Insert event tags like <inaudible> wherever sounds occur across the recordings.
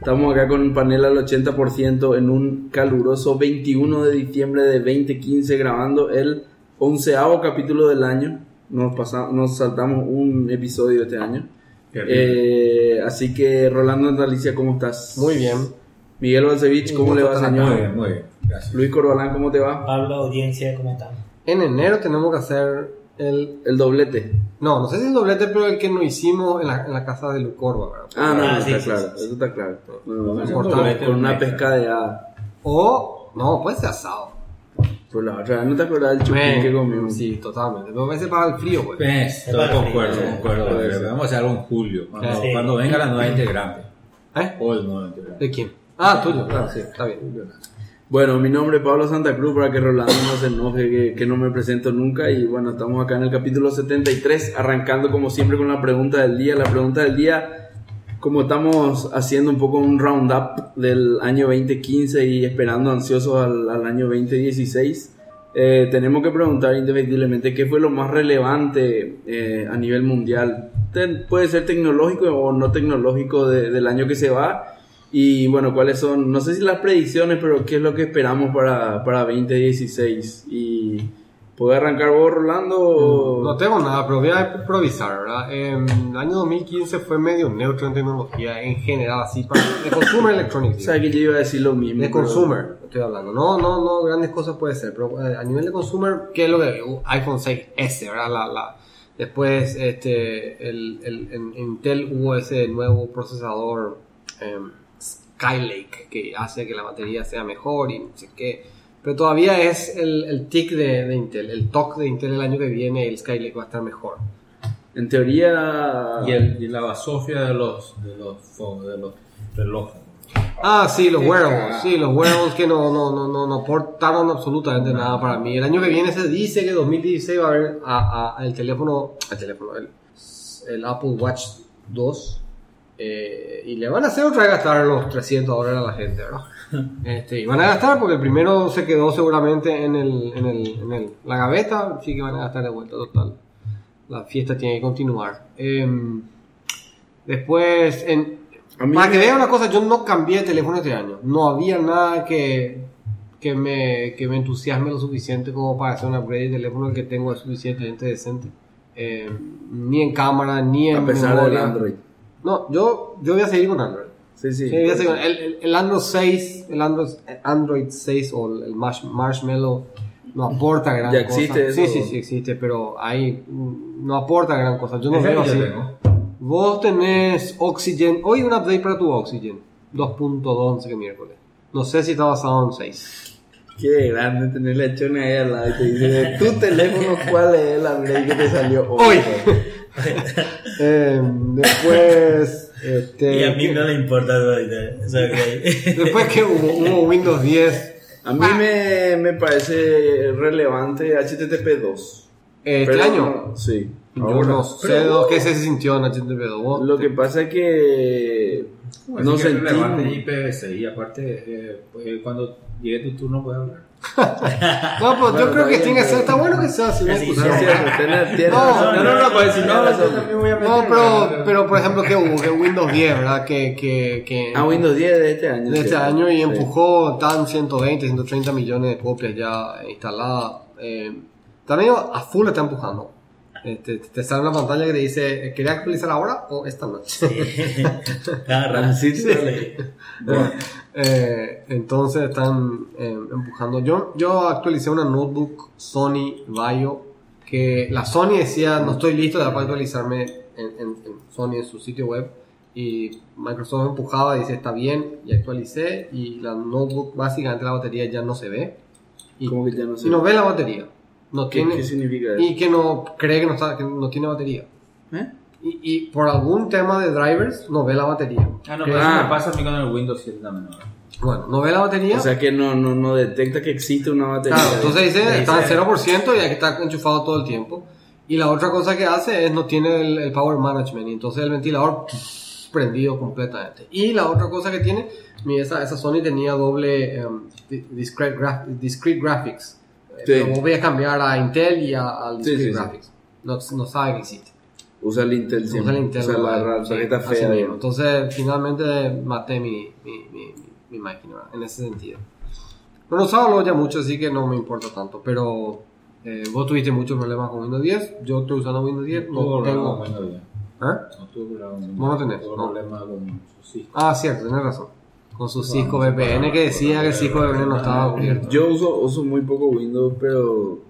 Estamos acá con un panel al 80% en un caluroso 21 de diciembre de 2015 grabando el onceavo capítulo del año. Nos, pasamos, nos saltamos un episodio este año. Eh, así que Rolando Andalicia, ¿cómo estás? Muy bien. Miguel Balcevich, ¿cómo le va, señor? Muy bien, muy bien. Gracias. Luis Corbalán, ¿cómo te va? Pablo, audiencia, ¿cómo están? En enero tenemos que hacer el... El doblete. No, no sé si el doblete, pero el que no hicimos en la, en la casa de Lucorba, ¿verdad? Ah, no, Ah, no, sí, está sí, claro. sí, sí. Eso está claro. No, no, no, Importante. con, una pesca de hada. O... No, puede ser asado. Por la otra, ¿no te acuerdas del chupín Eh, que comimos? Sí, totalmente. Pero a veces para el frío, pues. Pues, Se todo para concuerdo, frío. concuerdo. Ser. Vamos a hacer algo en julio, cuando, Sí. cuando venga la nueva integrante. ¿Eh? O el nuevo integrante. ¿De quién? Ah, tuyo, claro, sí, está bien. Bueno, mi nombre es Pablo Santa Cruz, para que Rolando no se enoje que, no me presento nunca. Y bueno, estamos acá en el capítulo 73, arrancando como siempre con la pregunta del día. La pregunta del día, como estamos haciendo un poco un roundup del año 2015 y esperando ansiosos al, año 2016, eh, tenemos que preguntar indefectiblemente qué fue lo más relevante eh, a nivel mundial. Puede ser tecnológico o no tecnológico de- del año que se va. Y bueno, cuáles son, no sé si las predicciones, pero qué es lo que esperamos para, para 2016. Y ¿puede arrancar vos, Rolando? o- No tengo nada, pero voy a improvisar, ¿verdad? Em, el año 2015 fue medio neutro en tecnología en general, así, para, de consumer electronics. Sabes que yo iba a decir lo mismo. De pero- consumer, estoy hablando. No, no, no, grandes cosas puede ser, pero eh, a nivel de consumer, ¿qué es lo que uh, iPhone 6S, ¿verdad? La, la, después, este, el, el- en Intel hubo ese nuevo procesador em, Skylake que hace que la batería sea mejor y no sé qué. Pero todavía es el, el tick de, de Intel, el TOC de Intel el año que viene, el Skylake va a estar mejor. En teoría. Y, el, y la basofia de los, de los, de los relojes. Ah, sí, los wearables. Sí, los wearables que no, no, no, no, no aportaron absolutamente nada para mí. El año que viene se dice que 2016 va a haber a, a- el teléfono, el teléfono, el, el Apple Watch 2. Eh, y le van a hacer otra vez gastar los 300 dólares a la gente, ¿verdad? <laughs> Este, y van a gastar porque el primero se quedó seguramente en, el, en, el, en el- la gaveta, así que van a gastar de vuelta total. La fiesta tiene que continuar. Em, después, en, para que vean una cosa, yo no cambié de teléfono este año. No había nada que, que, me, que me entusiasme lo suficiente como para hacer un upgrade de teléfono El que tengo es suficientemente decente. Eh, ni en cámara, ni en a pesar del memoria. Android. No, yo, yo voy a seguir con Android. Sí, sí. Sí, voy a seguir con- el, el- el Android 6, el Android, Android 6 o el Marsh- Marshmallow no aporta gran ¿Ya cosa. existe Sí, eso? sí, sí existe, pero ahí mm, no aporta gran cosa. Yo no veo así. tengo. Vos tenés Oxygen. Hoy un update para tu Oxygen. 2.2, no sé qué miércoles. No sé si está basado en 6. Qué grande tener la chona ahí al lado y te dice de tu teléfono cuál es el upgrade que te salió hoy. Hoy. Eh, después. Este, Y a mí no le importa eso. <laughs> Después que hubo, hubo Windows 10 A mí me, me parece relevante HTTP 2. eh, este Pero año. no- sí. Yo no sé Pero qué se sintió en HTTP2. Vos Lo que pasa es que Así no que es sentí. relevante IPv6 y aparte, eh, pues, cuando llegue tu turno puedes hablar. No, pues Bueno, yo creo que tiene que ser, está bueno que sea. Sí, Pues, sí, Sí, no, No. No, pues si no. No, pero, pero por ejemplo, que hubo? Que Windows 10, ¿verdad? Que, que, que Ah, Windows 10 de este año. de este año y Sí. empujó tan 120, 130 millones de copias ya instaladas. Eh, también a full está empujando. Este, te sale una pantalla que te dice, ¿quería actualizar ahora o esta noche? Rato. Así sí. <laughs> Eh, entonces están eh, empujando. Yo, yo actualicé una notebook Sony Vaio que la Sony decía no estoy listo para actualizarme en, en- en Sony en su sitio web y Microsoft empujaba y dice está bien y actualicé y la notebook básicamente la batería ya no se ve y, Como que ya no sé. y no ve la batería no ¿Qué, tiene qué significa eso? y que no cree que no, está, que no tiene batería ¿Eh? Y, y por algún tema de drivers no ve la batería. Ah, no, pero eso Ah. me pasa a mí con el Windows 7 también. ¿no? Bueno, no ve la batería. O sea que no, no, no detecta que existe una batería. Claro, entonces dice, está en 0% y hay que estar enchufado todo el tiempo. Y la otra cosa que hace es no tiene el, el power management y entonces el ventilador pff, prendido completamente. Y la otra cosa que tiene, mi- esa, esa Sony tenía doble di- discrete, graph- discrete graphics. Eh, Sí. Pero voy a cambiar a Intel y a- al Sí, sí, sí. graphics. No, no sabe que existe. Usa el Intel Usa el Intel. Usa la, la fea. Entonces, finalmente maté mi, mi, mi, mi- máquina en ese sentido. No lo usaba ya mucho, así que no me importa tanto. Pero eh, vos tuviste muchos problemas con Windows 10. Yo estoy usando Windows 10. No No problema tengo. con Windows 10. ¿Eh? No tuve problema con Windows Vos no 10. tenés, no. problema con. Ah, cierto, tenés razón. Con su Cisco VPN para- que decía que el Cisco VPN no estaba cubierto. Yo uso, uso muy poco Windows, pero.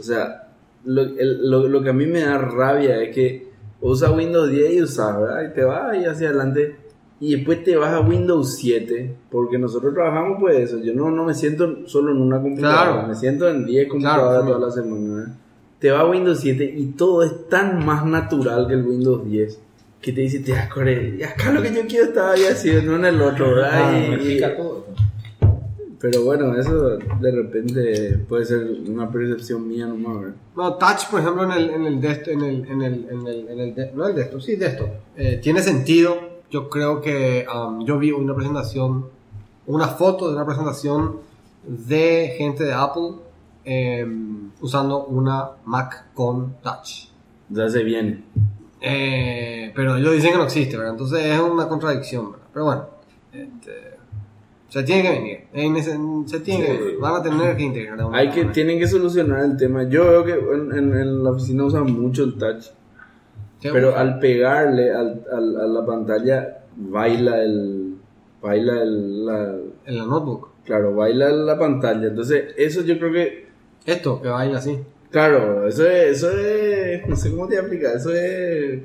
O sea, lo, el- lo, lo que a mí me da rabia es que usa Windows 10 y usas, ¿verdad? Y te vas ahí hacia adelante. Y después te vas a Windows 7, porque nosotros trabajamos pues eso. Yo no, no me siento solo en una computadora, Claro. me siento en 10 computadoras Claro, toda la semana. Te vas a Windows 7 y todo es tan más natural que el Windows 10. Que te dice, te y acá lo que yo quiero estaba ahí haciendo, no en el otro, ¿verdad? Ah, Y- me todo. pero bueno, eso de repente puede ser una percepción mía nomás, ¿verdad? No, Touch, por ejemplo, en el, en el, dest- en el, en el, en el, en el de- no el desktop, sí, desktop, eh, tiene sentido. Yo creo que um, yo vi una presentación, una foto de una presentación de gente de Apple em, usando una Mac con Touch. Ya se viene. Eh, pero ellos dicen que no existe, ¿verdad? Entonces es una contradicción, ¿verdad? Pero bueno, este, se tiene que venir. Se tiene que venir. Van a tener que integrar. Hay que, manera. tienen que solucionar el tema. Yo veo que en, en- en la oficina usan mucho el touch, pero al pegarle al, al- a la pantalla baila el, baila el, la, En la notebook. claro, baila la pantalla. Entonces eso yo creo que, Esto, que baila así. Claro, eso es, eso es, no sé cómo te explicar, eso es,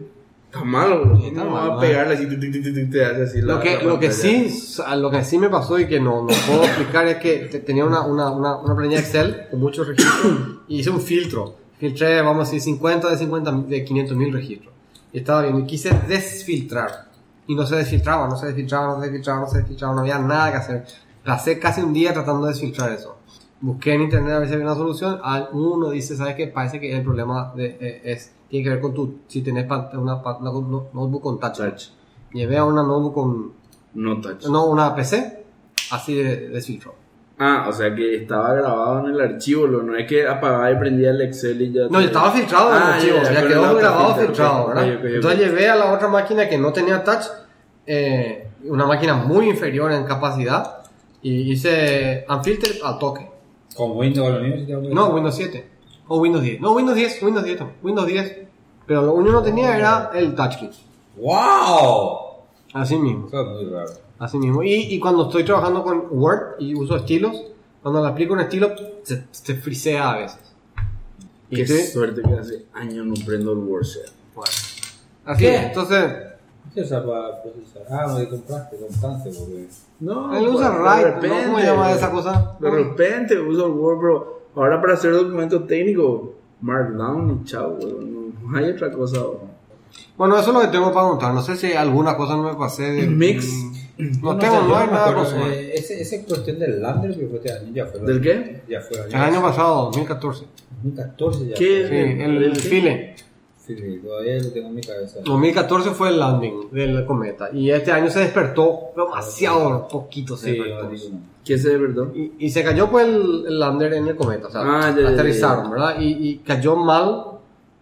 está malo. Sí, está no mal, va a pegarle así, tu, tu, tu, te hace así la- Lo que, la lo que sí, lo que sí me pasó y que no, no puedo explicar es que te- tenía una, una, una, una planilla Excel con muchos registros y hice un filtro. Filtré, vamos a decir, 50 de 50 de 500 mil registros. Y estaba bien, y quise desfiltrar. Y no se desfiltraba, no se desfiltraba, no se desfiltraba, no se desfiltraba, no había nada que hacer. Pasé casi un día tratando de desfiltrar eso. Busqué en internet a ver si había una solución. Al- Uno dice, ¿sabes qué? Parece que el problema de, eh, es, tiene que ver con tu, si pa- una, una notebook con touch. Touch. Llevé a una notebook con, No touch. no, una PC, así de, de filtro. Ah, o sea que estaba grabado en el archivo, lo- no es que apagaba y prendía el Excel y ya. No, ya estaba filtrado en el Ah, archivo, ya, ya, ya, quedó grabado filtrado, ¿verdad? Entonces llevé a la otra máquina que no tenía touch, eh, una máquina muy inferior en capacidad, y hice unfiltered al toque. Con Windows que- No, Windows 7. O Windows 10. No, Windows 10, Windows 10, también, Windows 10. Pero lo único que no tenía era el touchkey. ¡Wow! Así mismo. Eso es muy raro. Así mismo. Y, y cuando estoy trabajando con Word y uso estilos, cuando le aplico un estilo, se, se frisea a veces. Y Qué suerte que hace años no prendo el WordShare. Bueno. Así ¿Qué? es. Entonces, ¿Qué usa para procesar? Ah, no, que compraste, compraste, porque... No, él usa pues, Write, de ¿no? repente, ¿Cómo se llama esa cosa? De repente uso el Word, pero ahora para hacer documentos técnicos, Markdown y chao, weón, no hay otra cosa. weón. Bueno, eso es lo que tengo para contar. No sé si alguna cosa no me pasé de... Mix. Mm, <clears throat> No Yo tengo, sé, no hay nada acuerdo, eh, ese, ese cuestión del Lander que fue este año, ya fue. ¿Del qué? Ya fue El año pasado, 2014. 2014 ya. ¿Qué? fue. Sí, el, el file. Sí, sí, todavía lo tengo en mi cabeza. 2014 fue el landing del cometa. Y este año se despertó demasiado poquito. Se Sí, despertó. ¿Qué se verdad? Y, y se cayó pues el, el lander en el cometa, o sea, Ah, ya, ya, aterrizaron, ya, ¿verdad? Y, y cayó mal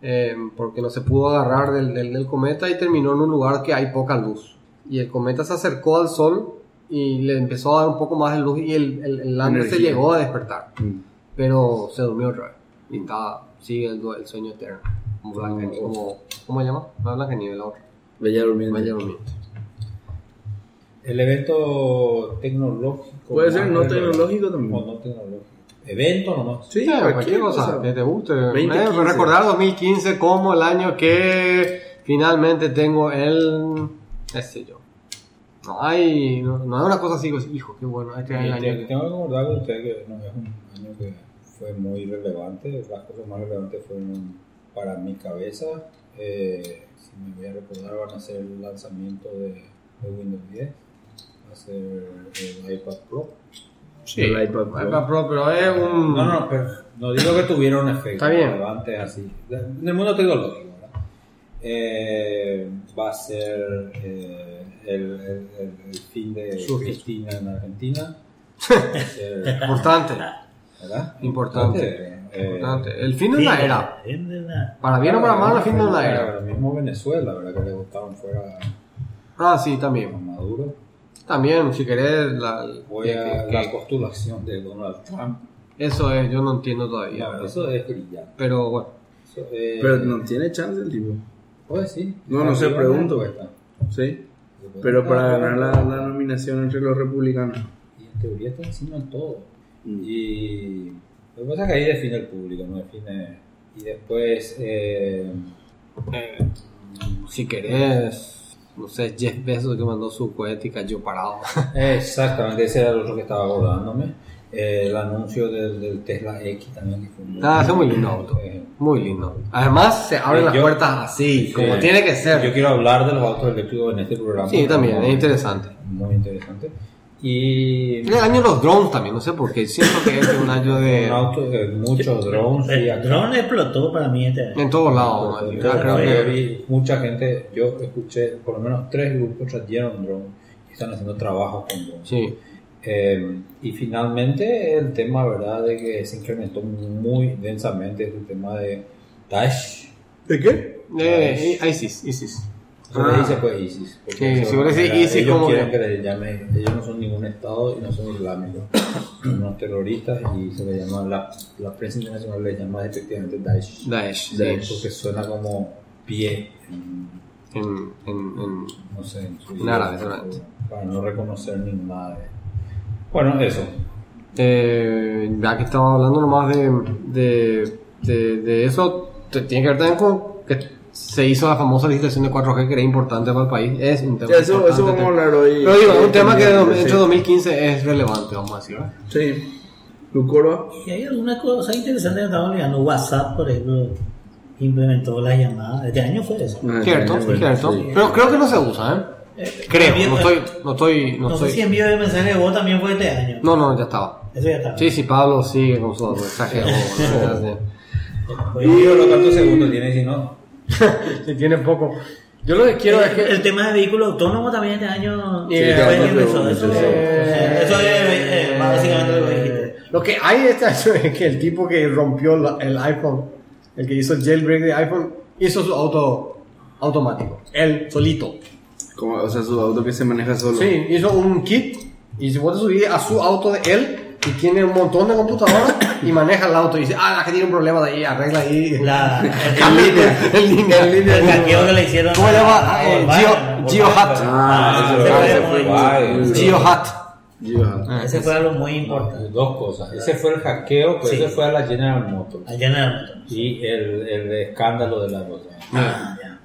eh, porque no se pudo agarrar del, del, del cometa y terminó en un lugar que hay poca luz. Y el cometa se acercó al sol y le empezó a dar un poco más de luz y el, el, el lander se Energía. llegó a despertar, Mm. pero se durmió otra vez. Y estaba, sigue el, el sueño eterno. Blanca, como, ¿Cómo se llama? No es Blancanieves, la otra. Bella durmiente. Bella Durmiente. El evento tecnológico. Puede ser no tecnológico también. O no tecnológico. Evento nomás. Sí, Sí, cualquier cosa que te guste. 2015. Eh, recordar 2015 como el año que finalmente tengo el. qué sé yo. No hay, no, no hay una cosa así, pues, hijo, qué bueno, este es el año te- que- Tengo que concordar con usted que no, es un año que fue muy relevante. Las cosas más relevantes fueron para mi cabeza eh, si me voy a recordar, van a ser el lanzamiento de, de Windows 10. Va a ser el iPad Pro. Sí, El iPad Pro. iPad Pro, pero es un... No, no, pero no digo que tuviera un efecto Está bien. relevante así. En el mundo tecnológico, ¿verdad? Eh, va a ser eh, el, el- el- fin de Cristina en Argentina. <laughs> Importante, ¿verdad? Importante. Eh, importante. El fin de una era. Para bien o para mal, el fin de una Ahora era. mismo Venezuela, ¿verdad? Que le gustaban fuera Ah, sí, también. Maduro. También, si querés, la, Voy que- a que- la postulación de Donald Trump. eso es, yo no entiendo todavía. Eso es brillante. Pero bueno, Eso, eh, Pero no tiene chance el tipo. Pues sí. No, no Arriba pregunto. Sí. Pero para ganar la, la nominación entre los republicanos. Y en teoría está encima en todo. Mm. Y lo que pasa es que ahí define el público, no define. Y después. Eh, si querés, no sé, Jeff Bezos que mandó su cohete y cayó parado. <laughs> exactamente, ese era el otro que estaba acordándome. Eh, el anuncio del, del Tesla X también. que fue muy- Ah, muy lindo auto. Eh, Muy lindo. Además, se abren Eh, las yo- puertas así, como sí. tiene que ser. Yo quiero hablar de los autos eléctricos en este programa. Sí, también, es interesante. Muy interesante. Y. Es el año de los drones también, no sé por qué. Siento que es un año de. Un auto de muchos drones. y El drone explotó para mí este año. En todos lados. man. Yo creo que. vi mucha gente, yo escuché por lo menos tres grupos trajeron drones y están haciendo trabajo con drones. Sí. Eh, y finalmente el tema, ¿verdad?, de que se incrementó muy densamente el tema de Daesh. ¿De qué? Eh, ISIS, ISIS. Se le Ah. dice pues ISIS. porque Sí, si vos decís ISIS, ellos como quieren que- que les llame, ellos no son ningún estado y no son islámicos, son unos terroristas y se le llama, la, la prensa internacional les llama efectivamente Daesh. Daesh, sí. Daesh. Porque suena como pie en, En, en, en- no sé, en, árabe. Para no reconocer ni nada de. Bueno, eso. Eh, ya que estaba hablando nomás de, de, de, de eso, tiene que ver también con que se hizo la famosa licitación de 4G que era importante para el país. Es un tema Ya, eso, importante. eso vamos a hablar hoy. Pero digo, es un tema que de Sí. entre 2015 es relevante, vamos a decir. Sí. Lucoro. Y hay alguna cosa interesante que estaba olvidando. WhatsApp, por ejemplo, implementó las llamadas. Este año fue eso. Ah, Cierto, bueno, cierto. sí. Pero creo que no se usa, ¿eh? Eh, Creo, también, no estoy, no estoy, no No sé si estoy. envío de mensaje de voz también fue este año. No, no, ya estaba. Eso ya está. Sí, sí, Pablo sigue con su <laughs> mensaje. de Y los tantos segundos tiene, si no. <laughs> Si tiene poco. Yo lo que quiero es el, que. el tema de vehículo autónomo también este año Sí, Eso, es eh, básicamente lo que dijiste. Lo que hay este <laughs> año es que el tipo que rompió la- el iPhone, el que hizo el jailbreak de iPhone, hizo su auto automático. Él solito. Como, o sea, su auto que se maneja solo. Sí, hizo un kit y se puede subir a su auto de él y tiene un montón de computadoras y maneja el auto y dice, ah, la que tiene un problema de ahí, arregla ahí. La, <laughs> el, línea, <laughs> en línea. el hackeo que le hicieron. ¿Cómo se llama? a- a. GeoHat. Ah, GeoHat. Geohat. Ese fue algo muy importante. Dos cosas. Ese fue el hackeo, pero Sí. ese fue a la General Motors. Allá en el motor. Y el, el escándalo de la cosa. Ah, ya.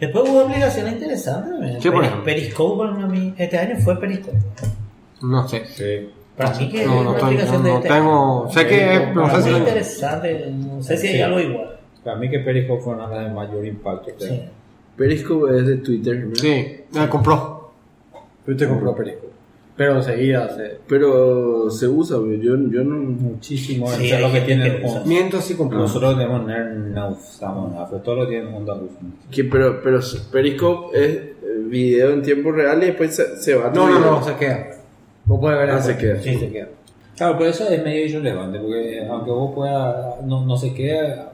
Después hubo aplicaciones interesantes. ¿Qué, por Peri- ejemplo? Periscope para mí. Este año fue Periscope. No sé. Sí. Para mí que No, no estoy- no- no este tengo- año. sé que es, no sé si lo- interesante. No sé si hay Sí. algo igual. Para mí que Periscope fue una de las de mayor impacto. Sí. Periscope es de Twitter, ¿verdad? Sí, me compró. Usted compró Perico. Pero enseguida se. Pero se usa. Yo, yo no. Muchísimo. Sí, eso es lo que tiene. Miento sí compró. Nosotros tenemos no usamos nada, pero todo lo tienen Honda. Que, pero, pero Periscope es video en tiempo real y después se, se va. No, no, no, se queda. Vos podés ver Ah, eso. se queda. Sí, se queda. Claro, pero eso es medio irrelevante, porque aunque vos puedas, no, no se queda,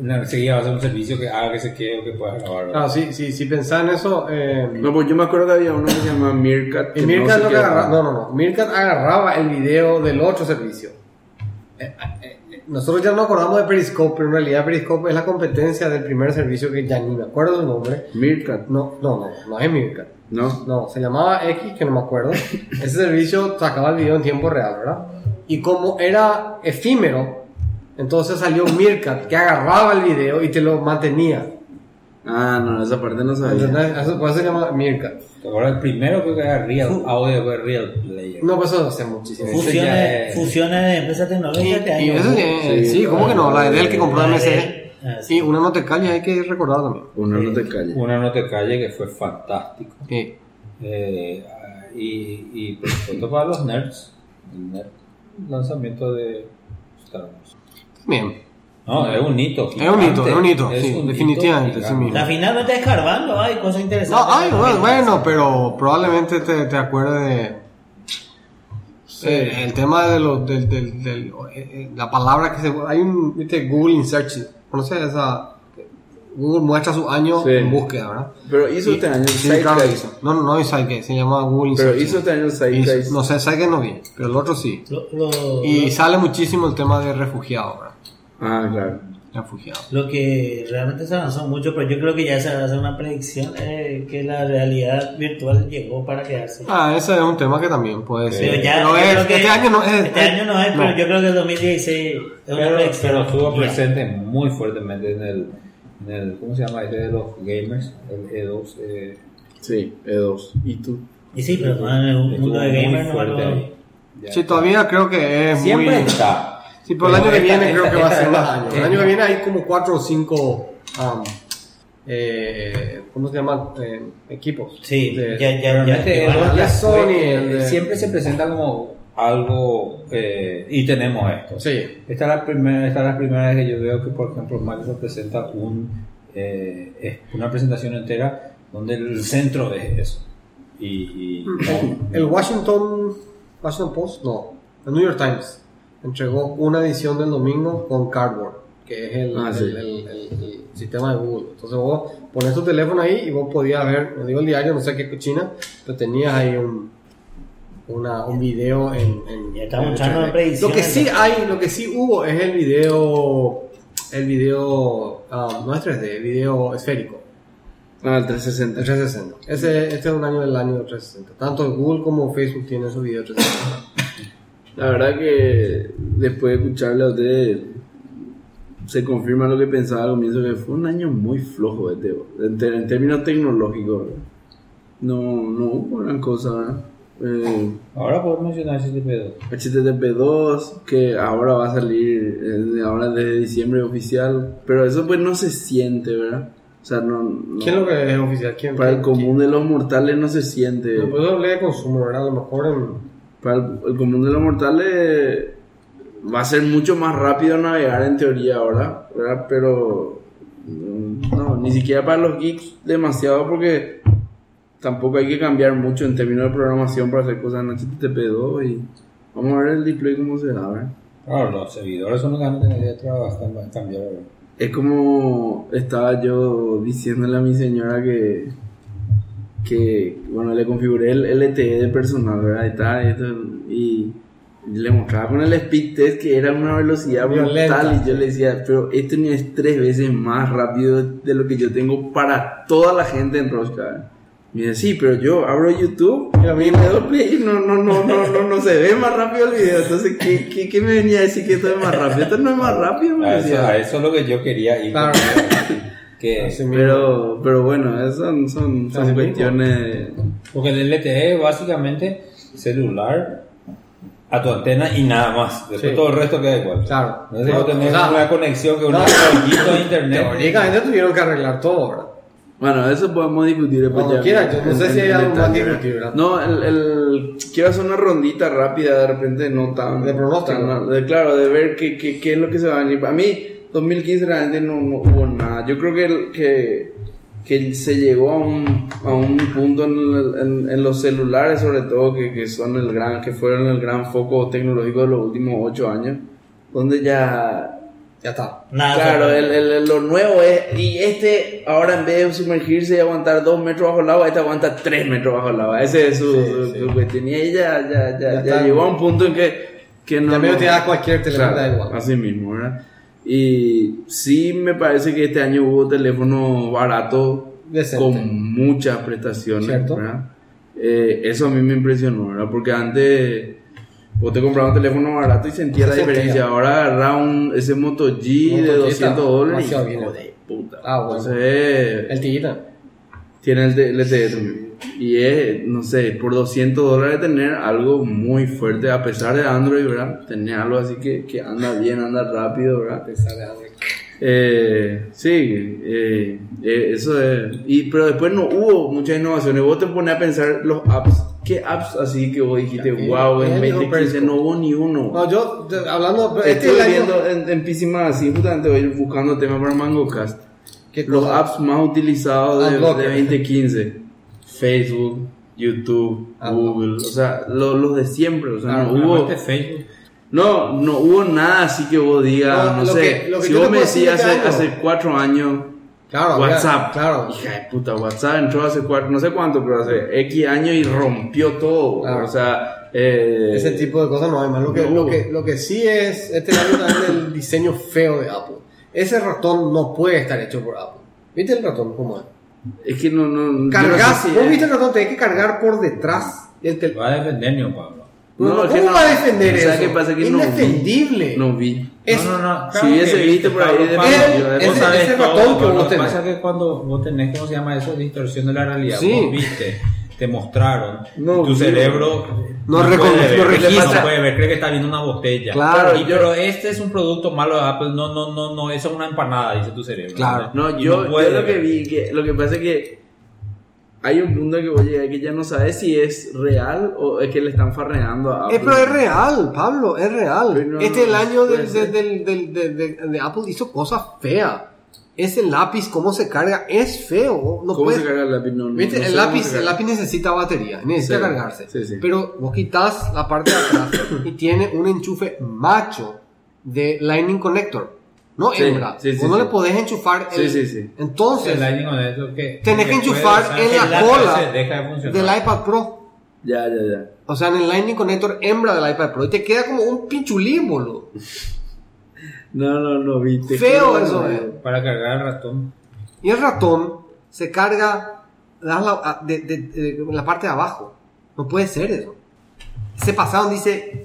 enseguida va a ser un servicio que haga que se quede o que puedas grabar. Claro, sí, sí, si pensás en eso. Eh, No, pues yo me acuerdo que había uno que se llama Meerkat. y que Mirkat no agarraba. No, no, no. Mirkat agarraba el video del otro servicio. Nosotros ya no acordamos de Periscope, pero en realidad Periscope es la competencia del primer servicio que ya ni me acuerdo del nombre. Meerkat. No, no, no, no es Mirkat. No. No, se llamaba X, que no me acuerdo. <laughs> Ese servicio sacaba el video en tiempo real, ¿verdad? Y como era efímero, entonces salió Mirkat, que agarraba el video y te lo mantenía. Ah, no, esa parte no sabía. ¿Entendés? Eso, por eso se llama. ¿Te acuerdas? El primero creo que era Real Audio, fue Real Player. No, pues eso hace muchísimo. Fusiones, es- fusiones de empresas tecnológicas este y año. eso sí, Sí, sí, ¿cómo que no? La de él que compró de- Ah, sí. Una no te calles hay que recordar también. Uno no te calles. Una no te calle que fue fantástico. Sí. Eh, y, y por supuesto para los nerds, el nerd lanzamiento de Star Wars. Bien. No, es un hito. Es un hito, gigante. es un hito, sí, definitivamente, gigante. sí mismo. La finalmente escarbando, hay cosas interesantes. No, ay, bueno, bueno, pero probablemente te, te acuerdes de. eh, el tema de los, del, del, del- eh, eh, la palabra que se. Hay un, viste, Google in Search. ¿Conoces esa? Google muestra su año Sí. en búsqueda, ¿verdad? Pero hizo este año el Sí, claro hizo. No, no, no es Sidekick, se llama Google Pero Search. hizo este año Hizo-. No sé, Sidekick no vi, pero el otro sí. Lo, lo- Y lo- sale muchísimo el tema de refugiados, ¿verdad? Ah, claro. Refugiados. Lo que realmente se avanzó mucho, pero yo creo que ya se hace una predicción eh, que la realidad virtual llegó para quedarse. Ah, ese es un tema que también puede ser. Pero ya, Pero yo es- creo que este año no es. Este año no es, pero yo creo que el 2016 es una Pero, predicción. pero estuvo Ya. presente muy fuertemente en el, en el. ¿Cómo se llama? Este de los gamers, el E2. Eh, Sí, E2. ¿Y tú? Y sí, pero no en el mundo de muy gamers no Sí, todavía creo que es Siempre muy. está. Sí, pero el año que esta- viene creo esta- que va a ser más años. El año que viene hay como cuatro o cinco. um, eh, ¿Cómo se llaman? Eh, equipos. Sí, De- ya, ya, ya. A- el- Sony, el de- siempre se presenta como algo eh, y tenemos esto. Sí. Esta es la primera, esta es la primera vez que yo veo que, por ejemplo, Microsoft presenta un, eh, una presentación entera donde el centro es eso. Y, y no- El Washington, Washington Post, no, el New York Times entregó una edición del domingo con Cardboard, que es el, Ah, sí. el- el- el- el sistema de Google. Entonces vos pones tu teléfono ahí y vos podías ver, no digo el diario, no sé qué cochina, pero tenías ahí un, una, un video en, en Ya estamos en echando 3D. predicciones. Lo que sí hay, lo que sí hubo es el video, el video, ah, no es 3D, el video esférico. Ah, el 360. El 360. Ese, este es un año del año del 360. Tanto Google como Facebook tienen su video 360. La verdad que después de escucharle a ustedes se confirma lo que pensaba al comienzo que fue un año muy flojo este, en, en términos tecnológicos. ¿verdad? No, no hubo gran cosa. Eh, ahora podemos mencionar ese pedo. HTTP2 que ahora va a salir eh, ahora desde diciembre oficial, pero eso pues no se siente, ¿verdad? O sea, no, no- ¿Quién es lo que es oficial? ¿Quién? para el quién- común de los mortales no se siente. quién? Pues yo hablé de consumo, ¿verdad? A lo mejor en... Para el, el común de los mortales va a ser mucho más rápido navegar en teoría ahora, ¿verdad? Pero no, ni siquiera para los geeks demasiado porque tampoco hay que cambiar mucho en términos de programación para hacer cosas en HTTP2 y vamos a ver el display cómo se da, ¿verdad? Claro, los servidores son los que van a tener que trabajar, cambiar. Es como estaba yo diciéndole a mi señora que, que bueno, le configuré el LTE de personal, ¿verdad? Y, tal, y, esto, y le mostraba con el speed test que era una velocidad brutal y yo le decía, pero esto ni es tres veces más rápido de lo que yo tengo para toda la gente en Rosca. Me dice, sí, pero yo abro YouTube y le doy play y no, no, no, no, no, no se ve más rápido el video. Entonces, ¿qué, qué, qué me venía a decir que esto es más rápido? Esto no es más rápido, me A eso, decía. a eso es lo que yo quería ir. Claro. <laughs> que, mismo. Pero, pero bueno, esas son, son, son cuestiones. porque el LTE es básicamente celular a tu antena y nada más. Después Sí. todo el resto queda igual. Claro. No sé si vos tenés O sea, una conexión que una poquito de internet. Teóricamente tuvieron que arreglar todo, ¿verdad? Bueno, eso podemos discutir después. Cuando ya. quieran, yo no En- sé si hay algo más discutir. No, el, el, quiero hacer una rondita rápida, de repente no tan. De pronóstico. tan- de- claro, de ver qué, qué, qué es lo que se va a venir. A mí, 2015 realmente no, no hubo nada. Yo creo que, el- que, que se llegó a un, a un punto en, el- en- en los celulares, sobre todo, que, que son el gran, que fueron el gran foco tecnológico de los últimos 8 años, donde ya Ya está. Nada, Claro, el, el- lo nuevo es, y este ahora en vez de sumergirse y aguantar 2 metros bajo el agua, este aguanta 3 metros bajo el agua. Ese es su, Sí, su- sí. su cuestión. Y ahí ya, ya, ya, Ya ya está. llegó a un punto en que, que no... Ya medio no- te da cualquier teléfono, Claro, da igual. Así mismo, ¿verdad? Y sí me parece que este año hubo teléfono barato Decente. con muchas prestaciones. ¿verdad? Eh, eso a mí me impresionó, ¿verdad? Porque antes vos te comprabas un teléfono barato y sentías la Se diferencia. Ahora agarrar un, ese Moto G Moto de G 200 está dólares y de puta. Ah, bueno. Entonces, El tiguita. tiene el LTE también. Y es, no sé, por 200 dólares tener algo muy fuerte, a pesar de Android, ¿verdad? Tener algo así que, que anda bien, anda rápido, ¿verdad? Eh, sí, eh, eh, eso es. Y, pero después no hubo muchas innovaciones. Vos te pones a pensar los apps. ¿Qué apps así que vos dijiste, wow, en el 2015 Periscope. no hubo ni uno? No, yo, yo- hablando. Este Estoy es el año- viendo en, en PC Magazine, justamente voy buscando temas para MangoCast. ¿Qué Los apps más utilizados de, Adblocker. de 2015. Facebook, YouTube, Adblocker. Google, o sea, lo- los de siempre, o sea, Claro, no hubo... Facebook. No, no hubo nada así que vos digas, No, sé, que- lo que si vos me decías hace, cuatro años, Claro, WhatsApp, Claro. hija de puta, WhatsApp entró hace cuatro, no sé cuánto, pero hace X años y rompió todo, Claro. o sea, eh, Ese tipo de cosas no hay más. Lo que, no. lo que, lo que sí es, este año también el diseño feo de Apple. Ese ratón no puede estar hecho por Apple. ¿Viste el ratón cómo es? Es que no, no, yo no Cargas, sé vos viste el ratón, tenés que cargar por detrás. El tel- Va a defender Neo Pablo. No, No, ¿Cómo que no. va a defender ¿Sabes eso? qué pasa? Que no vi. Indefendible. no vi. Es- no, no, no. si hubiese que visto por ahí de Pablo, vos ese- sabés todo, ratón que pero vos Lo que tenés. pasa es que cuando vos tenés, ¿cómo se llama eso? Distorsión de la realidad. Sí. Vos viste, te mostraron. No, tu cerebro No puede reconoce, ver, no no registra. puede ver, cree que está viendo una botella. Claro, Y- yo- pero este es un producto malo de Apple. No, no, no, no, eso es una empanada, dice tu cerebro. Claro. No, yo, no yo lo que vi, que lo que pasa es que hay un punto que voy a llegar que ya no sabes si es real o es que le están farreando a Apple. Eh, pero es real, Pablo, es real. Pero no, este es el no año del, del, del, del- de, de Apple hizo cosas feas. Ese lápiz, cómo se carga, es feo. No ¿Cómo puede- se carga el lápiz? No, no, ¿Viste? el, lápiz, el lápiz necesita batería, necesita Sí, cargarse. sí, sí. Pero vos quitas la parte de atrás y tiene un enchufe macho de Lightning Connector, no Sí, hembra. sí, sí, vos no le podés enchufar el... Sí, sí, sí. Entonces, El Lightning con eso que tenés que puede, enchufar o sea, en la cola de del iPad Pro. Ya, ya, ya. O sea, en el Lightning Connector hembra del iPad Pro. Y te queda como un pinchulín, boludo. No, no, no, viste. Feo eso, eh. Para cargar el ratón. Y el ratón se carga la, a- de, de- de- en la parte de abajo. No puede ser eso. Se pasaron, dice,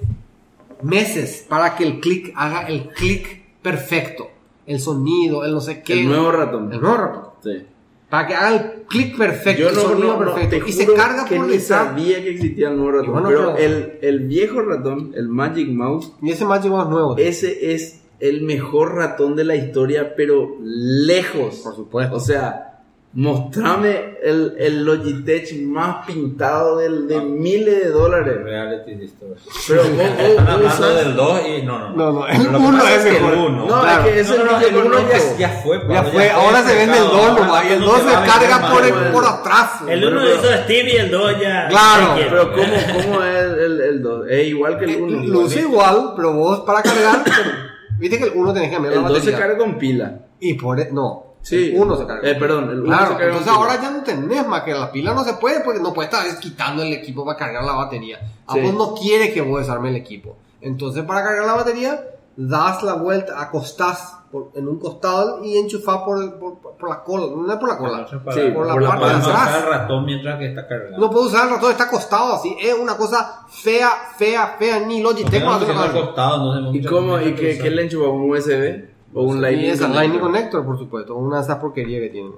meses para que el clic haga el clic perfecto. El sonido, el no sé qué. El nuevo ratón. El nuevo ratón. Sí. Para que haga el clic perfecto, Yo el no, sonido no, no, perfecto. y se carga que por ni detrás. sabía que existía el nuevo ratón. Bueno, pero pero- el, el viejo ratón, el Magic Mouse, Y ese Magic Mouse nuevo. ese es el mejor ratón de la historia, pero lejos. Por supuesto. O sea, mostrame el, el Logitech más pintado del, de miles de dólares. Reality Distortion. Pero vos, vos- Están vos hablando usas- del 2 y no, no. No, no, el Pero lo que uno pasa es que mejor. El 1. No, Claro. es que ese No, no, no, el el 1 uno ya, fue. Ya fue, ahora se vende el mercado. 2 nomás. Y el no 2 te va se carga por, por atrás. El Bueno, uno pero- hizo Steve y el 2 ya. Claro, Pero. ¿cómo, cómo es el, el 2? Es igual que el Eh, 1. Luce igual, pero vos para cargar, <coughs> viste que el 1 tenés que cambiar la El 2 se batería. carga con pila. Y por e- no, Sí. el 1 se carga. Eh, perdón, el Claro, se carga entonces con pila. ahora ya no tenés más que la pila no se puede porque no puedes estar quitando el equipo para cargar la batería. Apple Sí. no quiere que vos desarme el equipo. Entonces para cargar la batería, das la vuelta, acostás por- en un costado y enchufás por, por, por la cola, no es por la cola, Sí, por la por la parte de atrás. el ratón mientras que está cargando. No puedo usar el ratón, está acostado así. Es una cosa fea, fea, fea. Ni Logitech al cosa. costado, no ¿Y cómo? ¿Y qué, qué le enchufa? ¿Un USB? ¿O un Y Lightning? esa? Lightning Connector, por supuesto. Una de esas porquerías que tienen.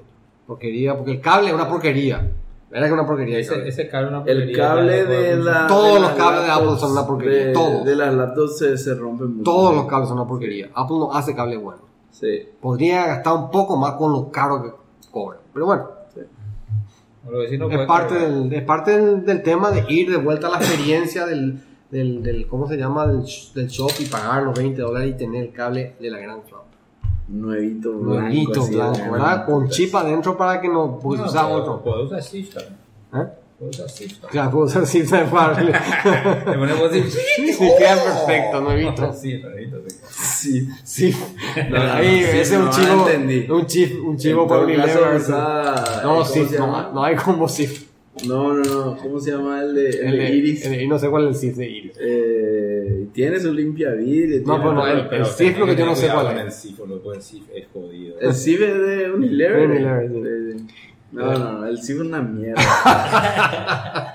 Porquería, porque el cable es una porquería. ¿Verdad que es una porquería? el Ese, cable? ese cable es una El porquería, cable no puede de la. Todos de los cables de Apple son una porquería, De, todos. de las laptops se, se rompen mucho. Todos los cables son una porquería. Apple no hace cable bueno. Sí. Podría gastar un poco más con lo caro que cobra. Pero bueno, sí es parte, del, es parte del, del tema de ir de vuelta a la experiencia del, del, del ¿cómo se llama? Del shop y pagar los 20 dólares y tener el cable de la gran flauta. Nuevito, blanco. Nuevito, así, blanco, ¿verdad? Con chip adentro para que no, porque No, se usa puedo- otro. Puedo usar Sifta. ¿Eh? Puedo usar Sifta. Claro, puedo usar de para <laughs> Le ponemos así. Sí, queda perfecto, nuevito. <laughs> Sí, nuevito, sí. Sí. Sí. No, no, Ahí, sí, ese es un chivo. entendí. Un chip, un chivo Unilever. usa- No, ¿cómo sí, no hay como SIF. No, no, no. ¿Cómo se llama el de, el El de Iris? el no sé cuál es el SIF de Iris. Eh, tiene su limpia vidrio. No, tiene no, todo. el- el Sif lo que yo no sé cuál es. El Sif, lo que el es jodido. El CIF es de Unilever. Unilever, sí. Eh, No, no, no, el CIF es una mierda. <laughs>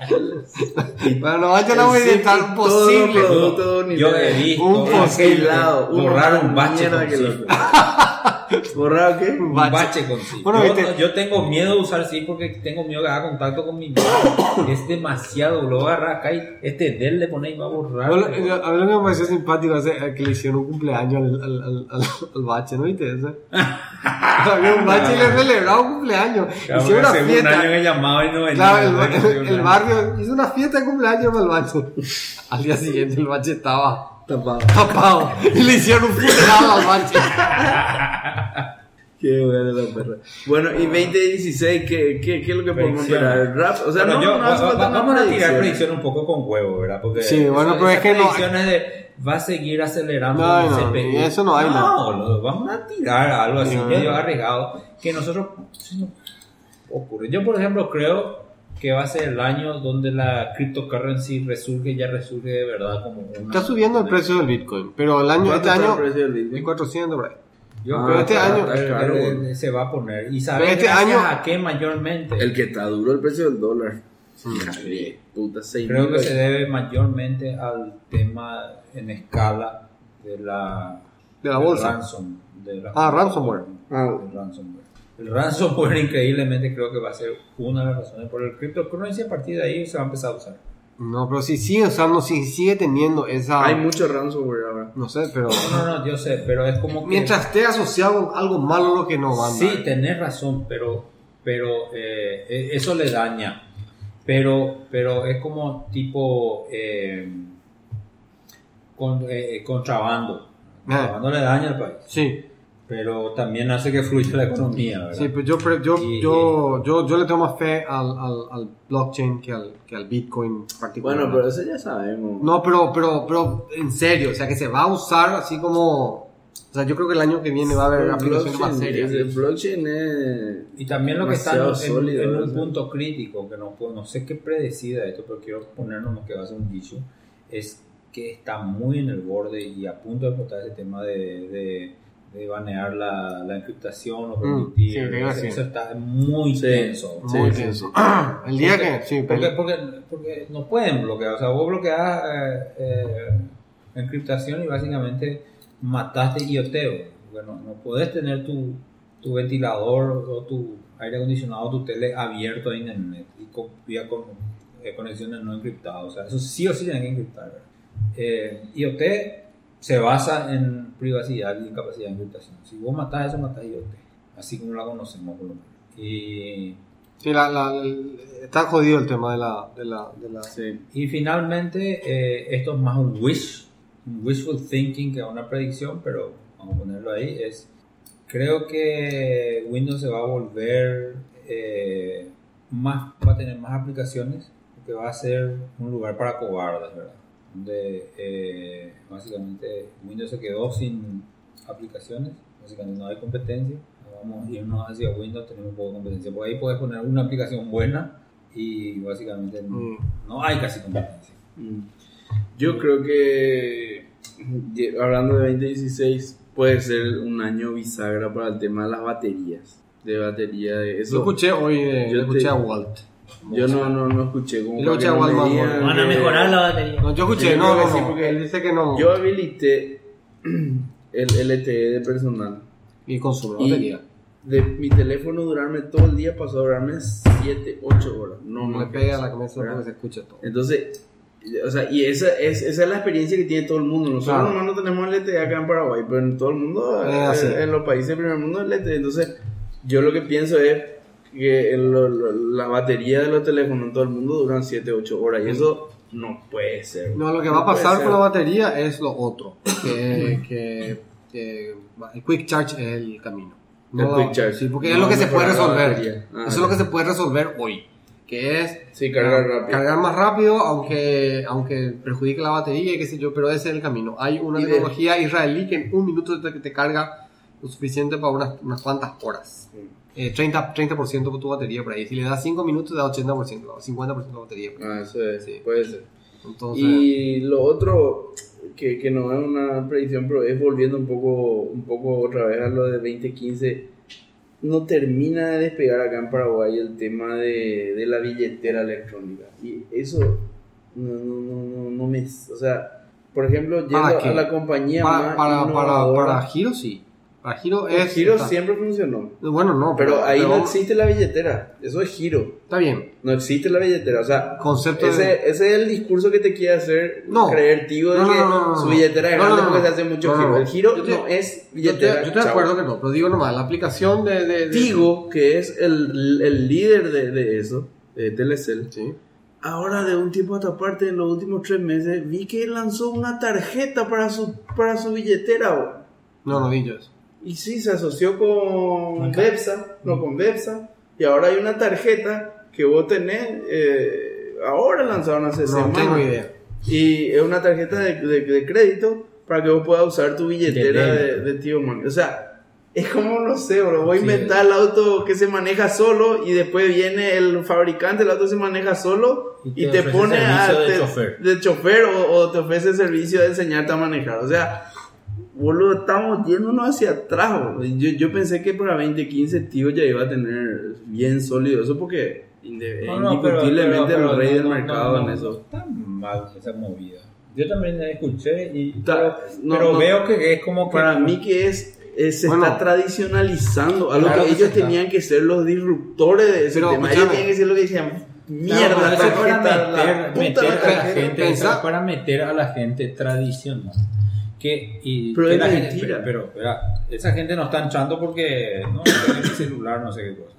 Bueno, no vayan a El CIF orientar y posible. productos de Yo he visto Un posible. Aislado, uno borrar un bache mierda con que Sif. <laughs> <laughs> ¿Borrado qué? Un bache. bache con sí. Bueno, yo, viste- yo tengo miedo de usar sí porque tengo miedo que haga contacto con mi mano. es demasiado. Lo va a agarrar acá y este del le pone y va a borrar. Bueno, A mí me pareció simpático es eh, que le hicieron un cumpleaños al, al, al, al, al bache, ¿no viste eso? <laughs> Había un bache y le celebraba un cumpleaños. Claro, Hicieron una hace un año fiesta. que llamaba y no venía. Claro, el, el, el barrio hizo una fiesta de cumpleaños para el bache. Al día siguiente el bache estaba Tapado. tapado y le hicieron un funeral al bache. Qué buena la perra. Bueno, y 2016, ¿qué, qué, qué es lo que podemos esperar? ¿Rap? O sea, Bueno, no, yo- no va- va- vamos a tirar predicción. predicción un poco con huevo, ¿verdad? Porque Sí, bueno, pero es que no- predicciones de va a seguir acelerando No, el no, eso no hay, no. No, boludo, vamos a tirar algo así No. medio arriesgado que nosotros ocurre. Yo, por ejemplo, creo que va a ser el año donde la cryptocurrency resurge, ya resurge de verdad como una... Está subiendo el precio del Bitcoin, pero el año, ¿Cuánto este año, el precio del Bitcoin? 1400 por ahí. Yo Ah, creo este que año- Está caro, boludo. se va a poner. ¿Y sabes este año- a qué mayormente? El que está duro el precio del dólar. Puta, 6 Creo que se debe mayormente al tema en escala de la, De la bolsa. ransom, de la- Ah, ransomware. Ah. ransomware. El ransomware increíblemente creo que va a ser una de las razones por el cryptocurrency a partir de ahí se va a empezar a usar. No, pero si sigue usando, si sigue teniendo esa... Hay mucho ransomware ahora. No sé, pero... No, no, no, yo sé, pero es como que... Mientras esté asociado con algo malo lo que no va a andar. Sí, tenés razón, pero, pero eh, eh, eso le daña. Pero, pero es como tipo eh, con, eh, contrabando. Contrabando le daña al país. Sí, Pero también hace que fluya la economía, ¿verdad? sí, pero yo, pero yo, Y- yo, yo, yo le tengo más fe al, al, al blockchain que al, que al Bitcoin particularmente. Bueno, pero eso ya sabemos. No, pero, pero, pero en serio, o sea, que se va a usar así como... O sea, yo creo que el año que viene va a haber aplicaciones más serias. el blockchain es... Y también lo que está en, sólido, en ¿no? un punto crítico, que no, puedo- no sé qué predecida esto, pero quiero ponernos lo que va a ser un issue, es que está muy en el borde y a punto de explotar ese tema de, de, de banear la, la encriptación o Mm, permitir. sí, creo que eso, sí. eso está muy Sí. tenso. Muy sí, tenso. sí. <clears throat> El día Porque- que... Sí, Porque, pero- porque, porque no pueden bloquear. O sea, vos bloqueas eh, eh, encriptación y básicamente mataste IoT. Bueno, no podés tener tu, tu ventilador o tu aire acondicionado o tu tele abierto a internet y con, vía con eh, conexiones no encriptadas. O sea, eso sí o sí tienen que encriptar. ¿verdad? Eh, IoT se basa en privacidad y en capacidad de encriptación. Si vos matás eso, matás IoT. Así como la conocemos por lo menos. Y Sí, la, la, está jodido el tema de la... De la, de la Sí. Y finalmente, eh, esto es más un wish, un wishful thinking que una predicción, pero vamos a ponerlo ahí. Es, creo que Windows se va a volver eh, más, va a tener más aplicaciones, porque va a ser un lugar para cobardes, ¿verdad? Donde eh, básicamente Windows se quedó sin aplicaciones, básicamente no hay competencia. Vamos a irnos hacia Windows, tenemos un poco de competencia. Por ahí puedes poner una aplicación buena y básicamente Mm. no hay casi competencia. Mm. Yo creo que, hablando de 2016, puede ser un año bisagra para el tema de las baterías. De batería, de eso. Yo escuché hoy, eh, yo escuché te- a Walt. Yo no, no, no escuché como que no me. Van a mejorar la batería. No, yo escuché, Sí, no, no, que sí, no, porque él dice que no. Yo habilité <clears throat> el LTE de personal. y consume Y batería. de mi teléfono durarme todo el día pasó a durarme 7, 8 horas. No, No le pega la cabeza ¿verdad? porque se escucha todo. Entonces, o sea, y esa es, esa es la experiencia que tiene todo el mundo. Nosotros Claro. nomás no tenemos LTE acá en Paraguay, pero en todo el mundo, eh, así. en los países del primer mundo, LTE. Entonces, yo lo que pienso es que el- la batería de los teléfonos en todo el mundo duran 7, 8 horas. Y eso no puede ser. No, lo que va a pasar ser. con la batería es lo otro. Que, que, que el Quick Charge es el camino. El No, Quick Charge. Sí, porque No es lo que se puede resolver. Ah, Eso es lo que se puede resolver hoy. Que es Sí, cargar ah, rápido. cargar más rápido, aunque, aunque perjudique la batería y qué sé yo, pero ese es el camino. Hay una Y de- tecnología israelí que en un minuto te, te carga lo suficiente para unas, unas cuantas horas. Eh, 30%, 30 de tu batería por ahí. Si le das 5 minutos, da 80%, 50% de batería. por ahí. Ah, eso es, Sí. puede ser. Entonces, Y lo otro, que, que no es una predicción, pero es volviendo un poco, un poco otra vez a lo de 2015, no termina de despegar acá en Paraguay el tema de, de la billetera electrónica. Y eso no, no, no, no, no me... O sea, por ejemplo, yendo ¿Para qué? a la compañía para, más para, para, para giro sí. Para Giro es. giro está- siempre funcionó. Bueno, no. Pero ahí pero- no existe la billetera. Eso es giro. Está bien. No existe la billetera. O sea, Concepto de- ese, ese es el discurso que te quiere hacer No. creer, Tigo, de No, no, que no, su billetera es grande porque se hace mucho giro. El giro te- no es te- billetera. yo chao. acuerdo que no, pero digo nomás, la aplicación de. de, de- Tigo, que es el, el líder de, de eso, de Telecel, Sí. ahora de un tiempo a esta parte, en los últimos tres meses, vi que lanzó una tarjeta para su, para su billetera. bo. No, no vi yo eso. Y sí, se asoció con Acá. Bepsa, no con Bepsa, y ahora hay una tarjeta que vos tenés, eh, ahora lanzaron hace No semanas. tengo idea. Y es una tarjeta de, de- de crédito para que vos puedas usar tu billetera De de, Tío Money. O sea, es como, no sé, bro, voy a inventar el auto que se maneja solo y después viene el fabricante, el auto se maneja solo Y y, te te, pone a, de te- chofer. de chofer o, o te ofrece el servicio de enseñarte a manejar. O sea, boludo, estamos yéndonos hacia atrás, Yo, yo pensé que para 2015 Tío ya iba a tener bien sólido eso porque No, no, pero- indiscutiblemente pero- el rey del no, mercado no, no, en eso. no está mal esa movida. Yo también la escuché y Ta- pero, no, pero no. veo que es como que Para mí que es, es- se Bueno. está tradicionalizando algo Claro que que ellos está. tenían que ser los disruptores de ese Pero, tema. Ellos tenían que ser lo que decían, mierda, eso es tarjeta, para la meter, puta meter la la gente, para meter a la gente tradicional. Que, y, Pero que es la gente- mentira. pero, pero, esa gente no está entrando porque no, tiene el celular, no sé qué cosa.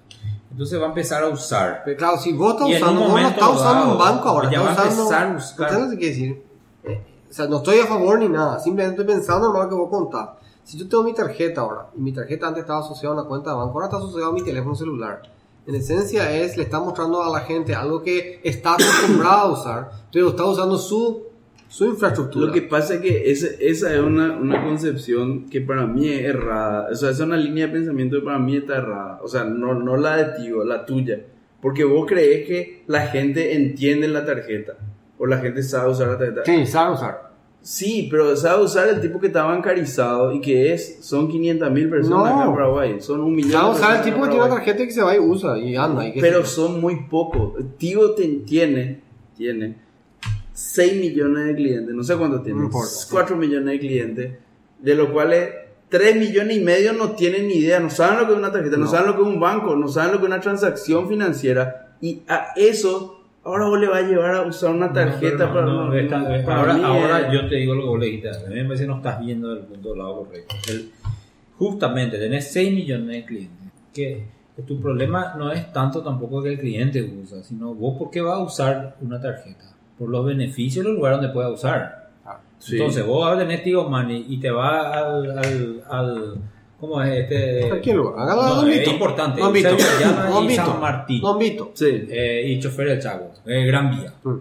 Entonces va a empezar a usar. Pero claro, si vos estás usando, vos no estás usando dado, un banco ahora, ya estás va a usando. empezar a buscar. ¿Sabes lo que quiere decir? Eh, o sea, no estoy a favor ni nada, simplemente estoy pensando en lo que vos contás. Si yo tengo mi tarjeta ahora, y mi tarjeta antes estaba asociada a una cuenta de banco, ahora está asociada a mi teléfono celular. En esencia es, le está mostrando a la gente algo que está acostumbrada a usar, pero está usando su, su infraestructura. Lo que pasa es que ese- esa es una, una concepción que para mí es errada. O sea, esa es una línea de pensamiento que para mí está errada. O sea, no, no la de Tigo, la tuya. Porque vos crees que la gente entiende la tarjeta. O la gente sabe usar la tarjeta. Sí, sabe usar. Sí, pero sabe usar el tipo que está bancarizado y que es, son 500 mil personas No. acá en Paraguay. Son un millón Sabe usar el tipo que tiene Paraguay. tarjeta y que se va y usa y anda. Y sé Pero son muy pocos. Tigo te- tiene, tiene 6 millones de clientes. No sé cuántos tiene. No importa, sí. 4 millones de clientes. De los cuales 3 millones y medio no tienen ni idea. No saben lo que es una tarjeta. No, No. saben lo que es un banco. No saben lo que es una transacción financiera. Y a eso... Ahora vos le vas a llevar a usar una tarjeta No, para... no, no, no, para ahora mí ahora yo te digo lo que vos le dijiste. A mí me parece que no estás viendo del punto del lado correcto. El- justamente tenés 6 millones de clientes. Que, que tu problema no es tanto tampoco que el cliente usa, sino vos por qué vas a usar una tarjeta. Por los beneficios del lugar donde pueda usar. Sí. Entonces vos ahora tenés Tigo Money y te vas al, al, al ¿cómo es este? Lugar. Hágalo No, es importante. Don Vito. Don Vito. San Martín. Don Vito. Sí. Eh, y chofer del Chago, eh, Gran Vía. Mm.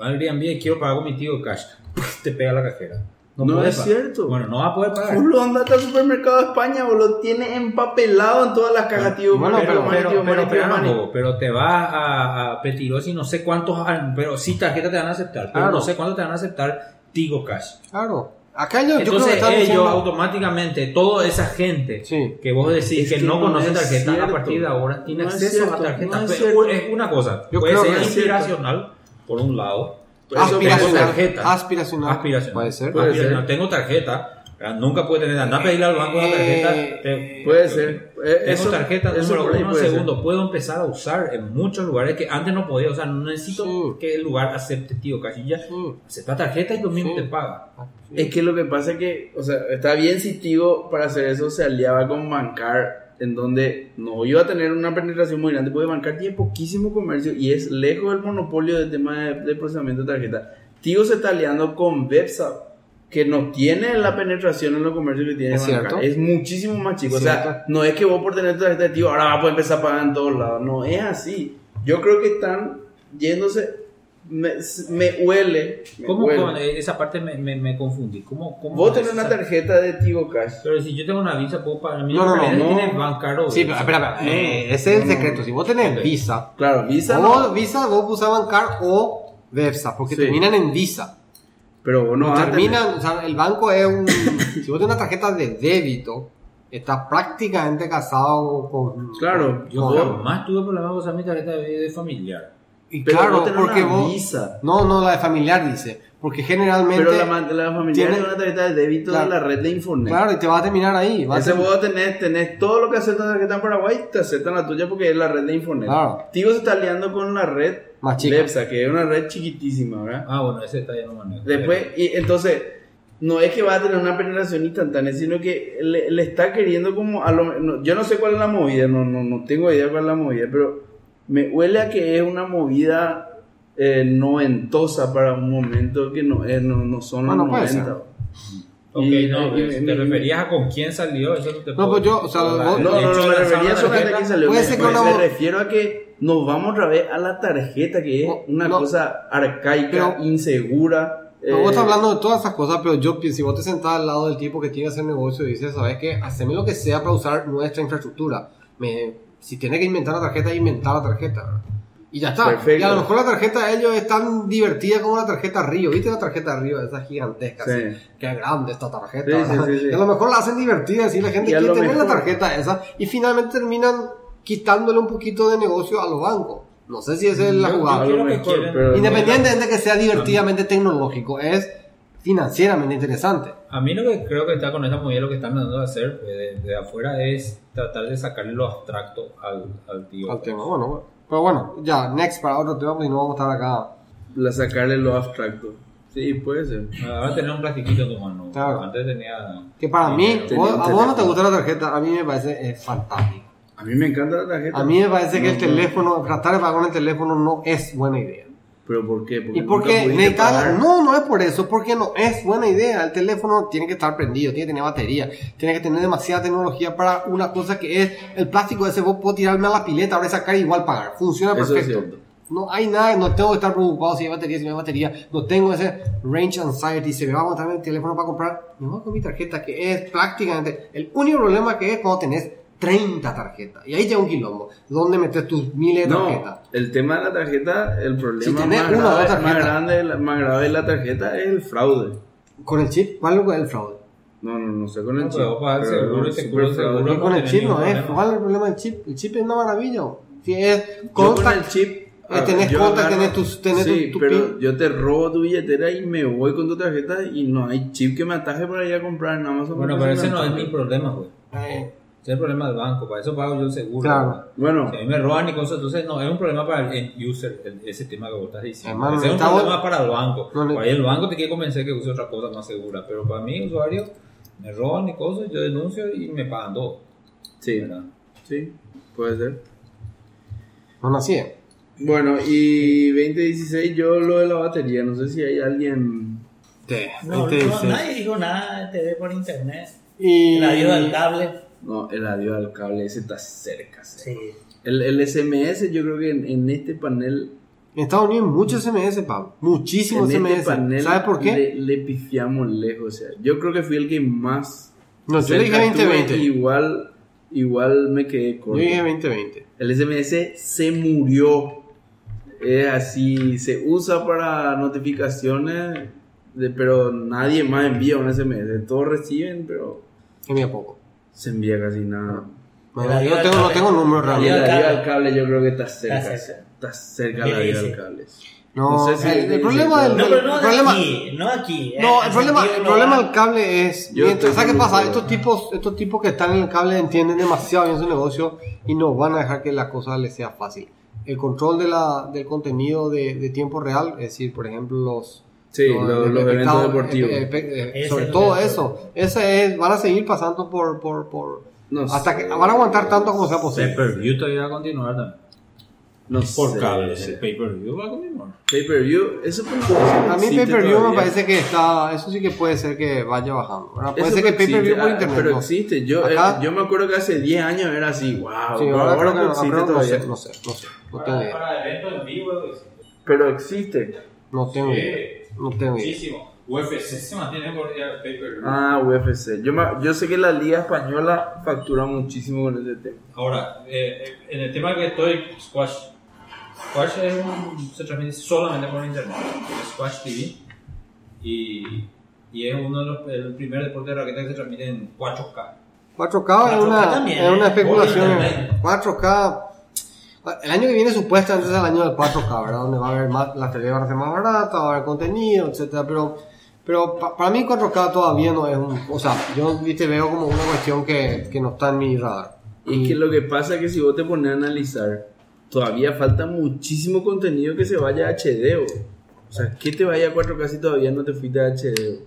Va al Gran Vía y quiero pagar con mi tío cash. <laughs> Te pega la cajera. No es cierto. Bueno, no va a poder pagar. Boludo, andate al supermercado de España, boludo. Tiene empapelado en todas las cajas, tío. Bueno, pero- tío, Money, pero, te va a, a Petirosi no sé cuántos años, pero sí tarjeta te van a aceptar, pero Claro. no sé cuánto te van a aceptar Tigo Cash. Claro. Acá yo, yo creo que Entonces ellos diciendo... automáticamente, toda esa gente Sí. que vos decís Es que, que no, no conoce tarjeta, cierto. a partir de ahora tiene No es acceso cierto, a tarjeta. no es una cosa, Yo puede ser inspiracional, por un lado, Por eso tengo Aspiracional. tarjeta. Aspiracional. Aspiracional. Puede ser. Puede Aspiracional. ser. Tengo tarjeta, ¿verdad? nunca puede tener, anda a pedirle al banco una tarjeta. Eh, te- Puede ser. Eh, Tengo eso- tarjeta eso número uno, puede ser. segundo, puedo empezar a usar en muchos lugares que antes no podía usar, no necesito Sí. que el lugar acepte tío cachilla, Sí. acepta tarjeta y lo mismo Sí. te paga. Es que lo que pasa es que, o sea, está bien si Tigo para hacer eso se aliaba con Bancar, en donde no iba a tener una penetración muy grande, porque Bancar tiene poquísimo comercio y es lejos del monopolio del tema de, de procesamiento de tarjeta. Tigo se está aliando con Bepsa, que no tiene la penetración en los comercios que tiene Es Bancar. Es muchísimo más chico. O Cierto. sea, no es que vos por tener tu tarjeta de Tigo ahora vas a poder empezar a pagar en todos lados. No, es así. Yo creo que están yéndose. Me, me huele. me ¿Cómo, huele. con- eh, esa parte me, me, me confundí? ¿Cómo, cómo Vos tenés una tarjeta de Tigo Cash. Pero si yo tengo una visa, puedo pagar. Mí No, no, no, tiene bancaro. Sí, pero espera, espera. Eh, ese es el secreto. Si vos tenés Ok. Visa, Claro, Visa o no. Visa, vos usás Bancar o Vepsa, porque Sí. terminan en Visa. Pero vos no terminan, o sea, el banco es un. si vos tenés una tarjeta de débito, estás prácticamente casado con. Claro, Yo con- jamás tuve problemas con usar mi tarjeta de, de familiar. Y Pero claro, tenés porque una vos. Visa. No, no, la de familiar dice. Porque generalmente. Pero la, la familiar tiene- es una tarjeta de débito Claro. de la red de Infonet. Claro, y te va a terminar ahí. va a Ese ter- vos tenés, tenés todo lo que acepta la tarjeta en Paraguay, te aceptan la tuya porque es la red de Infonet. Claro. Tigo se está aliando con la red Más chica. Lepsa, que es una red chiquitísima, ¿verdad? Ah, bueno, ese está ya no manejo. Después, y entonces, no es que va a tener una penetración instantánea, sino que le, le está queriendo como a lo no, Yo no sé cuál es la movida, no, no, no tengo idea cuál es la movida, pero me huele a que es una movida eh, noventosa para un momento que no, es, no, no son Bueno, los puede 90. ser. Ok, Y- no, y- es- y- ¿te referías a con quién salió? Eso no te No, pues yo, o sea, No, no, no, de me refería solamente a quién salió. Puede Me, ser que me- una me refiero a que nos vamos otra vez a la tarjeta, que es No, una no. cosa arcaica, Pero- insegura. Pero eh, vos estás hablando de todas esas cosas, pero yo pienso, si vos te sentás al lado del tipo que tiene ese negocio y dices, ¿sabes qué? Haceme lo que sea para usar nuestra infraestructura. Me, si tiene que inventar la tarjeta, inventar la tarjeta. Y ya está. Perfecto. Y a lo mejor la tarjeta de ellos es tan divertida como la tarjeta Río. ¿Viste la tarjeta Río? Esa gigantesca. Sí. así? Qué grande esta tarjeta. Sí, sí, ¿verdad? sí, sí. Y a lo mejor la hacen divertida, así la gente quiere tener la tarjeta esa. Y finalmente terminan quitándole un poquito de negocio a los bancos. No sé si esa es la jugada. Independientemente de que sea divertidamente tecnológico, es financieramente interesante. A mí lo que creo que está con esta movida, lo que están tratando de hacer de, de afuera es tratar de sacarle lo abstracto al, al tío. Al tema, bueno, bueno. Pero bueno, ya, next para otro tema, porque no vamos a estar acá. la sacarle lo abstracto. Sí, puede ser. Ahora tener un plastiquito en tu mano. Claro. Antes tenía. Que para mí, vos- a vos no te gusta la tarjeta, a mí me parece eh, fantástico. A mí me encanta la tarjeta. A mí me parece que el No, no. teléfono, tratar de pagar con el teléfono no es buena idea. ¿Pero por qué? Porque ¿Y por nunca qué? pudiste Necesitas- pagar. No, no es por eso, porque no es buena idea. El teléfono tiene que estar prendido, tiene que tener batería, tiene que tener demasiada tecnología para una cosa que es el plástico ese. Vos puedo tirarme a la pileta, ahora sacar y igual pagar. Funciona perfecto. No hay nada, no tengo que estar preocupado si hay batería, si no hay batería. No tengo ese range anxiety. Se me va a aguantar el teléfono para comprar. Me voy con mi tarjeta, que es prácticamente. El único problema que es cuando tenés 30 tarjetas. Y ahí llega un quilombo. ¿Dónde metes tus miles de No, tarjetas? el tema de la tarjeta, el problema Si tenés más, una grave, tarjetas. más grande, de la- más grave de la tarjeta es el fraude. ¿Con el chip? ¿Cuál es el fraude? No, no, no sé con el No, chip. pero seguro seguro. Con el chip no es. problema. ¿Cuál es el problema del chip? El chip es una maravilla. Si es con contact, el chip. eh, tenés yo contact, tenés tus- tenés sí, tu- tu pero pin. yo te robo tu billetera y me voy con tu tarjeta y no hay chip que me ataje para ir a comprar en Amazon. Bueno, pero se ese no es mi problema, güey. Eh, Ese es el problema del banco. Para eso pago yo el seguro. Claro. Bueno, Si a mí me roban y cosas, entonces no, es un problema para el end user, el- ese tema que vos estás diciendo. Ese es un estamos- problema para el banco. No, no. Ahí el banco te quiere convencer que use otra cosa más segura, pero para mí, usuario, me roban y cosas, yo denuncio y me pagan todo. sí, ¿verdad? sí, puede ser. bueno, así es. Bueno, y 2016 yo lo de la batería, no sé si hay alguien... No, Este, no, sí. nadie dijo nada de TV por internet. Y El adiós del cable. No, el adiós al cable, ese está cerca. sí. El, el SMS yo creo que en, en este panel... en Estados Unidos muchos SMS, Pablo. Muchísimos en SMS. este panel ¿Sabes por qué? Le, le pifiamos lejos. O sea, yo creo que fui el que más... No, yo cerca dije estuve, 2020. Igual, igual me quedé Yo corto. dije 2020. El SMS se murió. Es así, se usa para notificaciones, de- pero nadie más envía un SMS. Todos reciben, pero Que poco. Se envía casi nada. No, El yo tengo, no tengo números Y realmente. el al adiós cable. al cable yo creo que está cerca. Está cerca. Está cerca ¿Qué el adiós dice? al cable. No, No sé si el, el problema del No, pero no el problema, aquí, no aquí. No, el problema, el problema del cable es, Yo mientras, ¿sabes qué pasa? Estos tipos, estos tipos que están en el cable entienden demasiado bien su negocio y no van a dejar que la cosa les sea fácil. El control de la, del contenido de, de tiempo real, es decir, por ejemplo, los, Sí, los, los eventos deportivos. eh, eh, sobre es todo que- eso, ese es, van a seguir pasando por, por, por No hasta sé. que van a aguantar tanto como sea posible. Pay-per-view todavía va a continuar también. No Por sé. cable, pay-per-view va a continuar. Pay-per-view, eso por A mí pay-per-view me parece que está, eso sí que puede ser que vaya bajando. ¿verdad? Puede Eso ser que existe, pay-per-view por ah, internet. Pero no. existe. Yo, Acá- eh, yo me acuerdo que hace 10 años era así, wow. Sí, ahora, ahora no existe todavía. sé, no sé, no sé, no tengo idea. para eventos en vivo, Pero existe. No tengo idea. No tengo idea. muchísimo. UFC se mantiene por pay-per-view. Ah, UFC. Yo, me- yo sé que la Liga Española factura muchísimo con ese tema. Ahora, eh, eh, en el tema que estoy, Squash. Squash es un- se transmite solamente por internet. es Squash TV. Y, y es uno de los el primer deporte de raqueta que se transmite en 4K. 4K es 4K una, también, es una ¿eh? especulación. Por internet. 4K, El año que viene supuestamente es el año del 4K, ¿verdad? Donde va a haber más, las tele van a ser más baratas, va a haber contenido, etcétera, pero, pero pa- para mí 4K todavía no es un, o sea, yo viste veo como una cuestión que, que no está en mi radar. Y que lo que pasa es que si vos te pones a analizar, todavía falta muchísimo contenido que se vaya a HD. O, o sea, ¿qué te vaya a 4K si todavía no te fuiste a HD?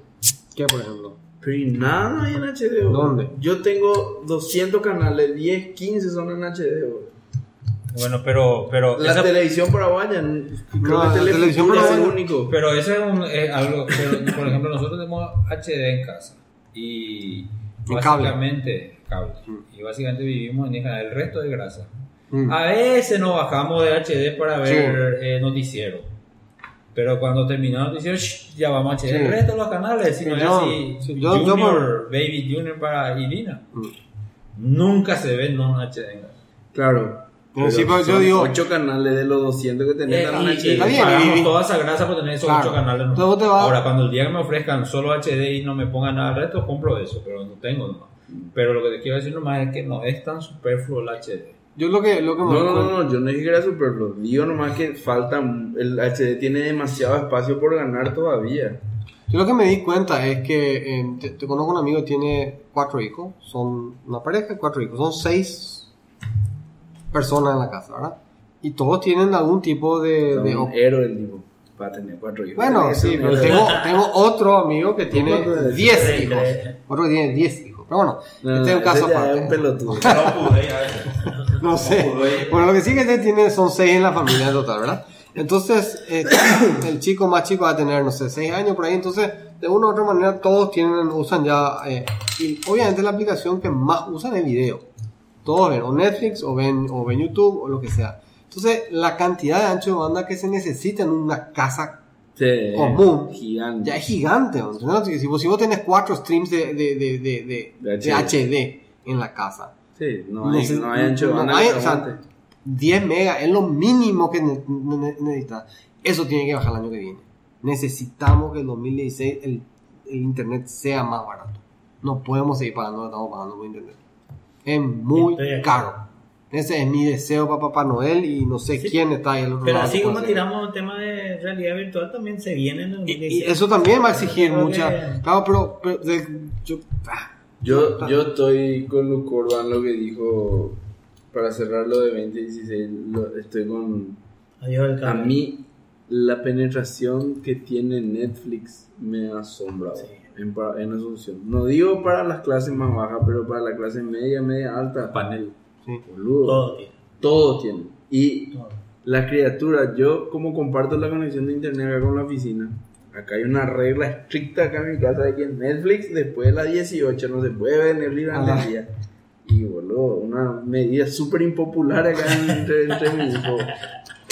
¿Qué, por ejemplo? Pero y nada no hay en HD. ¿Dónde? Yo tengo 200 canales, 10, 15 son en HD. Bueno, pero, pero, La esa- televisión paraguaya, creo No, que la televisión es el paraguaya- único. pero eso es, un, es algo, pero, por ejemplo, nosotros tenemos HD en casa y En básicamente cable. Y básicamente vivimos en el resto de grasa. Mm. A veces nos bajamos de HD para ver eh, noticiero. Pero cuando terminó el noticiero, shh, ya vamos a HD. Sí. El resto de los canales, si no es yo- así, yo Junior, Baby Junior para Irina. Mm. Nunca se ve non HD en casa. Claro. Pero sí, pero yo digo- 8 canales de los 200 que tenés Eh, en y- HD. Está bien, pagamos y- toda esa grasa por tener esos Claro. ocho canales. ¿no? Entonces vos te vas- Ahora, cuando el día que me ofrezcan solo HD y no me pongan nada al resto, compro eso, pero no tengo nomás. Pero lo que te quiero decir nomás es que no es tan superfluo el HD. Yo lo que, lo que me No, doy no, no, no, yo no dije que era superfluo. Digo nomás que falta. El HD tiene demasiado espacio por ganar todavía. Yo lo que me di cuenta es que eh, te, te conozco un amigo que tiene cuatro hijos, son una pareja de cuatro hijos, son seis personas en la casa, ¿verdad? Y todos tienen algún tipo de... de- un héroe el tipo. Para tener cuatro hijos. bueno, sí, pero tengo, tengo otro amigo que tiene cuántos de- 10 Tres, hijos. Otro que tiene 10 hijos. Pero bueno, No, este es un caso aparte. es un pelotudo. <laughs> No sé. Bueno, lo que sí que este tiene son seis en la familia en total, ¿verdad? Entonces, eh, <coughs> el chico más chico va a tener, no sé, seis años por ahí. Entonces, de una u otra manera, todos tienen, usan ya. eh, y obviamente la aplicación que más usan es video. Todos ven o Netflix o ven, o ven YouTube o lo que sea. Entonces, la cantidad de ancho de banda que se necesita en una casa Sí, Común. Gigante. ya es gigante. ¿no? Si vos, si vos tenés cuatro streams de, HD en la casa, Sí, no hay, Neces- no hay ancho de no banda hay, que o sea, aguante. 10 megas es lo mínimo que ne- ne- necesitas. Eso tiene que bajar el año que viene. Necesitamos que el 2016 el, el internet sea más barato. No podemos seguir pagando lo que estamos pagando por internet. Es muy acuerdo. caro. Ese es mi deseo para Papá Noel y no sé Sí. quién está ahí al otro Pero lado. así como tiramos el tema de realidad virtual, también se viene en el Y, y eso también va a exigir mucha. que- Claro, pero, pero de- yo, ah, Yo, yo estoy con Luke Corban lo que dijo para cerrar lo de 2016. lo- estoy con. Adiós el A mí, la penetración que tiene Netflix me asombra Sí. En, en Asunción. No digo para las clases más bajas, pero para la clase media, media alta. Panel. sí. Boludo. Todo tiene. Todo tiene. Y todo. la criatura, yo como comparto la conexión de internet acá con la oficina, acá hay una regla estricta acá en mi casa de que en Netflix después de las 18 no se puede ver Netflix el día. Y boludo, una medida súper impopular acá entre, entre mi hijo.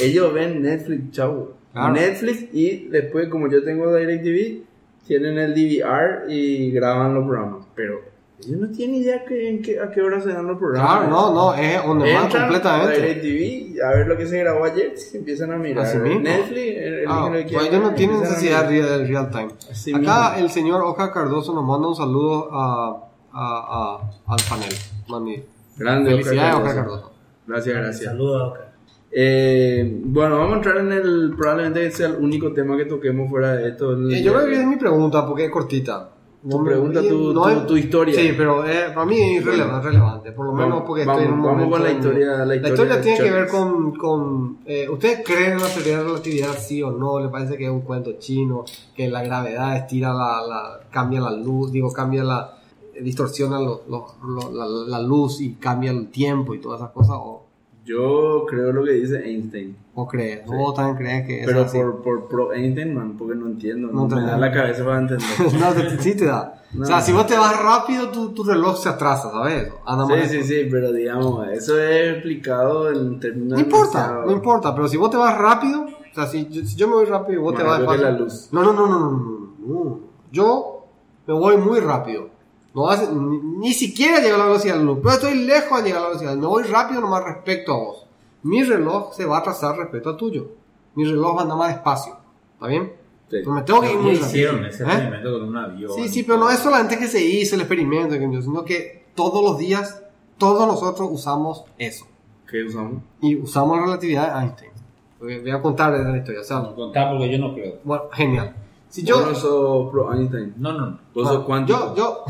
Ellos ven Netflix, chavo. Claro. Netflix y después como yo tengo DirecTV, tienen el DVR y graban los programas. Pero ellos no tienen idea que, en qué, a qué hora se dan los programas. Claro, no, no, es on demand Entran a completamente. DirecTV a ver lo que se grabó ayer, <laughs> se empiezan a mirar. Así mismo. Netflix, el, el Ah, que pues ellos no tienen necesidad del real time. Así Acá mismo. el señor Oscar Cardoso nos manda un saludo a, a- a- al panel. Mami. Grande, Felicidades, Oscar Cardoso. Cardoso. Gracias, gracias. Saludos a Oscar. Eh, bueno, vamos a entrar en el. Probablemente sea el único tema que toquemos fuera de esto. el- Eh, yo creo que es mi pregunta porque es cortita. Tu pregunta, tu- no tu- es- tu historia. Sí, pero eh, para mí es irrelevante, relevante. Por lo menos Vamos- porque vamos- estoy en un vamos momento con la en- historia- la historia tiene que ver con... con eh, ¿Ustedes creen en la teoría de la relatividad, sí o no? ¿Le parece que es un cuento chino? Que la gravedad estira la... la cambia la luz, digo, cambia la... distorsiona la, la luz y cambia el tiempo y todas esas cosas. ¿O, Yo creo lo que dice Einstein. o crees? Sí. ¿O también crees que es Pero así? por, por pro Einstein, man, porque no entiendo. No No, te me da. la cabeza para entender. <laughs> no, te- sí te da. No. O sea, si vos te vas rápido, tu, tu reloj se atrasa, ¿sabes? Anda Sí, sí, sí, pero digamos, eso es explicado en términos. No importa, no importa, pero si vos te vas rápido, o sea, si yo, si yo me voy rápido y vos te vas despacio. la luz. No, no, no, no, no, no. Yo me voy muy rápido. No hace- ni, ni siquiera llego a la velocidad de la luz, pero estoy lejos de llegar a la velocidad. Me voy rápido nomás respecto a vos. Mi reloj se va a atrasar respecto al tuyo. Mi reloj va a andar más despacio. ¿Está bien? Sí. No me tengo que ir muy rápido. hicieron ese ¿Eh? experimento con un avión. Sí, sí, pero no es solamente que se hizo el experimento, sino que todos los días, todos nosotros usamos eso. ¿Qué usamos? y usamos la relatividad de Einstein. Voy voy a contar la historia. O sea, No, contá porque yo no creo. bueno, genial. Si Yo no soy pro Einstein. No, no, no. Vos sos Ah, cuántico. Yo, yo,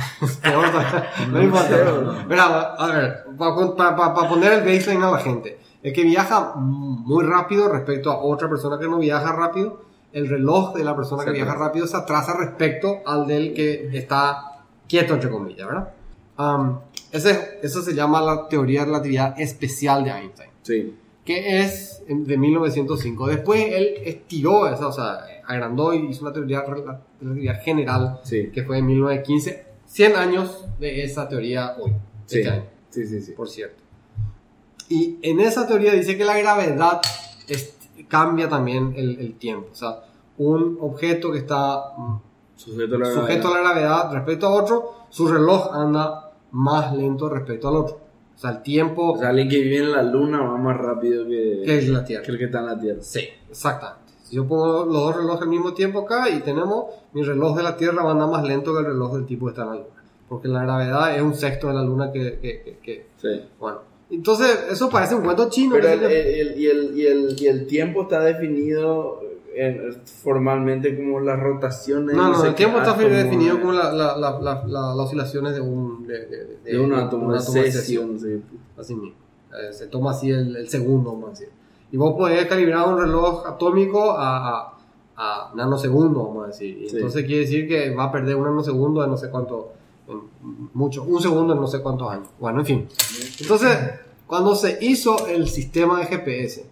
<laughs> <laughs> no importa. Mira, a ver, para poner el baseline a la gente, el que viaja muy rápido respecto a otra persona que no viaja rápido, el reloj de la persona que viaja rápido se atrasa respecto al del que está quieto, entre comillas, ¿verdad? Um, ese, eso se llama la teoría de relatividad especial de Einstein Sí. que es de 1905. Después él estiró esa, o sea, agrandó y hizo una teoría rela- relatividad general Sí. que fue en 1915. 100 años de esa teoría hoy, Sí. este año, Sí, sí, sí. por cierto. Y en esa teoría dice que la gravedad es- cambia también el, el tiempo. O sea, un objeto que está mm, Sujeto a la sujeto a la gravedad respecto a otro, su reloj anda más lento respecto al otro. O sea, el tiempo O sea, alguien que vive en la luna va más rápido que, que la Tierra. que el que está en la Tierra. Sí, exactamente. Si yo pongo los dos relojes al mismo tiempo acá y tenemos mi reloj de la Tierra va a andar más lento que el reloj del tipo que está en la Luna. Porque la gravedad es un sexto de la Luna que... que- que- que- Sí. bueno, entonces eso parece un cuento chino. Pero el, el- y, el, y, el, y el tiempo está definido en- formalmente como las rotaciones. no, no, el tiempo está átomo, definido como la- la- la- la- la- las oscilaciones de un... De, de- de- de un átomo, de cesio, no sé. Así mismo. Eh, se toma así el, el segundo, a decir. Y vos podés calibrar un reloj atómico a, a, a nanosegundos, vamos a decir. Y Sí. Entonces quiere decir que va a perder un nanosegundo de no sé cuánto, en mucho, un segundo en no sé cuántos años. Bueno, en fin. Entonces, cuando se hizo el sistema de GPS,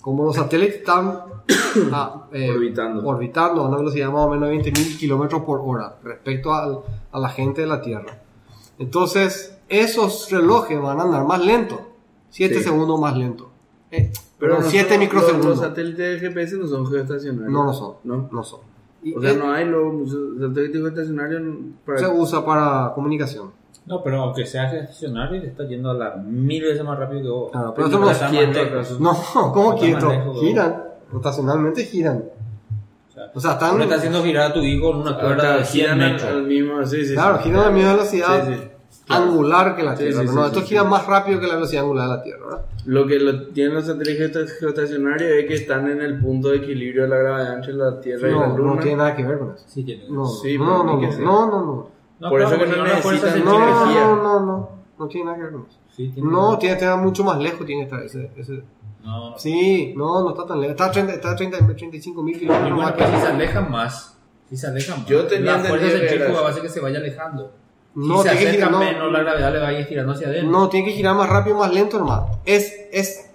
como los satélites están <coughs> ah, eh, Orbitando. orbitando a una velocidad más o menos de 20.000 kilómetros por hora respecto al- a la gente de la Tierra. Entonces, esos relojes van a andar más lento, 7 Sí. segundos más lento. Eh, Pero pero no 7 son- microsegundos. Los, los satélites de GPS no son geoestacionarios. no, no son. ¿No? No son. Y O sea, eh, no hay los muchos satélites geoestacionarios para... se usa para comunicación. No, pero aunque sea estacionario, está yendo a la mil veces más rápido que vos. Claro, pero no está es más quieto, lejos. No, ¿cómo Está quieto? más lejos, ¿no? Giran. Rotacionalmente giran. O sea, O sea, están. uno está haciendo girar a tu hijo con una cuerda de 100 giran al, metros. al mismo... Sí, sí, Claro, sí. giran a la misma velocidad Sí, sí. Angular que la Sí, Tierra. sí, no, sí. giran más rápido que la velocidad angular de la Tierra, ¿verdad? Lo que lo, tienen los satélites geoestacionarios es que están en el punto de equilibrio de la gravedad entre la Tierra y la No, Luna. no tiene nada que ver con eso. Sí, tiene. No, Sí, no, no, no, no, no, no. No, Por eso que no necesitan No, energía. no, no, no, no tiene nada que ver con eso. Sí, tiene No, tiene que estar mucho más lejos, tiene que estar ese, ese- No, no. Sí, no, no está tan lejos. Está a 30, está a 30, 35 mil Y kilómetros bueno, más que si se alejan más, si se alejan más, Yo tenía la fuerza centrífuga va a hacer que se vaya alejando. No, tiene que girar, no. menos, la gravedad le va a ir girando hacia adentro. No, tiene que girar más rápido, más lento, hermano. Es, es...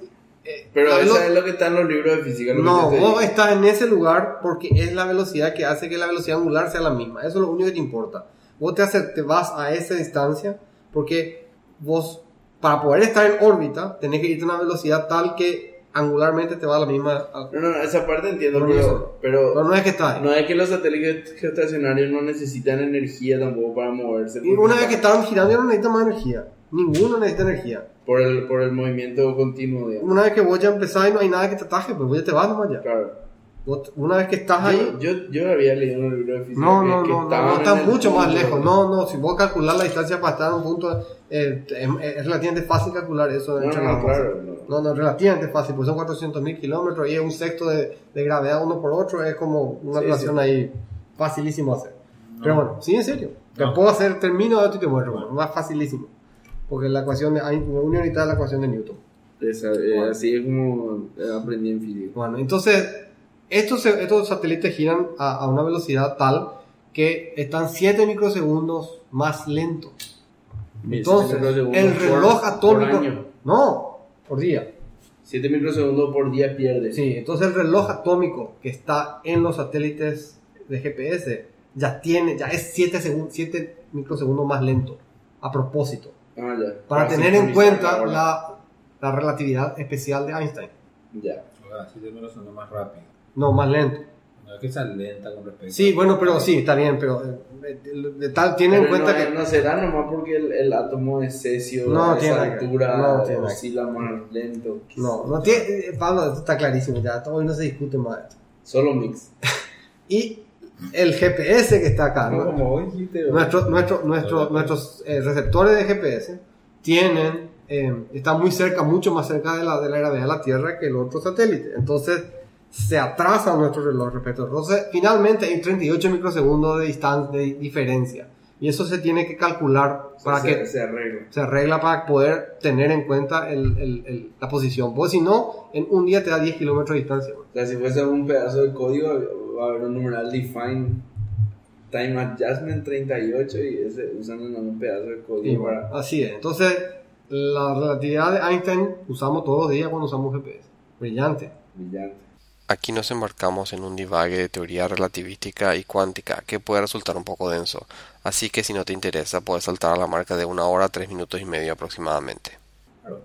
eh, Pero eso es lo que está en los libros de física. lo No, vos estás en ese lugar porque es la velocidad que hace que la velocidad angular sea la misma. Eso es lo único que te importa. Vos te, hace- te vas a esa distancia porque vos, para poder estar en órbita, tenés que irte a una velocidad tal que angularmente te va a la misma... No, no, esa parte entiendo, No, pero, pero Pero no es que estás ahí. no es que los satélites geoestacionarios no necesitan energía tampoco para moverse. Una vez que están girando ya no necesita más energía. Ninguno necesita energía. Por el, por el movimiento continuo, digamos. Una vez que vos ya empezás y no hay nada que te ataje, pues vos ya te vas nomás ya. Claro. Una vez que estás ahí... Yo, yo, yo había leído el libro de física No, que, no, que no, no, no, en está el mucho más lejos. No, no, si vos calcular la distancia para estar en un punto, eh, es, es relativamente fácil calcular eso. No, entre no, cosas. claro. No. No, no, relativamente fácil, pues son 400 mil kilómetros y es un sexto de, de gravedad uno por otro, es como una Sí, relación sí. ahí facilísimo hacer. Pero bueno, sí, en serio. Te No. puedo hacer, termino de esto y te muestro, bueno, más facilísimo. Porque la ecuación de, hay una unidad de la ecuación de Newton. Esa- eh, Bueno. Así es como eh, aprendí en física. Bueno, entonces, estos, se- estos satélites giran a, a una velocidad tal que están 7 microsegundos más lentos. Entonces, 7 microsegundos el reloj por atómico... No, por día. 7 microsegundos por día pierde. Sí, entonces el reloj atómico que está en los satélites de GPS ya tiene, ya es 7 segun- 7 microsegundos más lento. A propósito. Ah, ya. Para tener en cuenta la, la relatividad especial de Einstein. Ya. Así de menos son más rápido. No, más lento. No es que sea lenta con respecto. Sí, bueno, pero sí, está bien, pero eh, de, de tal, tiene en cuenta no, que... no será nomás porque el, el átomo de cesio No a tiene esa altura No tiene oscila más lento. No, no tiene... eh, Pablo, esto está clarísimo ya, hoy no se discute más de esto. Solo mix. <laughs> Y el GPS que está acá, ¿no? Como hoy dijiste, Nuestro- nuestro- nuestro- nuestros eh, receptores de GPS tienen eh, está muy cerca, mucho más cerca de la, de la gravedad de la Tierra que el otro satélite. Entonces se atrasa nuestro reloj respecto. Entonces finalmente hay 38 microsegundos de distancia, de diferencia. Y eso se tiene que calcular para se, que se arregla. se arregla para poder tener en cuenta el- el- el- la posición. Porque si no, en un día te da 10 kilómetros de distancia. O sea, si fuese un pedazo de código, va a haber un numeral define time adjustment 38 y ese usando un pedazo de código para... así es. Entonces, la relatividad de Einstein usamos todos los días cuando usamos GPS. Brillante. Brillante. Aquí nos embarcamos en un divague de teoría relativística y cuántica que puede resultar un poco denso, así que si no te interesa puedes saltar a la marca de una hora, tres minutos y medio aproximadamente. Claro.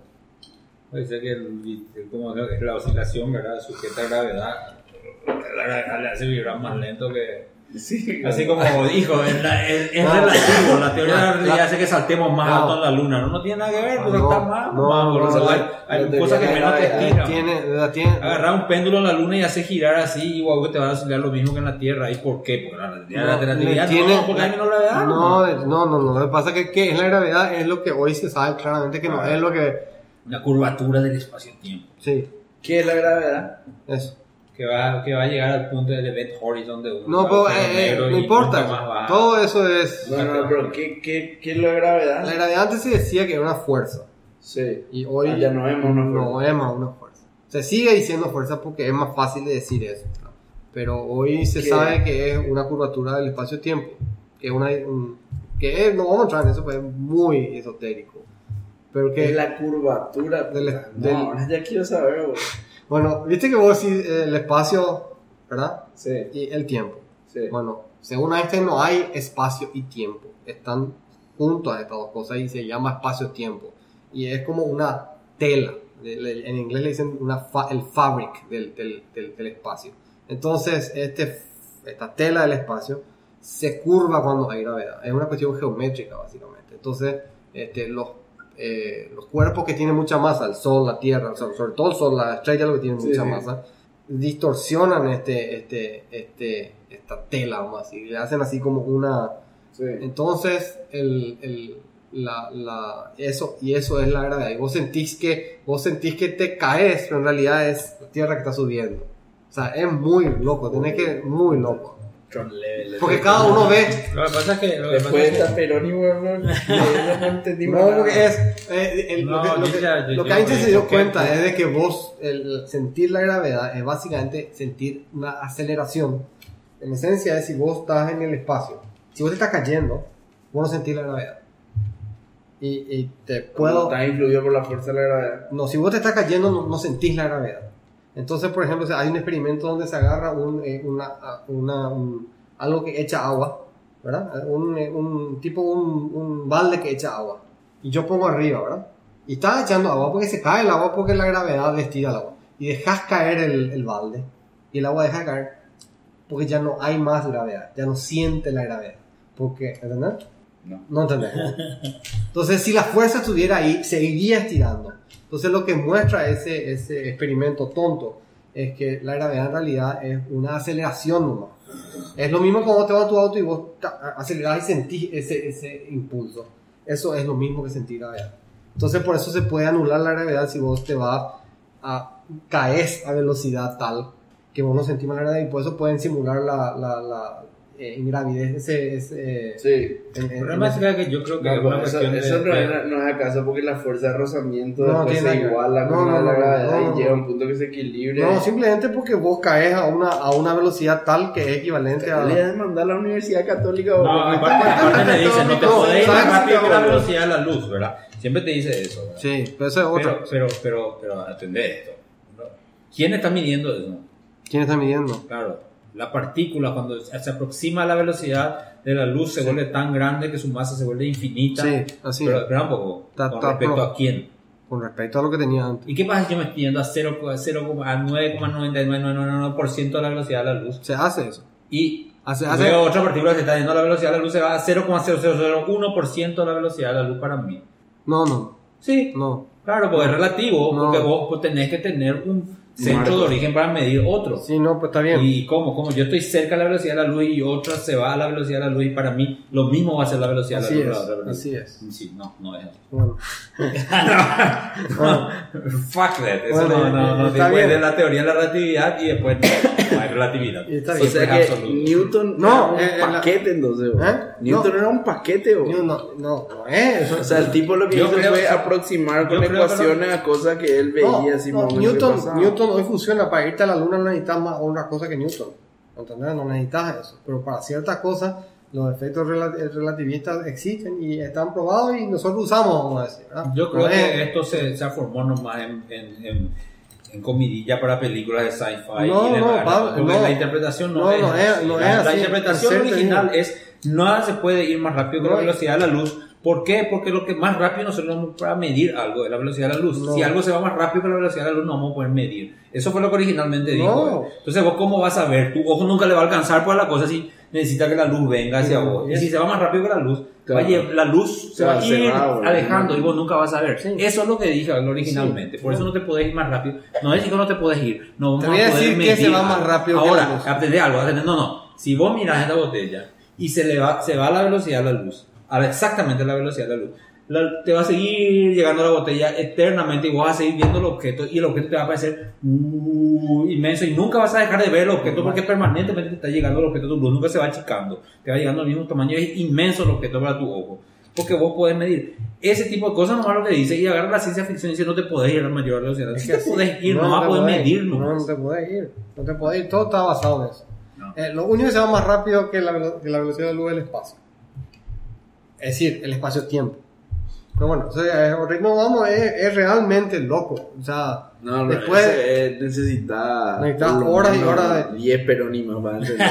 Puede ser que el- como la oscilación, ¿verdad? Sujeta a gravedad. La gravedad hace vibrar más lento que. Sí, Así como dijo, es, la- es- es relativo. La teoría de la relatividad hace que saltemos más No. alto en la luna. No, no tiene nada que ver, porque No, está más. hay, cosas que menos te estiran. Agarrar un péndulo en la luna y hacer girar así, igual que te va a oscilar lo mismo que en la Tierra. ¿Y por qué? Porque la relatividad, la relatividad tiene- no, porque hay menos gravedad. no, no, no, no. Lo que pasa es que, que es la gravedad es lo que hoy se sabe claramente que no Ah. es lo que. La curvatura del espacio-tiempo. Sí, ¿Qué es la gravedad? eso. Que va, que va a llegar al punto del event horizon de un No, pero eh, eh, negro no importa. Todo eso es. No, no, pero ¿qué, qué, qué es la gravedad? La gravedad antes se decía que era una fuerza. Sí. Y hoy Ah, ya no vemos una no fuerza. es más una fuerza. Se sigue diciendo fuerza porque es más fácil de decir eso. ¿no? Pero hoy se ¿Qué? sabe que es una curvatura del espacio-tiempo. Que es una. un- que es, no vamos a entrar en eso, pues es muy esotérico. Pero que. Es la curvatura. Del- del- no, ahora ya quiero saber, güey. Bueno, viste que vos decís eh, el espacio, ¿verdad? Sí, Y el tiempo. sí. Bueno, según Einstein no hay espacio y tiempo. Están juntos estas dos cosas y se llama espacio-tiempo. Y es como una tela. En inglés le dicen una fa- el fabric del, del- del- del espacio. Entonces, este, esta tela del espacio se curva cuando hay gravedad. Es una cuestión geométrica, básicamente. Entonces, este, los, eh, los cuerpos que tienen mucha masa, el Sol, la Tierra, o sea, sobre todo el Sol, la estrella, lo que tienen Sí, mucha sí. masa, distorsionan este, este, este, esta tela, vamos a decir, le hacen así como una... sí. Entonces, el, el- la, la- eso, y eso es la gravedad. Y vos sentís que, vos sentís que te caes, pero en realidad es la Tierra que está subiendo. O sea, es muy loco, tenés que, muy loco. Porque cada uno ve, Lo que pasa es que. Lo que Después pasa es que- está Peroni, <laughs> no, no, no entendimos no, nada. porque es, eh, el- lo No, que, lo yo que, ya- yo- lo que yo- Einstein se dio porque- cuenta es de que vos, el sentir la gravedad es básicamente sentir una aceleración. En esencia es si vos estás en el espacio, si vos te estás cayendo, vos no sentís la gravedad. Y, y te puedo... Está influido por la fuerza de la gravedad. No, si vos te estás cayendo no, no sentís la gravedad. Entonces, por ejemplo, hay un experimento donde se agarra un, eh, una, una- un- algo que echa agua, ¿verdad? Un, eh, un tipo, un, balde que echa agua. Y yo pongo arriba, ¿verdad? Y estás echando agua porque se cae el agua porque la gravedad estira el agua. Y dejas caer el, el balde. Y el agua deja de caer porque ya no hay más gravedad. Ya no siente la gravedad. Porque, ¿entendés? No. No entendés. Entonces, si la fuerza estuviera ahí, seguiría estirando. Entonces, lo que muestra ese, ese experimento tonto es que la gravedad en realidad es una aceleración nomás. Es lo mismo cuando te vas tu auto y vos acelerás y sentís ese, ese impulso. Eso es lo mismo que sentir gravedad. Entonces, por eso se puede anular la gravedad si vos te vas a caes a velocidad tal que vos no sentís más gravedad y por eso pueden simular la, la, la eh, ingravidez. Ese, ese, Sí. en- en- El problema es que yo creo que No, es una eso, cuestión de- eso no, de- es, no es acaso porque la fuerza de rozamiento No, después se iguala con no, la gravedad no, y no. llega a un punto que se equilibre. No, simplemente porque vos caes a una, a una velocidad tal que es equivalente a... Le de mandar a la Universidad Católica. No, güey. aparte, <laughs> aparte le dicen, no te podés ir ¿sabes más rápido qué? que la velocidad de la luz, ¿verdad? Siempre te dice eso, ¿verdad? Sí, pero eso es otra. Pero, pero, pero, pero atendé esto. ¿Quién está midiendo eso? ¿Quién está midiendo? Claro, la partícula cuando se aproxima a la velocidad de la luz se vuelve tan grande que su masa se vuelve infinita. Sí, así. Pero espera un poco, Ta- con ta- respecto pro- a quién. Con respecto a lo que tenía antes. ¿Y qué pasa si yo me estoy yendo a 0, a 0, a 9,9999% de la velocidad de la luz? Se hace eso. Y Hace, hace, veo otra partícula que está yendo a la velocidad de la luz, se va a 0,0001% de la velocidad de la luz para mí. No, no, Sí, no. claro, porque es relativo, No. porque vos pues, tenés que tener un... centro de origen para medir otro. Sí, no, pues está bien. ¿Y cómo? ¿Cómo? Yo estoy cerca de la velocidad de la luz y otra se va a la velocidad de la luz y para mí lo mismo va a ser la velocidad Así de la es, luz. la así velocidad. es. Sí, no, no es. Bueno, <laughs> no, fuck that. Eso Bueno, no, no, no. está Después bien. de la teoría de la relatividad y después relatividad. Está O bien. sea Siempre es que absoluto. Newton No, era eh, un en la- paquete entonces. ¿o? ¿Eh? Newton No. era un paquete. ¿o? no, no, no, no es eso. O sea, el tipo lo que Yo hizo creo fue aproximar con ecuaciones lo- a cosas que él veía No, así no, o Newton. Newton hoy funciona. Para irte a la luna no necesitas más otra cosa que Newton. ¿Entendés? No necesitas eso. Pero para ciertas cosas, los efectos rela- relativistas existen y están probados y nosotros usamos, vamos a decir. ¿verdad? Yo creo No es- que esto se, se formó nomás en, en, en, en comidilla para películas de sci-fi. No, no, Pablo, porque no. la interpretación no, No, es, no es- así. no la, es la así. interpretación original es nada se puede ir más rápido que la velocidad de la luz. ¿Por qué? Porque lo que más rápido nosotros vamos para medir algo es la velocidad de la luz. Si algo se va más rápido que la velocidad de la luz, no vamos a poder medir. Eso fue lo que originalmente dijo. Entonces, ¿vos cómo vas a ver? Tu ojo nunca le va a alcanzar por la cosa si necesita que la luz venga hacia vos. Y si se va más rápido que la luz, Claro. va a lle- la luz se va a ir alejando y vos nunca vas a ver. Sí. Eso es lo que dije originalmente. Por eso no te podés ir más rápido. No es que no te podés ir. No Te vamos voy a poder decir que se va más rápido que Ahora, la luz. aprende algo. aprende- No, no. Si vos miras esta botella y se le va, se va a la velocidad de la luz, a exactamente la velocidad de la luz, la- te va a seguir llegando la botella eternamente y vas a seguir viendo el objeto y el objeto te va a parecer uh, inmenso y nunca vas a dejar de ver el objeto porque permanentemente te está llegando el objeto a tu luz, nunca se va achicando, te va llegando al mismo tamaño, es inmenso el objeto para tu ojo. Porque vos podés medir ese tipo de cosas, nomás lo que dice, y agarra la ciencia ficción y dice no te podés ir a la mayor velocidad. Que te así- podés ir, no, no, a poder podés medir ir. No, nomás. no te podés ir. No te podés ir. Todo está basado en eso. No. Eh, lo único que se va más rápido que la, que la velocidad de la luz es el espacio. Es decir, el espacio-tiempo. Pero bueno, o sea, el ritmo vamos es, es realmente loco. O sea, No, no, después. ese, eh, necesita. Necesita por lo horas y horas de- 10 perónimos para entender.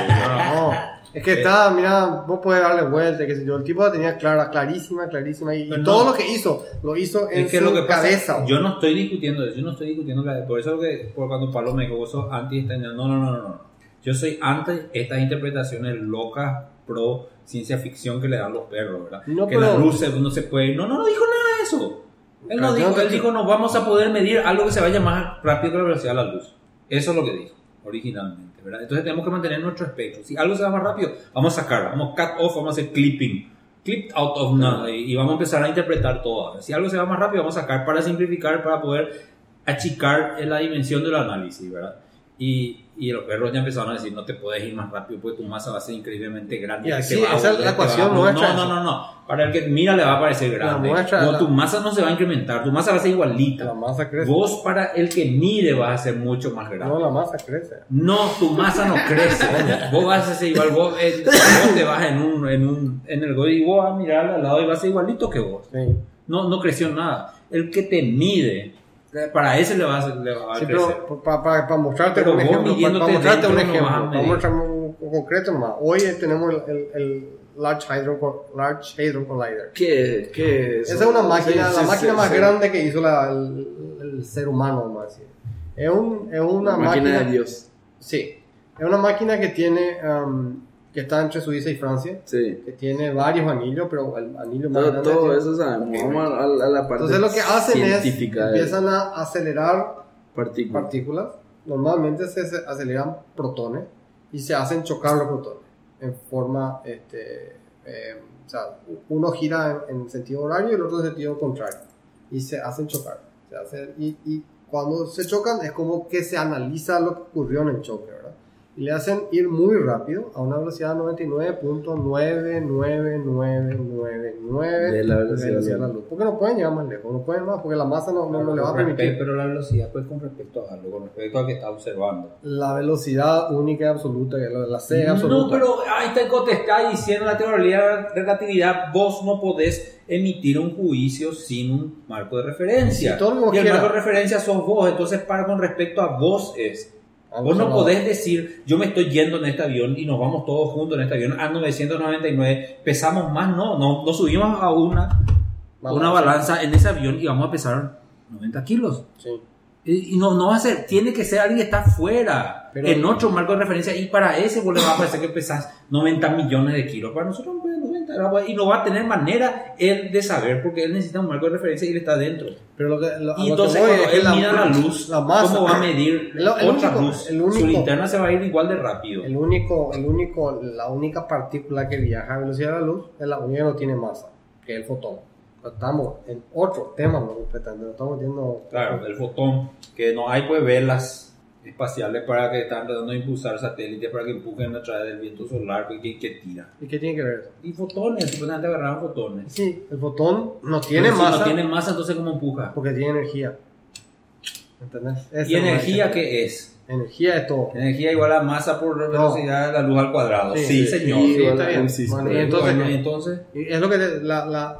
No, es que está, mira, vos podés darle vuelta, qué sé yo. El tipo la tenía clara, clarísima, clarísima. Y, y todo no. lo que hizo, lo hizo en Es que su lo que pasa, cabeza. yo no estoy discutiendo eso, yo no estoy discutiendo la, por eso que por cuando Pablo me dijo, vos sos anti no, no, no, no, no, yo soy anti estas interpretaciones locas pro ciencia ficción que le dan los perros, ¿verdad? No, que pero- la luz no se puede, no, no, no dijo nada de eso. Él no dijo, él dijo, no vamos a poder medir algo que se vaya más rápido que la velocidad de la luz. Eso es lo que dijo originalmente, ¿verdad? Entonces tenemos que mantener nuestro espectro. Si algo se va más rápido, vamos a sacar, vamos a cut off, vamos a hacer clipping, clip out of nada y, vamos a empezar a interpretar todo. Si algo se va más rápido, vamos a sacar para simplificar, para poder achicar la dimensión del análisis, ¿verdad? Y, y los perros ya empezaron a decir, no te puedes ir más rápido porque tu masa va a ser increíblemente grande. Y así, va esa es la ecuación no, No, no, no, no. Para el que mira le va a parecer grande. muestra, no, la- tu masa no se va a incrementar, tu masa va a ser igualita. La masa crece. Vos para el que mire vas a ser mucho más grande. No, la masa crece. No, tu masa no crece. <laughs> vos vas a ser igual, vos, eh, vos te vas en un, en un, en el y vos vas a mirar al lado y vas a ser igualito que vos. Sí. No, no creció nada. El que te mide, para ese le va a, le va a Sí, pero para mostrarte Pero un vos ejemplo, para, midiéndote mostrarte un vas ejemplo, para mostrarme un, un concreto nomás. Hoy tenemos el, el, el Large, Hadron, Co- Large Hadron Collider. ¿Qué, qué Esa es una máquina, Sí, la sí, máquina más grande que hizo la- el, el ser humano, decir. Es, un, es una Una máquina máquina, de Dios. Sí, es una máquina que tiene, um, que está entre Suiza y Francia, Sí. que tiene varios anillos, pero el anillo más Todo, grande todo tiene- eso sabemos. Vamos a, a la parte Entonces lo que hacen es, de empiezan a acelerar partículas. partículas, normalmente se aceleran protones y se hacen chocar los protones en forma, este, eh, o sea, uno gira en, en sentido horario y el otro en sentido contrario y se hacen chocar. Se hace- y, y cuando se chocan es como que se analiza lo que ocurrió en el choque. Y le hacen ir muy rápido a una velocidad de 99.99999 De la velocidad de la luz. Porque no pueden llegar más lejos, no pueden más, porque la masa no, no, no le va a permitir. Pero la velocidad, pues con respecto a algo, con respecto a que está observando. La velocidad única y absoluta, que la, la C absoluta. No, pero te está diciendo la teoría de la relatividad, vos no podés emitir un juicio sin un marco de referencia. Sí, todo lo que y el quiera. marco de referencia sos vos, entonces para con respecto a vos es. Vos no podés decir, yo me estoy yendo en este avión y nos vamos todos juntos en este avión a 999, pesamos más, no, no, no subimos a una, una balanza en ese avión y vamos a pesar 90 kilos. Sí. Y no, no va a ser, tiene que ser alguien que está fuera, Pero- en otro marco de referencia, y para ese vos le va a parecer que pesas 90 millones de kilos. Para nosotros no puede 90, y no va a tener manera él de saber, porque él necesita un marco de referencia y él está dentro. Pero lo que, lo- a Y entonces cuando él mida la luz, la masa- ¿cómo va a <laughs> medir el otra único- luz? el único- Su linterna se va a ir igual de rápido. El único, el único, la única partícula que viaja a velocidad de la luz es la única que no tiene masa, que es el fotón. Estamos en otro tema, no nos estamos metiendo... Claro, el fotón, que no hay pues velas espaciales para que están tratando de impulsar satélites para que empujen a través del viento solar que, que, que tira. ¿Y qué tiene que ver eso? Y fotones, supuestamente agarraron fotones. Sí, el fotón no tiene Pero si masa no tiene masa, entonces ¿cómo empuja? porque tiene energía. ¿Entendés? Esa ¿Y energía qué es? Energía es todo. Energía igual a masa por velocidad de la luz al cuadrado. Sí, Sí, sí, señor. sí, está bien. Bueno, y entonces, Bueno, y entonces, es lo que te- la, la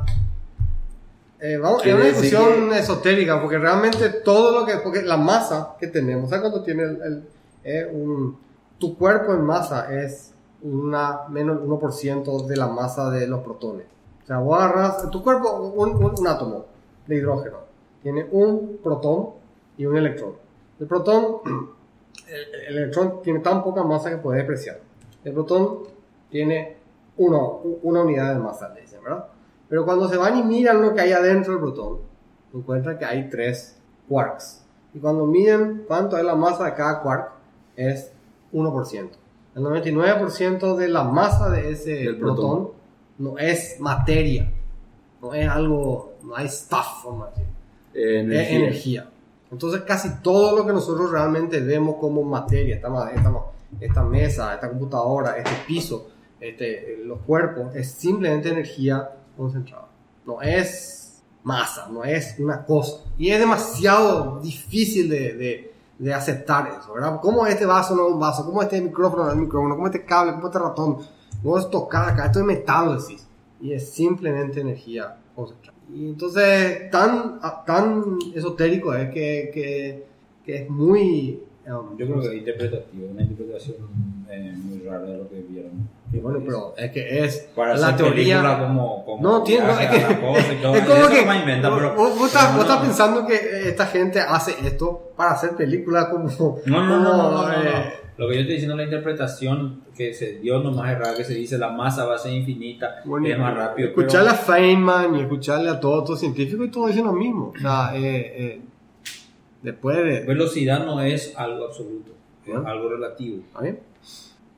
eh, vamos, es Quiere una discusión esotérica porque realmente todo lo que porque la masa que tenemos ¿sabes cuánto tiene el, el- eh, un, tu cuerpo en masa es una menos del 1% de la masa de los protones. O sea vos agarras tu cuerpo un, un- un átomo de hidrógeno tiene un protón y un electrón. El protón <clears throat> el, el electrón tiene tan poca masa que puede despreciar. El protón tiene uno, una unidad de masa, le dicen, ¿verdad? Pero cuando se van y miran lo que hay adentro del protón, encuentran que hay tres quarks. Y cuando miden cuánto es la masa de cada quark, es 1%. El 99% de la masa de ese protón, protón. no es materia, no es algo, no hay stuff, vamos a decir Eh, es energía. energía. Entonces casi todo lo que nosotros realmente vemos como materia, esta, esta, esta mesa, esta computadora, este piso, este, los cuerpos, es simplemente energía concentrada. No es masa, no es una cosa. Y es demasiado difícil de, de- de aceptar eso, ¿verdad? ¿Cómo este vaso no es un vaso? ¿Cómo este micrófono no es un micrófono? ¿Cómo este cable? ¿Cómo este ratón? No es tocar acá, esto es metal. Y es simplemente energía concentrada. Y entonces, tan, tan esotérico es que, que, que es muy... um, yo creo que es interpretativo, una interpretación eh, muy rara de lo que vieron. y bueno, pero es que es Para la teoría... como, como No, tiene, no, es que, todo, es como eso que inventa, pero- vos, vos estás, no, vos estás pensando que esta gente hace esto para hacer películas como... No, no, no, no, eh, Lo que yo estoy diciendo es la interpretación que se dio nomás errada, que se dice la masa va a ser infinita, Bueno, es más rápido. Escucharle pero- a Feynman y escucharle a todos estos científicos y todos dicen lo mismo. O sea, eh, eh, después de... Velocidad no es algo absoluto, es Bueno. algo relativo. ¿Está bien?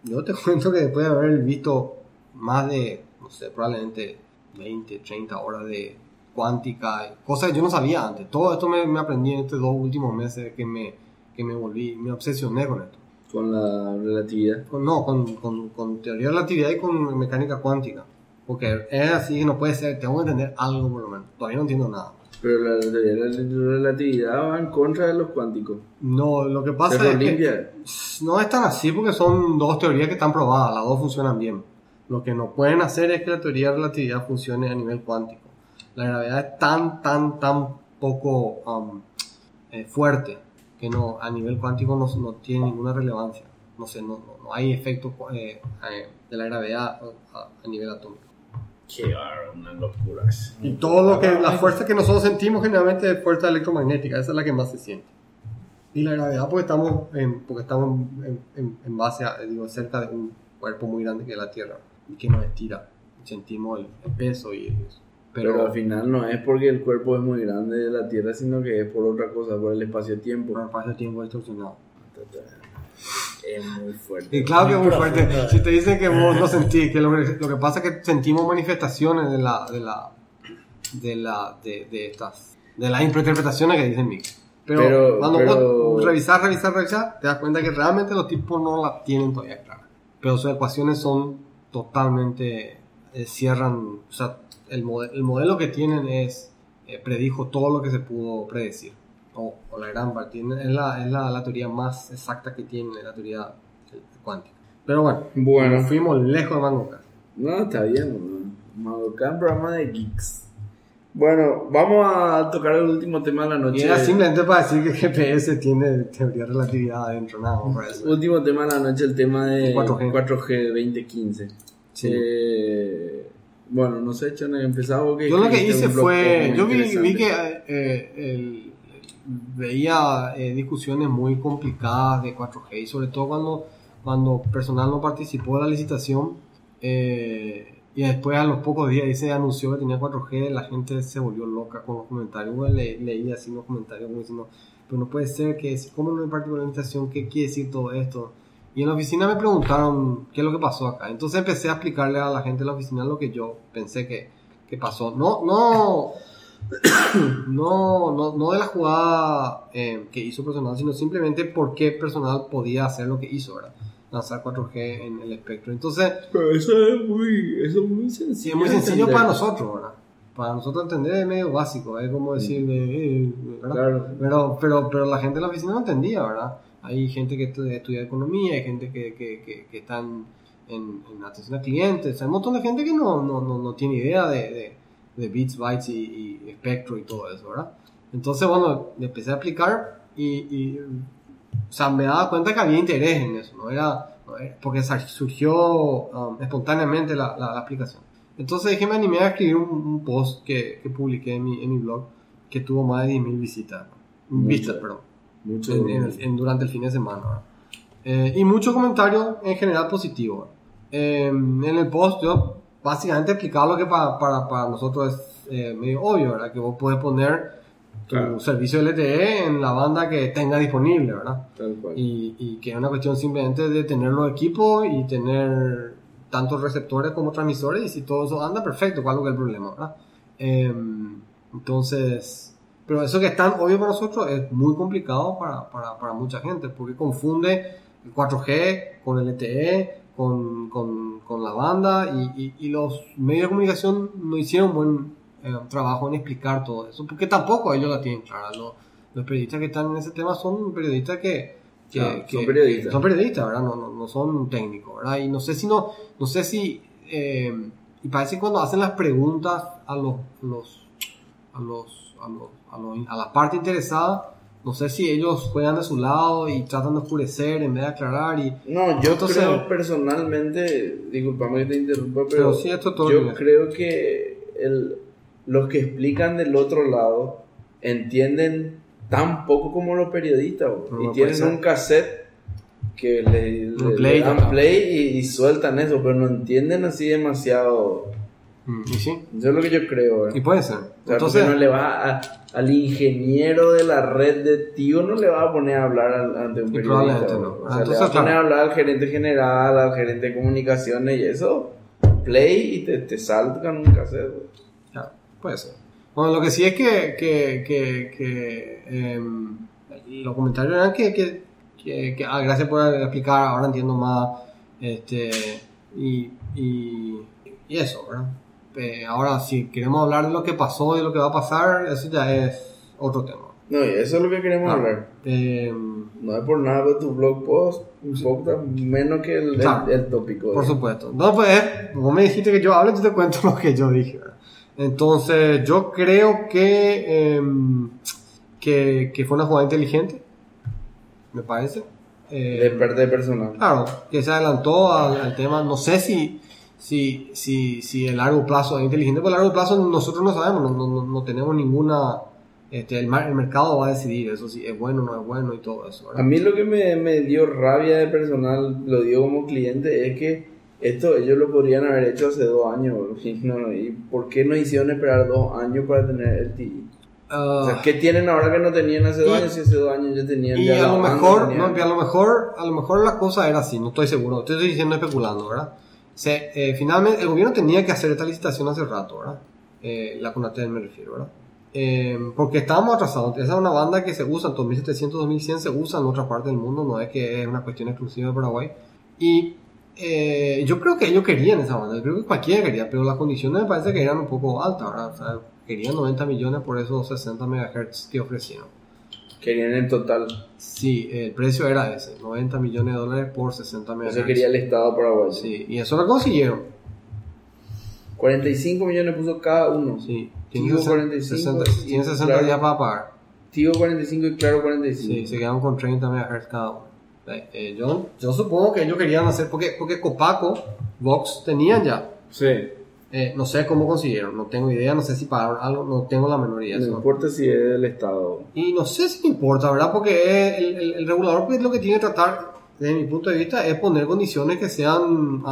Yo te <laughs> cuento que después de haber visto más de, no sé, probablemente 20, 30 horas de cuántica, cosas que yo no sabía antes. Todo esto me, me aprendí en estos dos últimos meses que me, que me volví, me obsesioné con esto. Con la relatividad. Con- no, con, con, con teoría de relatividad y con mecánica cuántica. Porque es así, no puede ser, tengo que entender algo por lo menos. Todavía no entiendo nada. Pero la, teoría de la relatividad va en contra de los cuánticos. No, lo que pasa es que no es tan así porque son dos teorías que están probadas, las dos funcionan bien. Lo que no pueden hacer es que la teoría de relatividad funcione a nivel cuántico. La gravedad es tan, tan, tan poco um, eh, fuerte que no a nivel cuántico no, no tiene ninguna relevancia. No sé, no, no, hay efecto eh, eh, de la gravedad a, a nivel atómico. Una locura. Y todo lo que, la fuerza que nosotros sentimos generalmente es fuerza electromagnética, esa es la que más se siente. Y la gravedad porque estamos en, porque estamos en, en- en base a, digo, cerca de un cuerpo muy grande que es la Tierra y que nos estira. Sentimos el, el peso y eso. Pero, Pero, al final no es porque el cuerpo es muy grande de la Tierra, sino que es por otra cosa, por el espacio-tiempo. por el tiempo distorsionado. Es muy fuerte. Y claro que es muy fuerte. Si te dicen que vos lo sentís, que lo, que lo que pasa es que sentimos manifestaciones de la, de la, de la, de, de estas, de las interpretaciones que dicen Mick. Pero, Pero- cuando pero- vos revisar, revisar, revisar, te das cuenta que realmente los tipos no la tienen todavía clara. Pero sus ecuaciones son totalmente, eh, cierran, o sea, el, mode- el modelo que tienen es, eh, predijo todo lo que se pudo predecir. O, o la gran parte, es, la, es la, la teoría más exacta que tiene, la teoría cuántica. Pero bueno, Bueno. fuimos lejos de Mangoka. No, está bien. Madokan, programa de geeks. Bueno, vamos a tocar el último tema de la Y noche. era simplemente para decir que GPS tiene teoría de relatividad adentro, nada más. Último tema de la noche, el tema de 4G. 4G 2015. Sí. Eh, bueno, no sé, Chana, que Yo lo que hice fue, yo vi, vi que eh, el, veía eh, discusiones muy complicadas de 4G y sobre todo cuando, cuando personal no participó de la licitación eh, y después a los pocos días ahí se anunció que tenía 4G, la gente se volvió loca con los comentarios. Bueno, le, leí así los comentarios como diciendo, pero no puede ser que, si- ¿cómo no impartió la licitación? ¿Qué quiere decir todo esto? Y en la oficina me preguntaron qué es lo que pasó acá. Entonces empecé a explicarle a la gente de la oficina lo que yo pensé que, que pasó. No, no, no, no, no de la jugada eh, que hizo personal, sino simplemente por qué personal podía hacer lo que hizo, ¿verdad? Lanzar 4G en el espectro. Entonces, Pero eso es muy, eso es muy sencillo. Es muy sencillo entender. para nosotros, ¿verdad? Para nosotros entender es medio básico, es como decirle, eh, ¿verdad? Claro. Pero, pero, pero la gente de la oficina no entendía, ¿verdad? Hay gente que estu- estudia economía, hay gente que, que, que, que están en, en atención a clientes, hay un montón de gente que no, no, no, no tiene idea de, de, de bits, bytes y, y espectro y todo eso, ¿verdad? Entonces, bueno, empecé a aplicar y, y, o sea, me daba cuenta que había interés en eso, no era, no era- porque sa- surgió um, espontáneamente la, la, la aplicación. Entonces dije, me animé a escribir un, un post que, que publiqué en mi, en mi blog que tuvo más de 10.000 visitas. Mucho. vistas, perdón, Mucho. en- en en- durante el fin de semana. ¿verdad? Eh, y muchos comentarios en general positivos. Eh, en el post yo básicamente explicaba lo que para, para, para nosotros es eh, medio obvio, ¿verdad? Que vos podés poner tu Claro. servicio LTE en la banda que tenga disponible, ¿verdad? Tal cual. Y, y que es una cuestión simplemente de tener los equipos y tener tantos receptores como transmisores y si todo eso anda perfecto, ¿cuál es el problema? ¿verdad? Em, entonces, pero eso que es tan obvio para nosotros es muy complicado para, para, para mucha gente porque confunde el 4G con el LTE, con, con, con la banda y, y, y los medios de comunicación no hicieron buen eh, trabajo en explicar todo eso porque tampoco ellos la tienen clara. Los, los periodistas que están en ese tema son periodistas que, que- Claro, que- son periodistas. son periodistas, ¿verdad? No, no, no son técnicos, ¿verdad? Y no sé si no, no sé si, eh, y parece que cuando hacen las preguntas a los, los, a los, a los, a los- a la parte interesada, no sé si ellos juegan de su lado y tratan de oscurecer en vez de aclarar y, No, yo Entonces- creo personalmente, disculpame que te interrumpa, pero, Pero sí, esto todo yo bien. creo que el, los que explican del otro lado entienden tan poco como los periodistas, y no tienen un cassette que le, play, le dan play y, y sueltan eso, pero no entienden así demasiado. Mm, y sí, Eso es lo que yo creo. ¿eh? y puede ser. O sea, Entonces, no le va a- al ingeniero de la red de tío no le va a poner a hablar al- ante un periodista. probablemente ¿no? O Ah, sea, entonces, le va a poner claro. a hablar al gerente general, al gerente de comunicaciones y eso. Play y te, te saltan un cassette. Ya, puede ser. Bueno, lo que sí es que, que, que, que em, los comentarios eran que, que, que, que, ah, gracias por explicar, ahora entiendo más, este, y, y, y eso, ¿verdad? Eh, ahora, si queremos hablar de lo que pasó y de lo que va a pasar, eso ya es otro tema. No, y eso es lo que queremos Ah. hablar. Em, No es por nada, pero tu blog post importa menos que el, el- Claro. el tópico. Por ¿eh? supuesto. No, pues, vos me dijiste que yo hable, yo te cuento <laughs> lo que yo dije. Entonces, yo creo que, em, que, que fue una jugada inteligente, me parece. De perder personal. claro, que se adelantó al, al tema. No sé si, si, si, si el largo plazo es inteligente, porque a largo plazo nosotros no sabemos, no, no, no- no tenemos ninguna. Este, el, mar- el mercado va a decidir eso, si es bueno o no es bueno y todo eso. ¿verdad? A mí lo que me, me dio rabia de personal, lo digo como cliente, es que esto ellos lo podrían haber hecho hace dos años. <laughs> Y, no, ¿Y por qué nos hicieron esperar dos años para tener el TI? Ah, O sea, ¿qué tienen ahora que no tenían hace dos años si hace dos años ya tenían? Y ya a lo mejor, tenían- no, a lo mejor, a lo mejor la cosa era así, no estoy seguro, estoy diciendo especulando, ¿verdad? Se, eh, finalmente el gobierno tenía que hacer esta licitación hace rato, ¿verdad? Eh, la Conatel me refiero, ¿verdad? Eh, porque estábamos atrasados. Esa es una banda que se usa en 2700, 2100, se usa en otras partes del mundo, no es que es una cuestión exclusiva de Paraguay. Y eh, yo creo que ellos querían esa banda, yo creo que cualquiera quería, pero las condiciones me parece que eran un poco altas, ¿verdad? O sea, querían 90 millones por esos 60 MHz que ofrecieron. Querían en total. Sí, el precio era ese, 90 millones de dólares por 60 millones. Eso quería el Estado paraguayo. Sí, y eso lo consiguieron. 45 millones puso cada uno. Sí, tiene 60, 45 60, y tiene 60 claro. días para pagar. Tigo 45 y Claro 45. Sí, se quedaron con 30 MHz cada uno. Eh, yo, yo supongo que ellos querían hacer, porque, porque Copaco, Vox tenían ya. Sí. Eh, no sé cómo consiguieron, no tengo idea, no sé si pagaron algo, no tengo la menor idea. No Eso- importa si es del Estado. Y no sé si importa, ¿verdad? Porque el, el- el regulador pues, lo que tiene que tratar, desde mi punto de vista, es poner condiciones que sean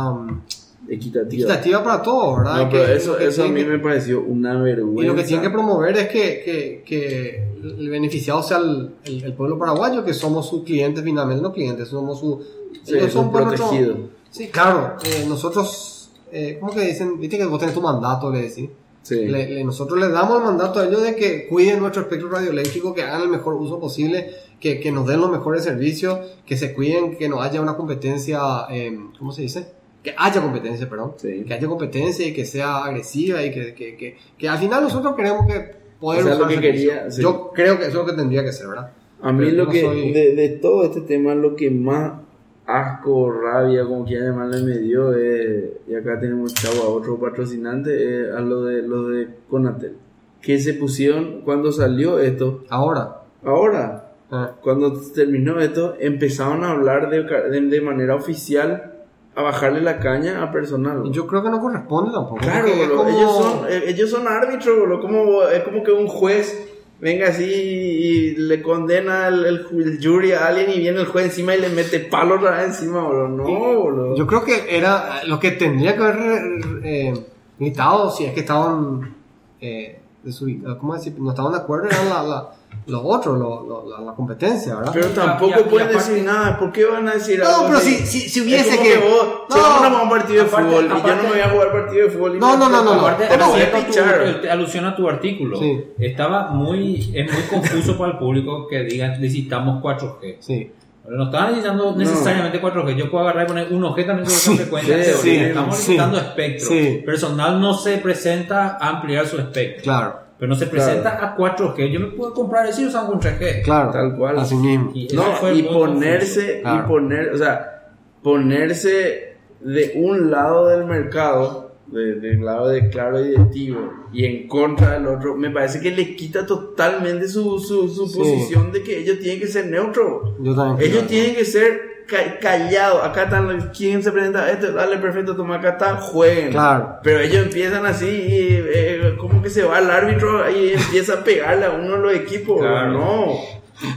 Equitativa. equitativas para todos, ¿verdad? No, pero Que- eso, eso a mí me pareció una vergüenza. Y lo que tienen que promover es que, que, que el beneficiado sea el, pueblo paraguayo, que somos sus clientes finalmente, no clientes, somos su... Sí, son nuestro- protegidos. Sí, claro, eh, nosotros, eh, ¿cómo que dicen? Viste que vos tenés tu mandato, le decís. Sí. Le- le- nosotros les damos el mandato a ellos de que cuiden nuestro espectro radioeléctrico, que hagan el mejor uso posible, que, que nos den los mejores servicios, que se cuiden, que no haya una competencia, eh, ¿cómo se dice? Que haya competencia, perdón. Sí. Que haya competencia y que sea agresiva y que, que, que, que al final nosotros queremos que poder O sea, lo usar que servicio. quería, sí. Yo creo que eso es lo que tendría que ser, ¿verdad? A mí Pero lo que, soy- de, de todo este tema, lo que más asco, rabia, como quieran llamarle, me dio, es, y acá tenemos chavo a otro patrocinante, es a lo de, lo de Conatel. Que se pusieron, cuando salió esto, Ahora. ahora, ah, cuando terminó esto, empezaron a hablar de, de, de manera oficial a bajarle la caña a personal. yo creo que no corresponde tampoco. Claro, como- ellos, son, eh, ellos son árbitros, boludo, como, es como que un juez venga así y le condena el, el, ju- el jury a alguien y viene el juez encima y le mete palo otra encima, boludo. No, boludo. Yo creo que era lo que tendría que haber eh, gritado si es que estaban eh, desubicados, ¿cómo decir? No estaban de acuerdo, eran la, la- los otros, lo- lo- la, la competencia, ¿verdad? Pero tampoco y a- y pueden aparte- decir nada. ¿Por qué van a decir No, algo pero así? si- si- si Es hubiese como que- vos, No. che, vamos a jugar un partido de Aparte- fútbol y yo no aparte- me voy a jugar partido de fútbol. y No, me- no, no, no, no. Aparte, lo pichar. te- alusión a tu artículo, Sí. estaba muy, es muy confuso para el público que digan necesitamos 4G. Sí. Pero no estaban necesitando necesariamente 4G. Yo puedo agarrar y poner 1G también con esa frecuencia. sí, Estamos sí. necesitando espectro. Sí. Personal no se presenta a ampliar su espectro. Claro, Pero no se presenta a 4G. Yo me puedo comprar ese y usar un 3G. claro. Tal cual. Así mismo. Y No, y ponerse. Claro. y poner, o sea, ponerse de un lado del mercado, de- del lado de Claro y de Tigo, y en contra del otro, me parece que le quita totalmente su, su, su Sí. posición de que ellos tienen que ser neutros. Yo también. Ellos tienen que ser ca- callados. Acá están, ¿quién se presenta? Este, dale, perfecto, toma acá está, jueguen. Claro. Pero ellos empiezan así, y, eh, como que se va el árbitro y empieza a pegarle a uno de los equipos. Claro. No.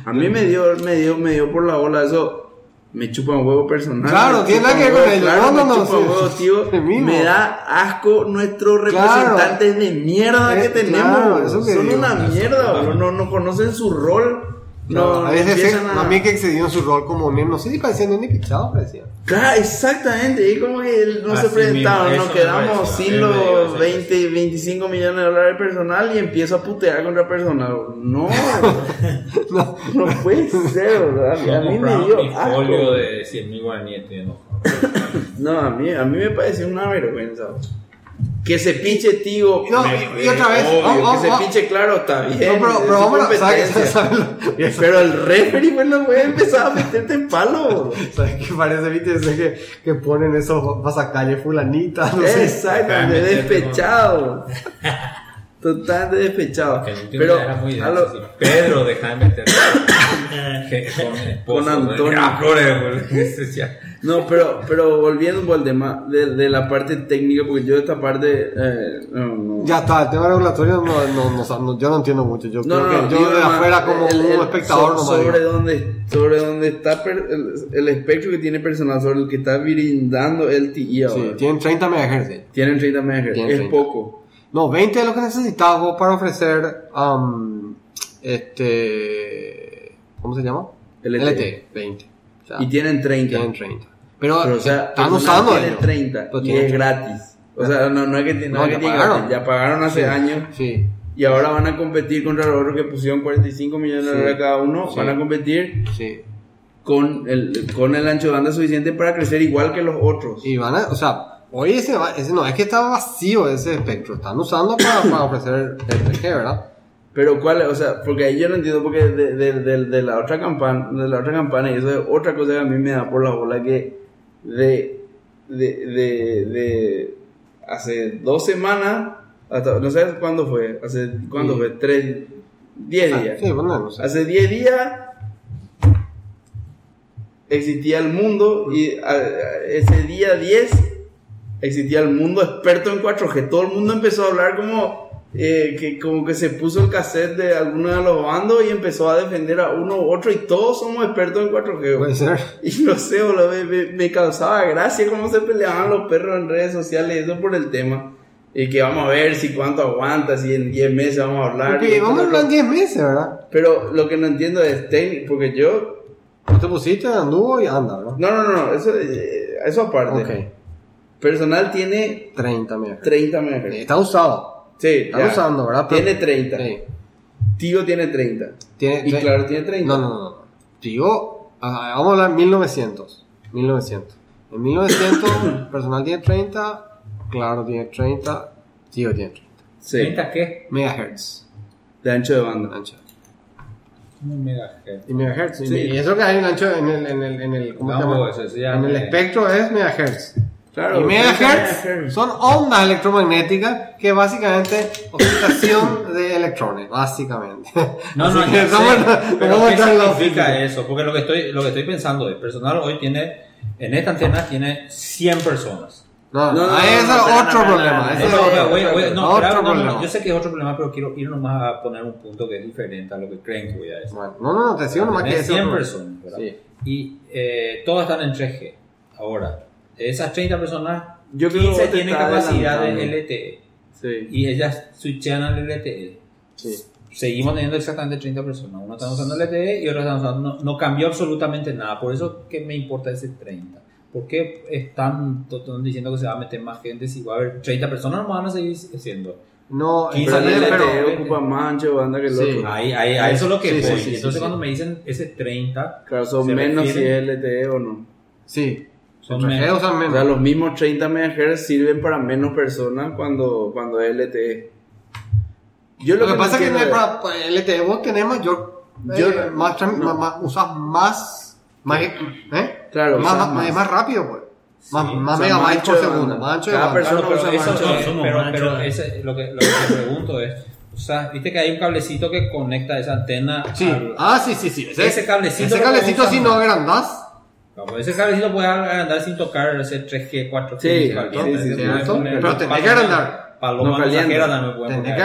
A mí me dio, me dio, me dio por la bola eso. Me chupa un huevo personal. Claro, me tiene que ver con. Claro, No, no, me chupa huevo, tío. Me da asco nuestros Claro. representantes de mierda Eh, que tenemos. claro, eso que Son digo. una mierda, boludo. no, no conocen su rol. No, a veces se- a mí que excedió su rol como nene, no sé si parecía nene pichado, parecía. Claro, exactamente. Y como que él no Así se presentaron, mismo, nos quedamos sin los ese 20, 25 millones de dólares de personal y empiezo a putear contra personal. No, <laughs> No. no puede ser, ¿verdad? No A mí me dio mi folio asco. de 100 mil guaraníes. <laughs> No, a mí, a mí me pareció una vergüenza. Que se pinche tío. No, me- y- y otra vez, obvio, vamos, que se vamos. pinche claro, está bien. No, pero, es pero a ¿sabes, <laughs> sabes, Pero el referee pues no puede empezar a meterte en palo. ¿sabes qué parece? ¿Viste? Ese que, que ponen esos pasacalle fulanita, no sé. Exactamente, Para meterte <laughs> Totalmente despechado. El Pero era muy a lo- denso, sí. Pedro, deja de <laughs> con Antonio. No, pero, pero volviendo al tema de, de la parte técnica, porque yo esta parte eh, no, no. Ya está, el tema regulatorio no, no, no, no- yo no entiendo mucho. Yo No, creo no, que yo de afuera como el- el- un espectador so- sobre donde sobre donde está per- el, el espectro que tiene personal sobre el que está brindando LTE ahora. Sí, tienen 30 MHz. Tienen 30 MHz, Tienen es 30. poco. No, 20 es lo que necesitas vos para ofrecer um, este ¿cómo se llama? LTE. 20. O sea, Y tienen 30. tienen 30. Pero, Pero, o sea, están usando tiene ellos. 30 Pero y es gratis. O sea, no, no es que, no No, es que ya tiene pagaron. gratis, ya pagaron hace Sí. años Sí, y ahora van a competir contra los otros que pusieron 45 millones de Sí. dólares cada uno. Sí. Van a competir sí. con el, con el ancho de banda suficiente para crecer igual que los otros. Y van a, o sea, hoy ese, ese no es que está vacío ese espectro, están usando para, para ofrecer el 3G, ¿verdad? Pero cuál, o sea, porque ahí yo no entiendo porque de, de, de, de la otra campana, de la otra campana y eso es otra cosa que a mí me da por la bola que de de, de, de hace dos semanas hasta no sé cuándo fue, hace cuándo Sí. fue, tres, diez días. Sí, bueno, no sé. Hace 10 días existía el mundo y a- a- ese día 10 existía el mundo experto en 4G. Todo el mundo empezó a hablar como eh, que como que se puso el cassette de alguno de los bandos y empezó a defender a uno u otro y todos somos expertos en 4G. Puede ser. <laughs> Y no sé, boludo, me, me- me causaba gracia cómo se peleaban los perros en redes sociales, eso por el tema. Y que vamos a ver si cuánto aguanta, si en 10 meses vamos a hablar. Porque y vamos a hablar en 10 meses, ¿verdad? Pero lo que no entiendo es técnico, porque yo... Tú te pusiste, anduvo y anda, ¿verdad? No, no, no, eso, eh, eso aparte. Ok. Personal tiene 30 MHz. 30 MHz. Está usado. Sí, Está ya. usando, ¿verdad? Pero- Tiene 30. Sí. Tío tiene 30. Tiene, Y tre- claro, tiene 30. No, no, no, no. Digo, ah, vamos a hablar 1900. 1900. En 1900, <coughs> personal tiene 30, claro tiene 30, Tío tiene 30. Sí, ¿30 qué? Megahertz. de ancho de banda. Ancho. Un megahertz. Y megahertz. Sí. Y eso que hay en ancho, en el, en el, en el, ¿cómo se No, llama? eso, eso en el me- espectro es megahertz. Claro, y 30 megahertz son ondas electromagnéticas que básicamente oscilación de electrones, básicamente. No, no, que sé, pero ¿qué significa eso? Porque lo que estoy, lo que estoy pensando es, personal hoy tiene, en esta antena tiene 100 personas. No, No, no, ese no, es no, otro no, no, problema. no, yo sé que es otro problema, pero quiero ir nomás a poner un punto que es diferente a lo que creen que voy a decir. Bueno, no, no, no, te sigo nomás que Tenés ese 100 otro- personas, ¿verdad? Sí. Y eh, todas están en 3G. Ahora, de esas 30 personas, Yo creo que 15 vos te tienen capacidad de. LTE. Sí. Y ellas switchean al LTE. Sí. Seguimos teniendo exactamente 30 personas. Una están usando LTE y otra están usando. No, no cambió absolutamente nada. Por eso que me importa ese 30. ¿Por qué están, diciendo que se va a meter más gente si va a haber 30 personas? No van a seguir siendo. No, Pero LTE pero, ocupa más banda que el Sí. otro. Ahí, ahí, a eso es lo que voy. Entonces, cuando me dicen ese 30, Claro, son menos si es LTE o no. sí. Son Son menos. usan O sea, los mismos 30 MHz sirven para menos personas cuando, cuando es LTE. Yo Lo que pasa es que entiendo para, para LTE vos tenés mayor. Yo- eh, más, no. más- más- usas más. más ¿eh? Claro, más, más, más. es más rápido, pues. Más, Sí, más o sea, más megabytes por segundo. Más ancho de Cada banda. persona Claro, pero usa eso, eh, pero, pero ese- lo, que, lo que te pregunto es, o sea, viste que hay un cablecito que conecta esa antena Sí. al- Ah, sí, sí, sí. Ese cablecito Ese cablecito si no agrandás. No, pues ese cablecito puede andar sin tocar ese 3G, 4G. Sí, caliente. sí, sí, Puede cierto. poner Pero tenés que agrandar. Paloma No calienta. también puede Tenés que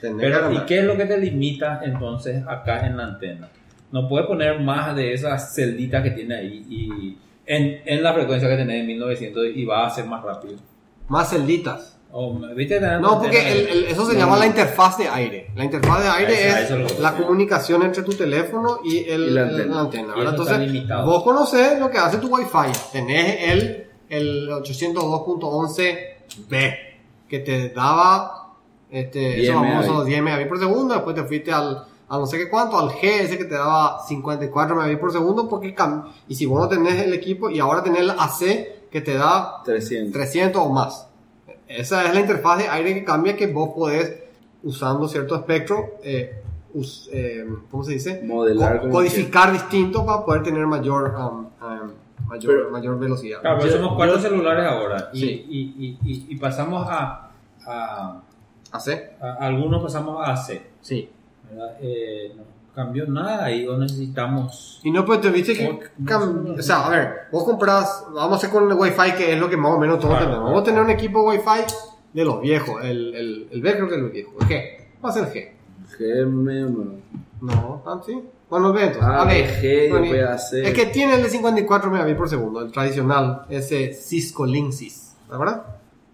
que Pero, ¿y qué es lo que te limita entonces acá en la antena? No puede poner más de esas celditas que tiene ahí y en, en la frecuencia que tenés en 1900 y va a ser más rápido. Más celditas. No, porque antena el- el- eso se llama la interfaz de aire. La interfaz de aire Eso- es la comunicación entre tu teléfono y, el, Y la antena. Entonces, vos conocés lo que hace tu Wi-Fi. Tenés el, el 802.11b que te daba este, 10 esos famosos megabits. 10 megabits por segundo. Después te fuiste al a no sé qué cuánto, al G, ese que te daba 54 megabits por segundo. Porque y si vos no tenés el equipo y ahora tenés el AC que te da 300. 300 o más. Esa es la interfaz de aire que cambia que vos podés, usando cierto espectro, eh, us- eh, ¿cómo se dice? Modelar Co- codificar distinto para poder tener mayor, um, um, mayor, Pero- mayor velocidad. Claro, pero somos cuatro celulares ahora y, Sí. y, y, y, y pasamos a, a, ¿AC? a- Algunos pasamos a AC. Sí. ¿verdad? Eh, no cambió nada ahí o necesitamos... Y no, pues te viste que, o sea, a ver, vos compras, vamos a hacer con el Wi-Fi que es lo que más o menos todos Claro, tenemos. Vamos a tener un equipo Wi-Fi de los viejos, el, el, el B creo que es el viejo, el G, va a ser el G. G nuevo. No, ah, sí. Bueno, ve entonces. Ah, a ver, G, bueno, después AC. Es que tiene el de 54 megabits por segundo, el tradicional, ese Cisco Linksys, ¿te acuerdas?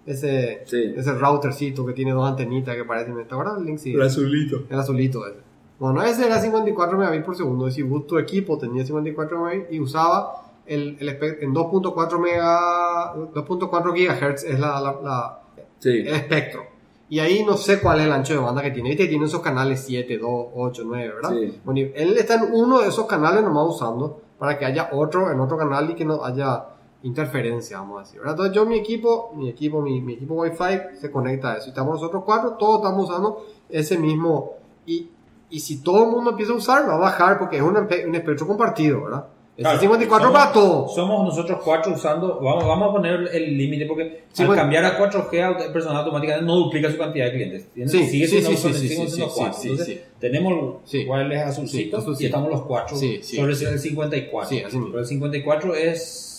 Ese, Sí. ese routercito que tiene dos antenitas que parecen, ¿te acuerdas? El Linksys. El azulito. El azulito ese. Bueno, ese era 54 megabits por segundo. Si vos, tu equipo tenía 54 megabits y usaba el, el en 2.4 mega, 2.4 gigahertz es la, la- la- Sí. el espectro. Y ahí no sé cuál es el ancho de banda que tiene. Viste, tiene esos canales 7, 2, 8, 9, ¿verdad? Sí. Bueno, él está en uno de esos canales nomás usando para que haya otro en otro canal y que no haya interferencia, vamos a decir. ¿verdad? Entonces yo mi equipo, mi equipo, mi, mi equipo Wi-Fi se conecta a eso. Y estamos nosotros cuatro, todos estamos usando ese mismo. Y, y si todo el mundo empieza a usar, va a bajar porque es un, un espectro compartido, ¿verdad? Es Claro, 54 somos- para todos. Somos nosotros cuatro usando, vamos, vamos a poner el límite porque al cambiar a 4G auto- el personal automáticamente no duplica su cantidad de clientes. Sí, sigue sí, siendo, sí, sí, sí, cuatro. Entonces, tenemos wireless azulcito Sí, azulcito. y estamos los cuatro sobre el 54. Sí, así mismo. Pero el 54 es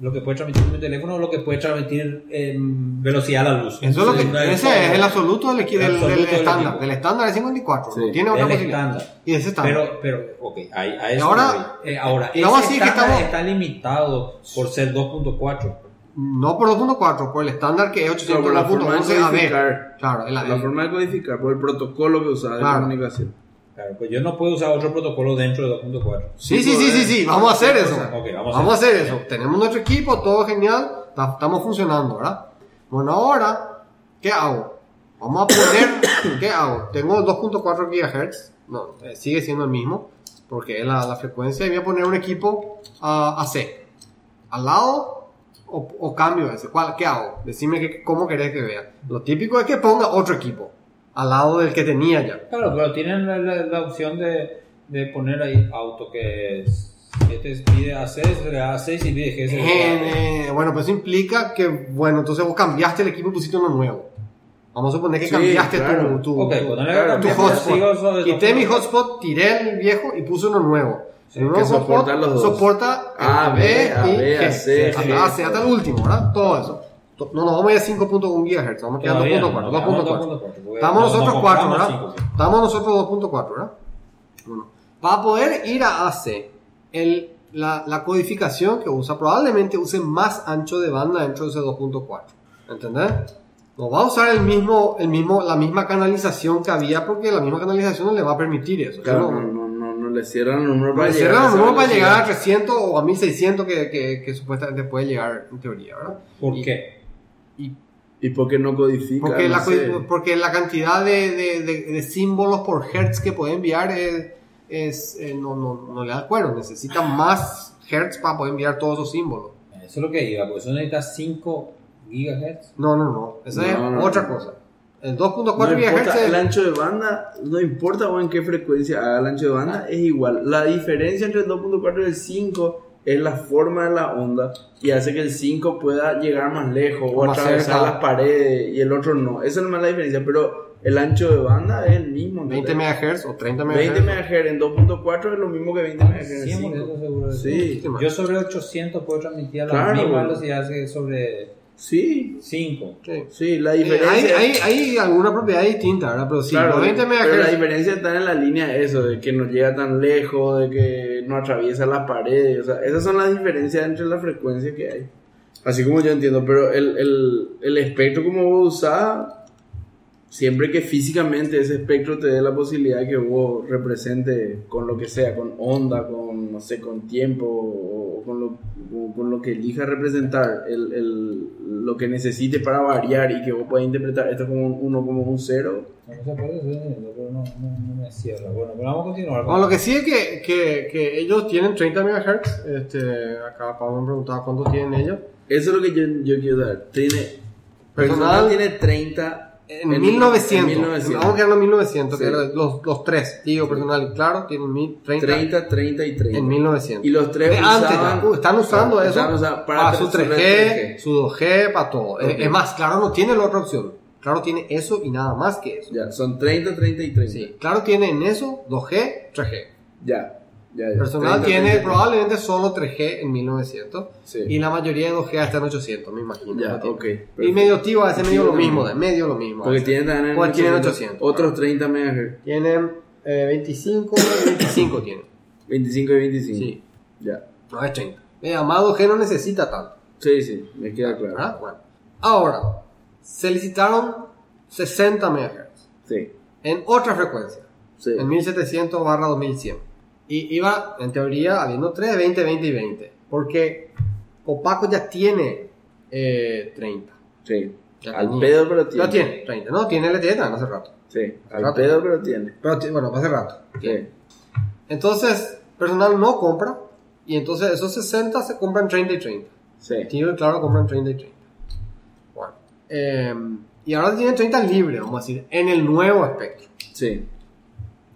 lo que puede transmitir mi teléfono o lo que puede transmitir en velocidad a la luz. Eso es lo que, ese es el absoluto del, absoluto del del estándar. Del estándar es 54. Sí. no Tiene otra posibilidad. estándar. Y ese estándar. Pero, pero, ok, ahí, a eso ahora. Eh, ahora, ese a decir que estamos- está limitado por ser 2.4. No por 2.4, por el estándar que es No, por la forma de 802.11 AB. codificar. Claro, el, La forma de codificar, por el protocolo que usaba de Claro. comunicación. Claro, pues yo no puedo usar otro protocolo dentro de 2.4. Sí, sí, sí, sí, sí, vamos a hacer eso. Ok, vamos a Vamos a hacer eso. Tenemos nuestro equipo, todo genial, ta- estamos funcionando, ¿verdad? Bueno, ahora, ¿qué hago? Vamos a poner, <coughs> ¿qué hago? Tengo 2.4 GHz, no, eh, sigue siendo el mismo, porque es la, la frecuencia, y voy a poner un equipo a AC. ¿Al lado o, o cambio ese? ¿Cuál, ¿Qué hago? Decime que, cómo querés que vea. Lo típico es que ponga otro equipo, al lado del que tenía ya. Claro, pero tienen la, la- la opción de, de poner ahí auto que es, que te pide A6, le da A6 y pide que es el Eh, bueno, pues eso implica que, bueno, entonces vos cambiaste el equipo y pusiste uno nuevo. Vamos a suponer que Sí, cambiaste claro. tu, tu, Ok, tu- ponele claro, tu que hotspot. Quité mi 2.4. hotspot, tiré el viejo y puse uno nuevo. El nuevo que soporta los dos. Soporta A, B, A, y B, G. A, C, hasta, G. El último, ¿verdad? Todo eso. No, nos vamos a ir a 5.1 GHz, vamos a quedar Todavía 2.4. no, 2.4. 2.4, porque Estamos no- nosotros no 4, compramos ¿verdad? cinco, sí. Estamos nosotros 2.4, ¿verdad? Bueno, para poder ir a AC, el, la, la codificación que usa probablemente use más ancho de banda dentro de ese 2.4. ¿Entendés? No va a usar el mismo, el mismo, la misma canalización que había porque la misma canalización no le va a permitir eso. Claro, No- no, no, no, no le cierran el número no para le llegar. cierran esa números para llegar a 300 o a 1600 que, que, que supuestamente puede llegar en teoría, ¿verdad? ¿Por Y- qué? Y ¿Y por qué no codifica? porque, No la, sé. porque la cantidad de, de- de- de símbolos por hertz que puede enviar es, es, eh, no, no, no le da acuerdo. Necesita más hertz para poder enviar todos esos símbolos. Eso es lo que iba, porque eso necesita 5 gigahertz. No, no, no. Esa No, es no, otra no. cosa. El No 2.4 importa GHz el ancho de banda, no importa o en qué frecuencia haga el ancho de banda, es igual. La diferencia entre el 2.4 y el 5 es la forma de la onda y hace que el 5 pueda llegar más lejos o O más atravesar cerca. las paredes y el otro no. Esa es más la diferencia, pero el ancho de banda es el mismo. 20 MHz o 30 MHz. 20 MHz en 2.4 es lo mismo que 20 MHz en 100% 5. seguro de. Sí, Yo sobre 800 puedo transmitir a la Claro, misma velocidad que sobre sí, 5. Sí. sí, la Eh, diferencia... hay, hay, hay alguna propiedad distinta, ¿verdad? Pero sí, Claro, los 20 pero la MHz... diferencia está en la línea eso, de que no llega tan lejos, de que atraviesa las paredes, o sea, esas son las diferencias entre las frecuencias que hay. Así como yo entiendo, pero el, el, el espectro como vos usás, siempre que físicamente ese espectro te dé la posibilidad de que vos represente con lo que sea, con onda, con, no sé, con tiempo, con lo, con lo que elija representar, el, el, lo que necesite para variar y que vos puedas interpretar esto como un 1 como un 0. No se puede hacer, pero no, no, no me cierra. Bueno, pero vamos a continuar. Bueno, lo que sí es que, que, que ellos tienen 30 MHz. Este, acá Pablo me preguntaba cuánto tienen ellos. Eso es lo que yo, yo quiero saber. Tiene, Personal- personal tiene 30 En, 1900, en 1900. Vamos a quedarnos en 1900, Sí. que eran los, los tres, Tigo, personal y claro, tienen mil- 30, 30, 30 y 30. en 1900. Y los tres De antes, usaban- ya, están usando Claro, eso están usando para, para su su 3G, 3G. su 2G, para todo. Es- Ok. Es más, claro, no tiene la otra opción. Claro, tiene eso y nada más que eso. Ya, son 30, 30 y 30. Sí, claro, tiene en eso 2G, 3G. Ya, ya, ya. Personal 30, tiene 30. probablemente solo 3G en 1900 Sí. y la mayoría de 2G está en 800, me imagino. Ya, No tiene. ok. Y medio TIO hace medio Sí, lo mismo, de medio lo mismo. Porque tienen también en Pues tienen 800, 800. Otros 30 MHz. Tienen eh, 25, 25 tienen. 25 y 25. Sí, Ya. no es 30. Eh, Amado G no necesita tanto. Sí, sí, me queda claro. ¿verdad? Bueno. Ahora, se licitaron 60 MHz Sí, en otra frecuencia, sí. en 1700 barra 2100. Y iba, en teoría, habiendo 3, 20, 20 y 20. Porque Copaco ya tiene eh, 30. sí. Ya Al tenía. pedo, pero tiene. Ya tiene 30. No, tiene LTE también hace rato. Sí, al Rato. pedo, pero tiene. Pero bueno, hace rato. Sí. Entonces, personal no compra. Y entonces esos 60 se compran 30 y 30. Sí. Y claro compran 30 y 30. Eh, y ahora tienen 30 libre, vamos a decir, en el nuevo espectro. Sí.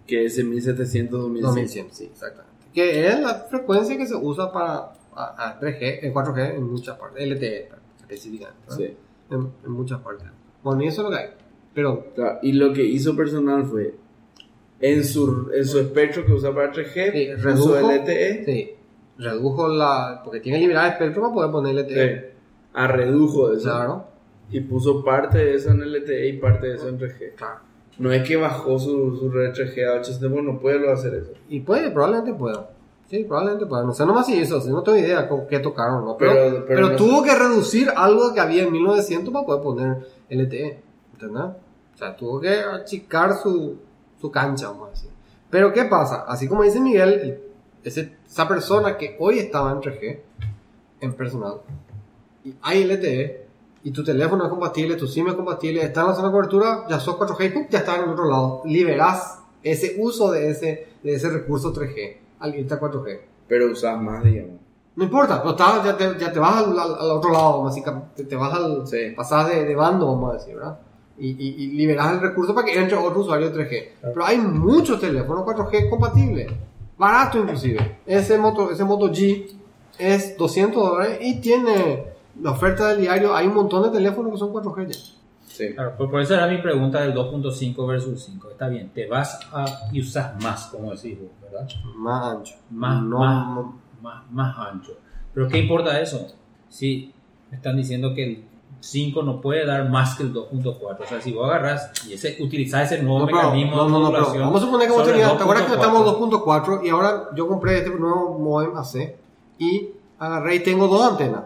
Que es en 1700, 2100. 2100, sí, exactamente. Que es la frecuencia que se usa para a, a 3G, en 4G en muchas partes. LTE específicamente. Sí. En, en muchas partes. Bueno, y eso es lo que hay. Pero, Claro, y lo que hizo personal fue en su, en su espectro que usa para 3G, sí, redujo. LTE Sí. redujo la. Porque tiene liberar espectro para poder poner LTE. Sí. A redujo eso. Claro, Y puso parte de eso en LTE y parte de eso en 3G. claro. No es que bajó su, su red 3G a 800, bueno, no puede lo hacer eso. Y puede, probablemente pueda. Sí, probablemente pueda. No sé nomás si eso, si no tengo idea con qué tocaron, ¿no? Pero, Pero- pero pero no tuvo que reducir algo que había en 1900 para poder poner LTE. ¿Entendés? O sea, tuvo que achicar su, su cancha, vamos a decir. Pero ¿qué pasa? Así como dice Miguel, el- ese- esa persona que hoy estaba en 3G, en personal, y hay LTE, y tu teléfono es compatible, tu SIM es compatible, está en la zona de cobertura, ya sos 4G, y ¡pum! ya está en el otro lado. Liberás ese uso de ese, de ese recurso 3G al irte a 4G. Pero usas más, digamos. No importa, pero está- ya, te, ya te vas al, al- al otro lado, básicamente. Te, te vas al. Sí. Pasás de, de bando, vamos a decir, ¿verdad? Y, y, y liberas el recurso para que entre otro usuario 3G. Pero hay muchos teléfonos 4G compatibles. Barato, inclusive. Ese Moto, ese Moto G es 200 dólares y tiene la oferta del diario. Hay un montón de teléfonos que son 4G ya. Sí. Claro, por, por eso era mi pregunta del 2.5 versus 5. Está bien, te vas a y usas más, como decís vos, ¿verdad? Más ancho. Más, No, más, no- más, más ancho. Pero ¿qué importa eso? Si me están diciendo que el 5 no puede dar más que el 2.4. O sea, si vos agarras y ese, utilizás ese nuevo No, pero, mecanismo no, de no, pero vamos a suponer que vos sobre tenías, ¿te acuerdas que 2.4? estamos 2.4 y ahora yo compré este nuevo modem AC y agarré y tengo dos antenas,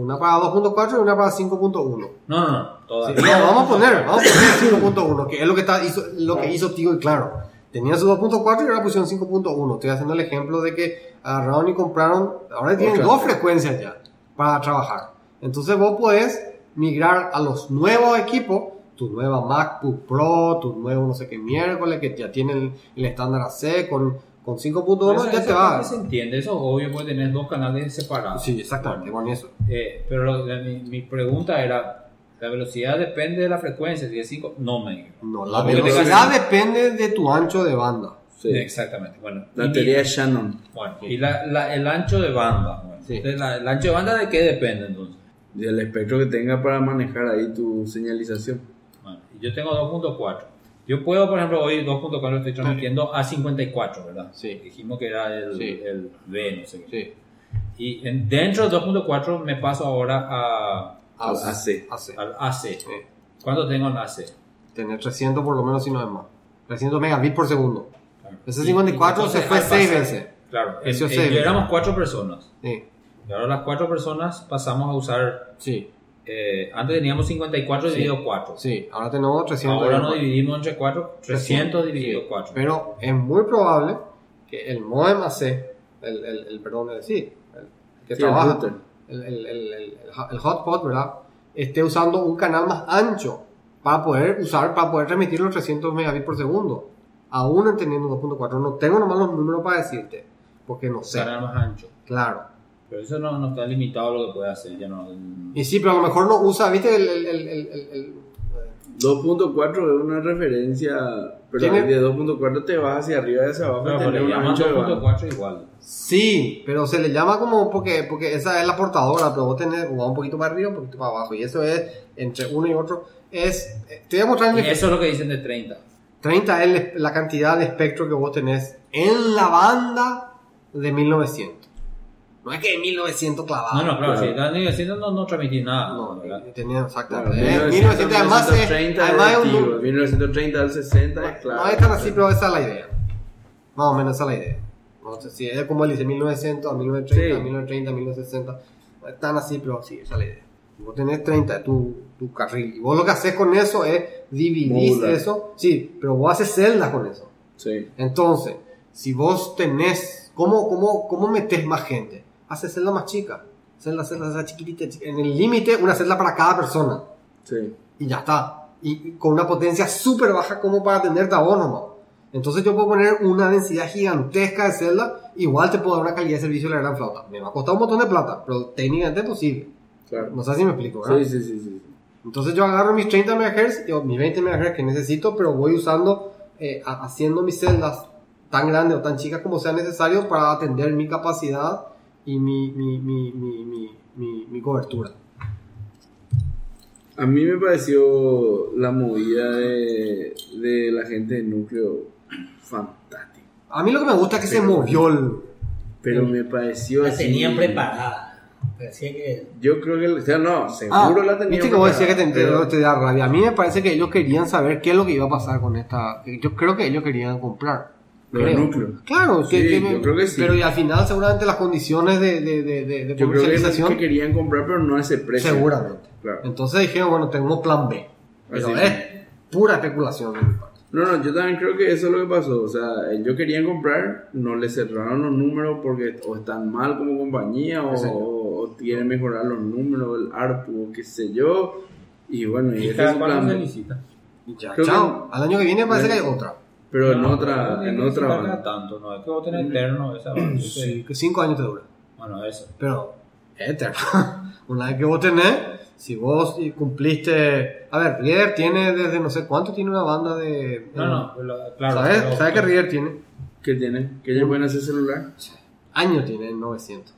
una para 2.4 y una para 5.1. No, no, no, Sí, todavía. no, vamos a poner, vamos a poner 5.1, que es lo que está, hizo, lo que hizo Tigo y Claro. Tenía su 2.4 y ahora pusieron 5.1. Estoy haciendo el ejemplo de que agarraron y compraron, ahora tienen Otra. dos frecuencias ya para trabajar. Entonces vos podés migrar a los nuevos equipos, tu nueva MacBook Pro, tu nuevo no sé qué miércoles, que ya tiene el, el estándar AC con, con 5.1, Eso- ya te va. se entiende, eso es obvio, porque tenés dos canales separados. Sí, exactamente, con eso. Eh, pero lo- la- mi, mi pregunta era, ¿la velocidad depende de la frecuencia? Si es 5, no me digas. No, la Porque velocidad depende de tu ancho de banda. Sí. Exactamente, bueno. La teoría de Shannon. Bueno, y la, la- el ancho de banda. bueno. Sí. Entonces, la- ¿El ancho de banda de qué depende entonces? Y el espectro que tenga para manejar ahí tu señalización. Bueno, y yo tengo 2.4. Yo puedo, por ejemplo, hoy 2.4 estoy transmitiendo a 54, ¿verdad? Sí. Dijimos que era el, Sí. el B, no sé qué. Sí. Y en- dentro del 2.4 me paso ahora a, Al AC. AC. al AC. Sí. ¿Cuánto tengo en AC? Tener 300 por lo menos si no es más. 300 megabits por segundo. Claro. Ese Y- 54 y se fue al 6 pasar- veces. Claro, en, seis éramos cuatro personas. Sí, Y ahora las cuatro personas pasamos a usar. sí, eh, antes teníamos 54 Sí. dividido 4. sí. Ahora tenemos 300. Ahora nos dividimos entre 4. 300 Sí. dividido 4. Pero es muy probable que el modem AC, el, el, el perdón, el, sí, el que Sí, trabaja, el, el hotspot, ¿verdad? Esté usando un canal más ancho para poder usar, para poder transmitir los 300 megabits por segundo. Aún entendiendo 2.4. No tengo nomás los números para decirte, porque no sé. Canal más ancho. Claro. Pero eso no, no está limitado a lo que puede hacer. Ya no, Y sí, pero a lo mejor no usa, ¿viste? El, el, el, el, el- el- 2.4 es una referencia, pero Tiene- de 2.4 te vas hacia arriba y hacia abajo. Pero y le tenés un llaman ancho de banda. 2.4 igual. Sí, pero se le llama como porque, porque esa es la portadora, pero vos tenés o va un poquito para arriba, un poquito para abajo. Y eso es entre uno y otro. Es, eh, te voy a mostrar Y el- eso es lo que dicen de 30. 30 es la cantidad de espectro que vos tenés en la banda de 1900. No es que en 1900 clavado. No, no, claro, claro. si están diciendo no, no transmitís nada. No, ¿verdad? tenía exactamente. Claro, Eh, 1900 además es, 1930 además es un activo, número. 1930 al 60 es claro. No es tan así, pero esa es la idea. Más o menos esa es la idea. No sé si es como él dice 1900 a 1930, Sí. 1930 a 1960. No es tan así, pero sí, esa es la idea. Vos tenés 30, tu, tu carril. Y vos lo que haces con eso es dividir Modular. eso. Sí, pero vos haces celdas con eso. Sí. Entonces, si vos tenés, ¿cómo, cómo, cómo metes más gente? Haces celda más chica. Celda, celda, celda chiquitita. chiqui- En el límite, una celda para cada persona Sí. y ya está. Y y con una potencia súper baja como para atenderte a vos nomás. Entonces yo puedo poner una densidad gigantesca de celda, igual te puedo dar una calidad de servicio de la gran flauta. Me va a costar un montón de plata, pero técnicamente es posible. Claro. No sé si me explico, ¿verdad? Sí, sí, sí, sí. Entonces yo agarro mis 30 MHz o mis 20 MHz que necesito, pero voy usando, eh, ha- haciendo mis celdas tan grandes o tan chicas como sea necesario para atender mi capacidad y mi, mi, mi, mi, mi, mi- mi cobertura. A mí me pareció la movida de, de la gente de núcleo fantástica. A mí lo que me gusta es que se movió el, pero me pareció La así. tenían preparada. Parecía que. Yo creo que, o sea, no, seguro Ah, la tenían viste que vos decías que te, preparada, te, te da rabia. A mí me parece que ellos querían saber qué es lo que iba a pasar con esta. Yo creo que ellos querían comprar. Lo del Creo. núcleo. Claro, que, Sí, que yo creo que sí. Pero y al final, seguramente las condiciones de, de, de, de, Yo creo que, comercialización. que querían comprar, pero no a ese precio. seguramente. Claro. Entonces dijeron, bueno, tenemos plan B. Pero Así es pura especulación de mi parte. No, no, yo también creo que eso es lo que pasó. O sea, ellos querían comprar, no le cerraron los números porque o están mal como compañía o, o- o quieren mejorar los números, el ARPU o qué sé yo. Y bueno, y Y ese es su plan. Y ya, Creo chao. que- Al año que viene parece que hay otra. Pero en No, otra, pero en tiene otra banda. tanto, no es que vos tenés eterno esa banda. <clears throat> Sí, que cinco años te dura. Bueno, eso. Pero es eterno. <laughs> Una vez que vos tenés, si vos cumpliste. A ver, Rieder tiene desde no sé cuánto tiene una banda de. No, no, lo- claro. ¿Sabes? pero- ¿Sabes que Rieder tiene? ¿Qué tienen? Que ellos pueden hacer celular Años tiene, 900.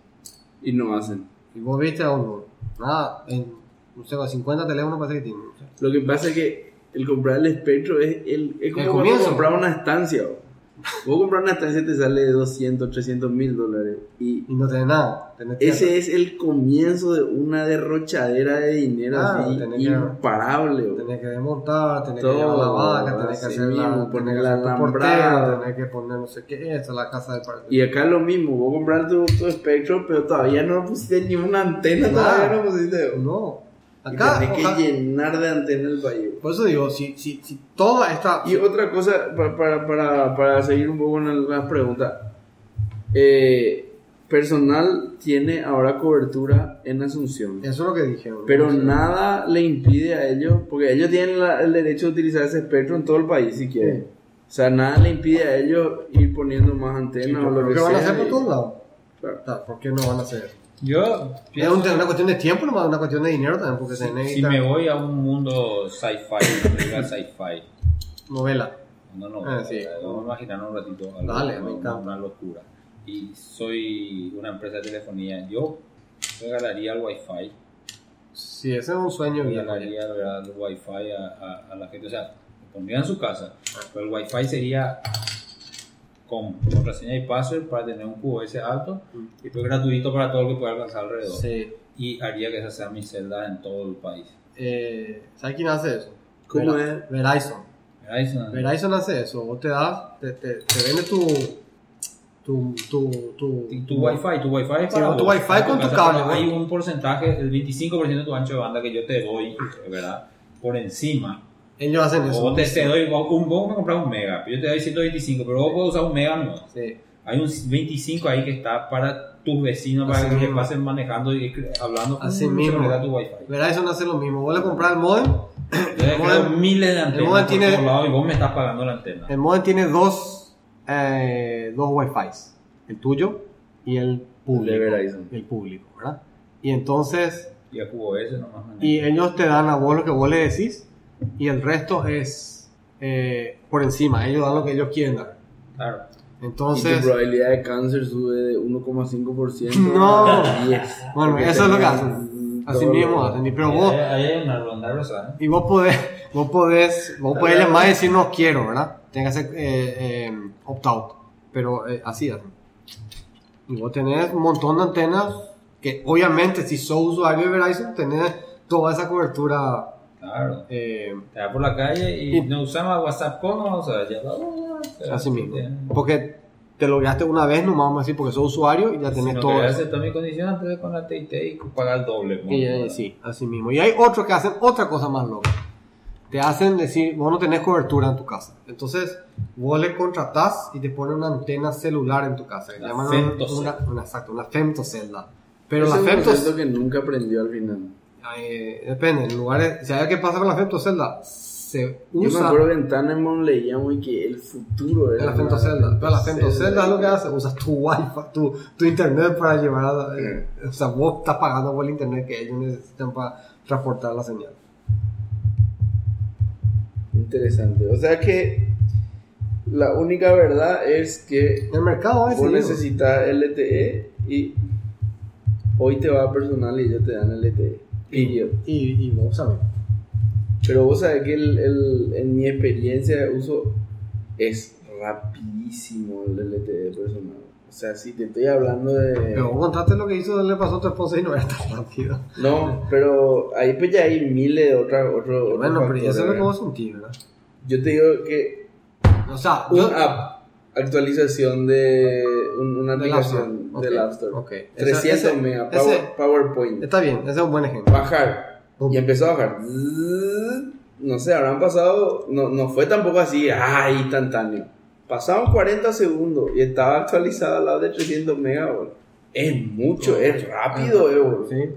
y no hacen. Y vos viste a uno. Nada, en. No sé, con 50 teléfonos parece que tiene. no. Lo que pasa es que el comprar el espectro es, el, es como El cuando comienzo. comprar una estancia. ¿o? Vos comprar una estancia te sale 200, 300 mil dólares. Y no tenés nada. Tenés tierra. ese es el comienzo de una derrochadera de dinero así tenés que- imparable. ¿o? Tenés que desmontar, tenés Todo, que llevar la vaca, tenés que hacer mismo, poner que la tenés que poner no sé qué, esta la casa del. Y acá es lo mismo, vos comprar tu, tu espectro, pero todavía no pusiste ni una antena, todavía no pusiste. ¿o? Y Acá, tenés ojalá- que llenar de antena el país. por eso digo, si, si, si toda esta. Y otra cosa, para, para, para, para seguir un poco en las preguntas. Eh, personal tiene ahora cobertura en Asunción. Eso es lo que dijeron. Pero No sé. nada le impide a ellos, porque ellos tienen la- el derecho de utilizar ese espectro en todo el país si quieren. Sí. O sea, nada le impide a ellos ir poniendo más antenas pero o lo ¿Por que qué van a sea. hacer por y- todos lados? Claro. Sea, ¿Por qué no van a hacer? Yo Es un- una cuestión de tiempo, nomás una cuestión de dinero también, porque se si me voy a un mundo sci-fi, una película sci-fi, novela. no, no, Ah, sí. vamos a imaginar un ratito algo, Dale, una, me encanta. una locura. Y soy una empresa de telefonía, yo regalaría el wifi, Sí, ese es un sueño bien. regalaría el wifi a, a- a la gente, o sea, pondría en su casa, pero el wifi sería con contraseña y password para tener un QoS alto y pues gratuito para todo el que pueda alcanzar alrededor. Sí. Y haría que esas sean mis celdas en todo el país. Eh, ¿Sabes quién hace eso? ¿Cómo es? Verizon. Verizon, Verizon hace eso. Vos te das, te, te, te vende tu. Tu. Tu. Tu. Y tu wifi, tu wifi es Sí, para tu wifi para con tu cable. Hay un porcentaje, el 25% de tu ancho de banda que yo te doy, ¿verdad? Por encima. Ellos hacen O eso. vos te, te doy, un, vos me compras un mega, yo te doy 125, pero vos puedes usar un mega no. Sí. Hay un 25 ahí que está para tus vecinos, para Así que mismo. pasen manejando y hablando Así con mismo. seguridad tu wifi. Verizon hace lo mismo. Vos le compras el modem. El modem- miles de antenas modem por tiene- lados y vos me estás pagando la antena. El modem tiene dos. Eh, dos Wi-Fi. El tuyo y el público. El. El público, ¿verdad? Y entonces. Y a QoS nomás. Y ellos te dan a vos lo que vos le decís. Y el resto es. eh, por encima. Ellos dan lo que ellos quieren dar. Claro. Y Entonces. tu probabilidad de cáncer sube de 1,5% <laughs> No. a 10. Bueno, eso es lo que hacen. Así mismo hacen. Y- Pero vos. Ahí hay una ronda rosa, ¿eh? Y vos podés, vos podés, vos podés llamar y decir no quiero, ¿verdad? Tenés que hacer eh, eh, opt-out. Pero eh, así hacen. Y vos tenés un montón de antenas que obviamente si sos usuario de Verizon tenés toda esa cobertura. Claro. eh, Te vas por la calle y Y- no usamos WhatsApp con, o sea, ya va. así mismo. Porque te lograste una vez nomás, vamos a decir, porque sos usuario y ya Si tenés no todo eso. aceptar mi condición, antes con la TIT y pagar el doble. ¿no? Y, sí, así mismo. Y hay otros que hacen otra cosa más loca. Te hacen decir, vos no tenés cobertura en tu casa. Entonces, vos le contratás y te ponen una antena celular en tu casa. La llaman femtocelda. una, una, exacto, una femtocelda. Pero Ese la es un femtos... concepto que nunca aprendió al final. Eh, depende, en lugares... ¿Sabes qué pasa con la femtocelda? Se Yo me usa... acuerdo que en Tanemon leíamos que el futuro era la femtocelda. Pero la femtocelda es lo que hace. Usas tu wifi, tu, tu internet para llevar a... eh, o sea, vos estás pagando por el internet que ellos necesitan para transportar la señal. Interesante. O sea que la única verdad es que El mercado vos necesitas LTE y hoy te va personal y ellos te dan LTE. Period. Y, y vos sabés. Pero vos sabés que el, el- en mi experiencia de uso es rapidísimo el LTE personal. O O sea, si te estoy hablando de... Pero vos contaste lo que hizo, le pasó a tu esposa y no era tan rápido. No, pero ahí pues ya hay miles de otras Bueno, pero factores, eso es lo que ¿verdad? vos sentís, ¿verdad? Yo te digo que O sea, un yo... app, actualización de un- una App Store. del App Store. ok. Ese- 300 ese- mega, ese- Power- PowerPoint. Está bien, ese es un buen ejemplo. Bajar. Y empezó a bajar. No sé, habrán pasado, no, no fue tampoco así, ah, instantáneo. Pasaron 40 segundos y estaba actualizada al lado de 300 megas, boludo. Es mucho, es rápido, eh. Sí.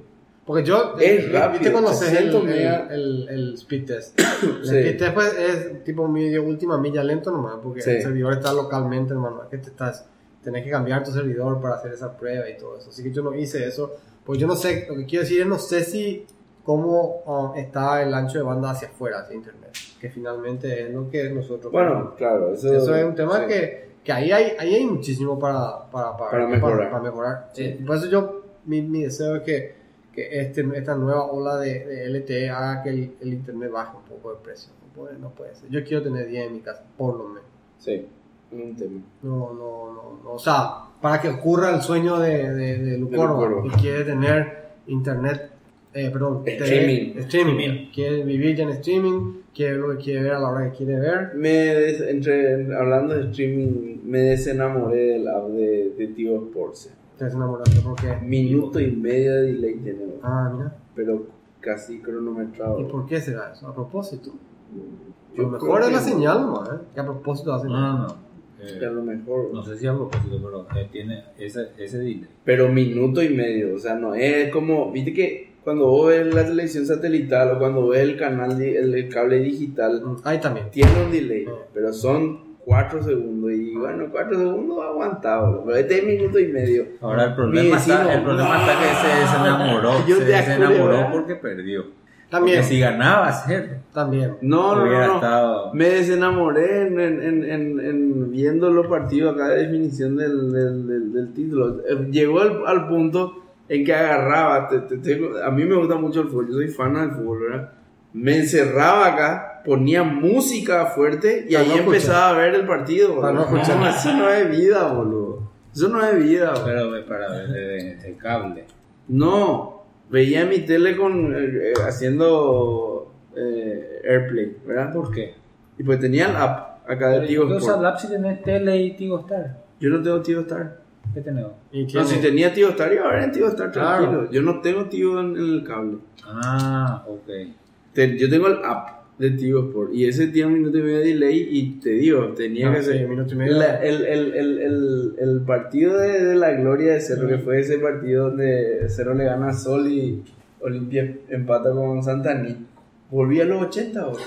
Porque yo, Es eh, rápido, ¿viste cuando haces el, 300 el, mega. el, el speed test? <coughs> El Sí. speed test pues, es tipo medio última milla lento nomás, porque Sí. el servidor está localmente, hermano. Es que te estás, tenés que cambiar tu servidor para hacer esa prueba y todo eso. Así que yo no hice eso. Pues yo no sé, lo que quiero decir es, no sé si cómo ah, está el ancho de banda hacia afuera, hacia internet. Que finalmente es lo que nosotros... Bueno, claro, eso, Eso es un tema sí. que, que ahí, hay, ahí hay muchísimo para, para, para, Para mejorar. para mejorar. Sí. Y Por eso yo, mi, mi deseo es que, que este, esta nueva ola de, de LTE haga que el, el internet baje un poco de precio. No puede, no puede ser. Yo quiero tener 10 en mi casa, por lo menos. Sí, es un tema. No, no, no, no. O sea, para que ocurra el sueño de, de, de Lucorba, que quiere tener internet, eh, perdón, Streaming. TV, streaming. Streaming. Quiere vivir ya en streaming, quiere ver lo que quiere ver a la hora que quiere ver. Me des- entre, hablando de streaming, me desenamoré del app de, de Tío Sports. Te enamoraste porque... Minuto y medio de delay tenemos, Ah, mira. pero casi cronometrado. ¿Y por qué será eso? A propósito. Yo Lo mejor es la señal, nomás, ¿eh? Que a propósito hacen No, no, que a lo mejor. no sé si a propósito, pero eh, tiene ese, ese delay. Pero minuto y medio, o sea, no es como, viste que cuando vos ves la televisión satelital o cuando ves el canal, di- el, el cable digital, Ahí también. tiene un delay, Ah. pero son 4 segundos y bueno, 4 segundos aguantado, pero este es minuto y medio. Ahora el problema, vecino, está, el problema está que se. Yo se te desenamoró acuerdo, porque perdió. También. Porque si ganaba, hacer. También. No, no, no, no. estado. Me desenamoré en, en, en, en- en viendo los partidos acá de definición del, del, del- del título. Eh, Llegó al, al punto en que agarraba. te- te- te- a mí me gusta mucho el fútbol, yo soy fan del fútbol, ¿verdad? Me encerraba acá, ponía música fuerte y Para ahí no escuchar. empezaba a ver el partido. Para no escuchar. eso no es vida, boludo. Eso no es vida, boludo. Pero eh, para ver el, el cable. No, veía mi tele con eh, eh, haciendo eh, AirPlay, ¿verdad? ¿Por qué? Y pues tenía el app acá de Tigo Entonces, Sport. Lab si tenés tele y Tigo Star. Yo no tengo Tigo Star. ¿Qué tenemos? Y No, si tenía Tigo Star, iba a ver en Tigo Star Claro. tranquilo. Yo no tengo Tigo en, en el cable. Ah, ok. Te- yo tengo el app de Tigo Sport. Y ese tiene un minuto y medio de delay. Y te digo, tenía Ah, que ser. minuto y medio. La- el, el, el, el, el partido de, de la gloria de Cerro, que fue ese partido donde Cerro le gana a Sol y Olimpia empata con Santaní. Volví a los 80, boludo.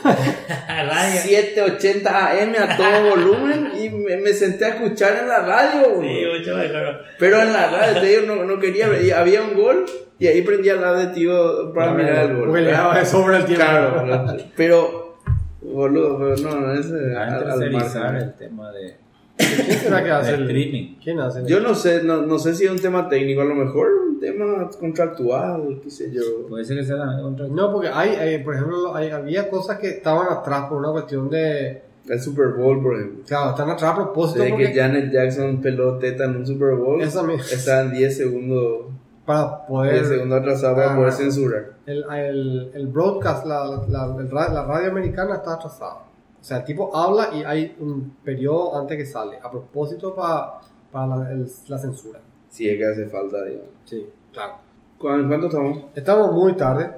Radio. 780 AM a todo <laughs> volumen y me, me senté a escuchar en la radio. Sí, mucho mejor. Pero en la radio, te digo, no, no quería había un gol y ahí prendía la de tío para mirar el gol. Porque le daba de sobra el tiempo. Claro, pero, boludo, pero no, no, ese. A al- al margen. el tema de, ¿Quién será que hace de el streaming. ¿Quién hace el- Yo no sé, no, no sé si es un tema técnico, a lo mejor un tema contractual, qué sé yo. Puede ser que sea también contra No, porque hay, hay, por ejemplo, hay- había cosas que estaban atrás por una cuestión de. El Super Bowl, por ejemplo. Claro, están atrás a propósito que porque Janet Jackson peló teta en un Super Bowl, Eso mismo. estaban 10 segundos, para 10 poder. segundos atrasados para Ah, poder censurar. El, el, el broadcast, la, la, el ra- la radio americana está atrasada. O sea, el tipo habla y hay un periodo antes que sale, a propósito para, para la, el- la censura. Si es que hace falta, digamos. Sí, claro. ¿Cu- ¿En cuánto estamos? Estamos muy tarde,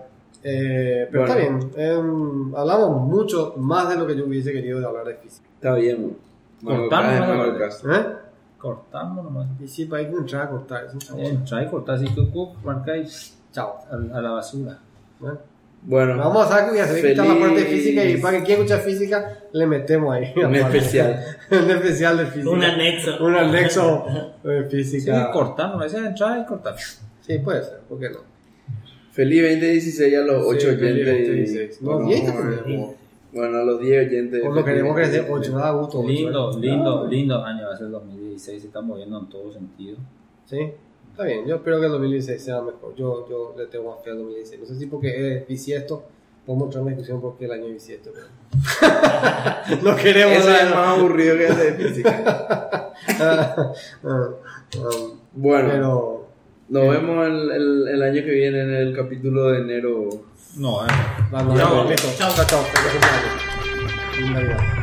eh, pero Bueno. está bien. Em, hablamos mucho más de lo que yo hubiese querido de hablar de física. Está bien, bueno. Cortamos. ¿Eh? Cortamos nomás. Y sí, para ir a entrar a cortar. Es un chavo. Entra y cortar así que y Chao. a, a la basura. Bueno, Vamos a ya se está la parte de Feliz- física y para que quien escucha física le metemos ahí. un especial. <laughs> un especial de física. Un anexo. Un anexo de Sí, física. cortar, no, ese es entrar y cortar. Sí, puede ser, ¿por qué no? Feliz 2016 a los 8 Sí, feliz oyentes. 2016. No, Bueno, 10 Bueno, a los 10 oyentes. Por lo que queremos sea 8, me da gusto. ocho, Lindo, lindo, lindo año va a ser el 2016, se está moviendo en todo sentido. Sí, está bien. Yo espero que el 2016 sea mejor. Yo, yo le tengo más fe al 2016. No sé si porque es bisiesto, Podemos entrar en una discusión porque el año bisiesto. pero- <laughs> no queremos Eso es saber. más aburrido que el de física. <laughs> Ah, um, Bueno, pero nos vemos el, el, el año que viene en el capítulo de enero. No, eh. cumpleaños. Feliz Navidad.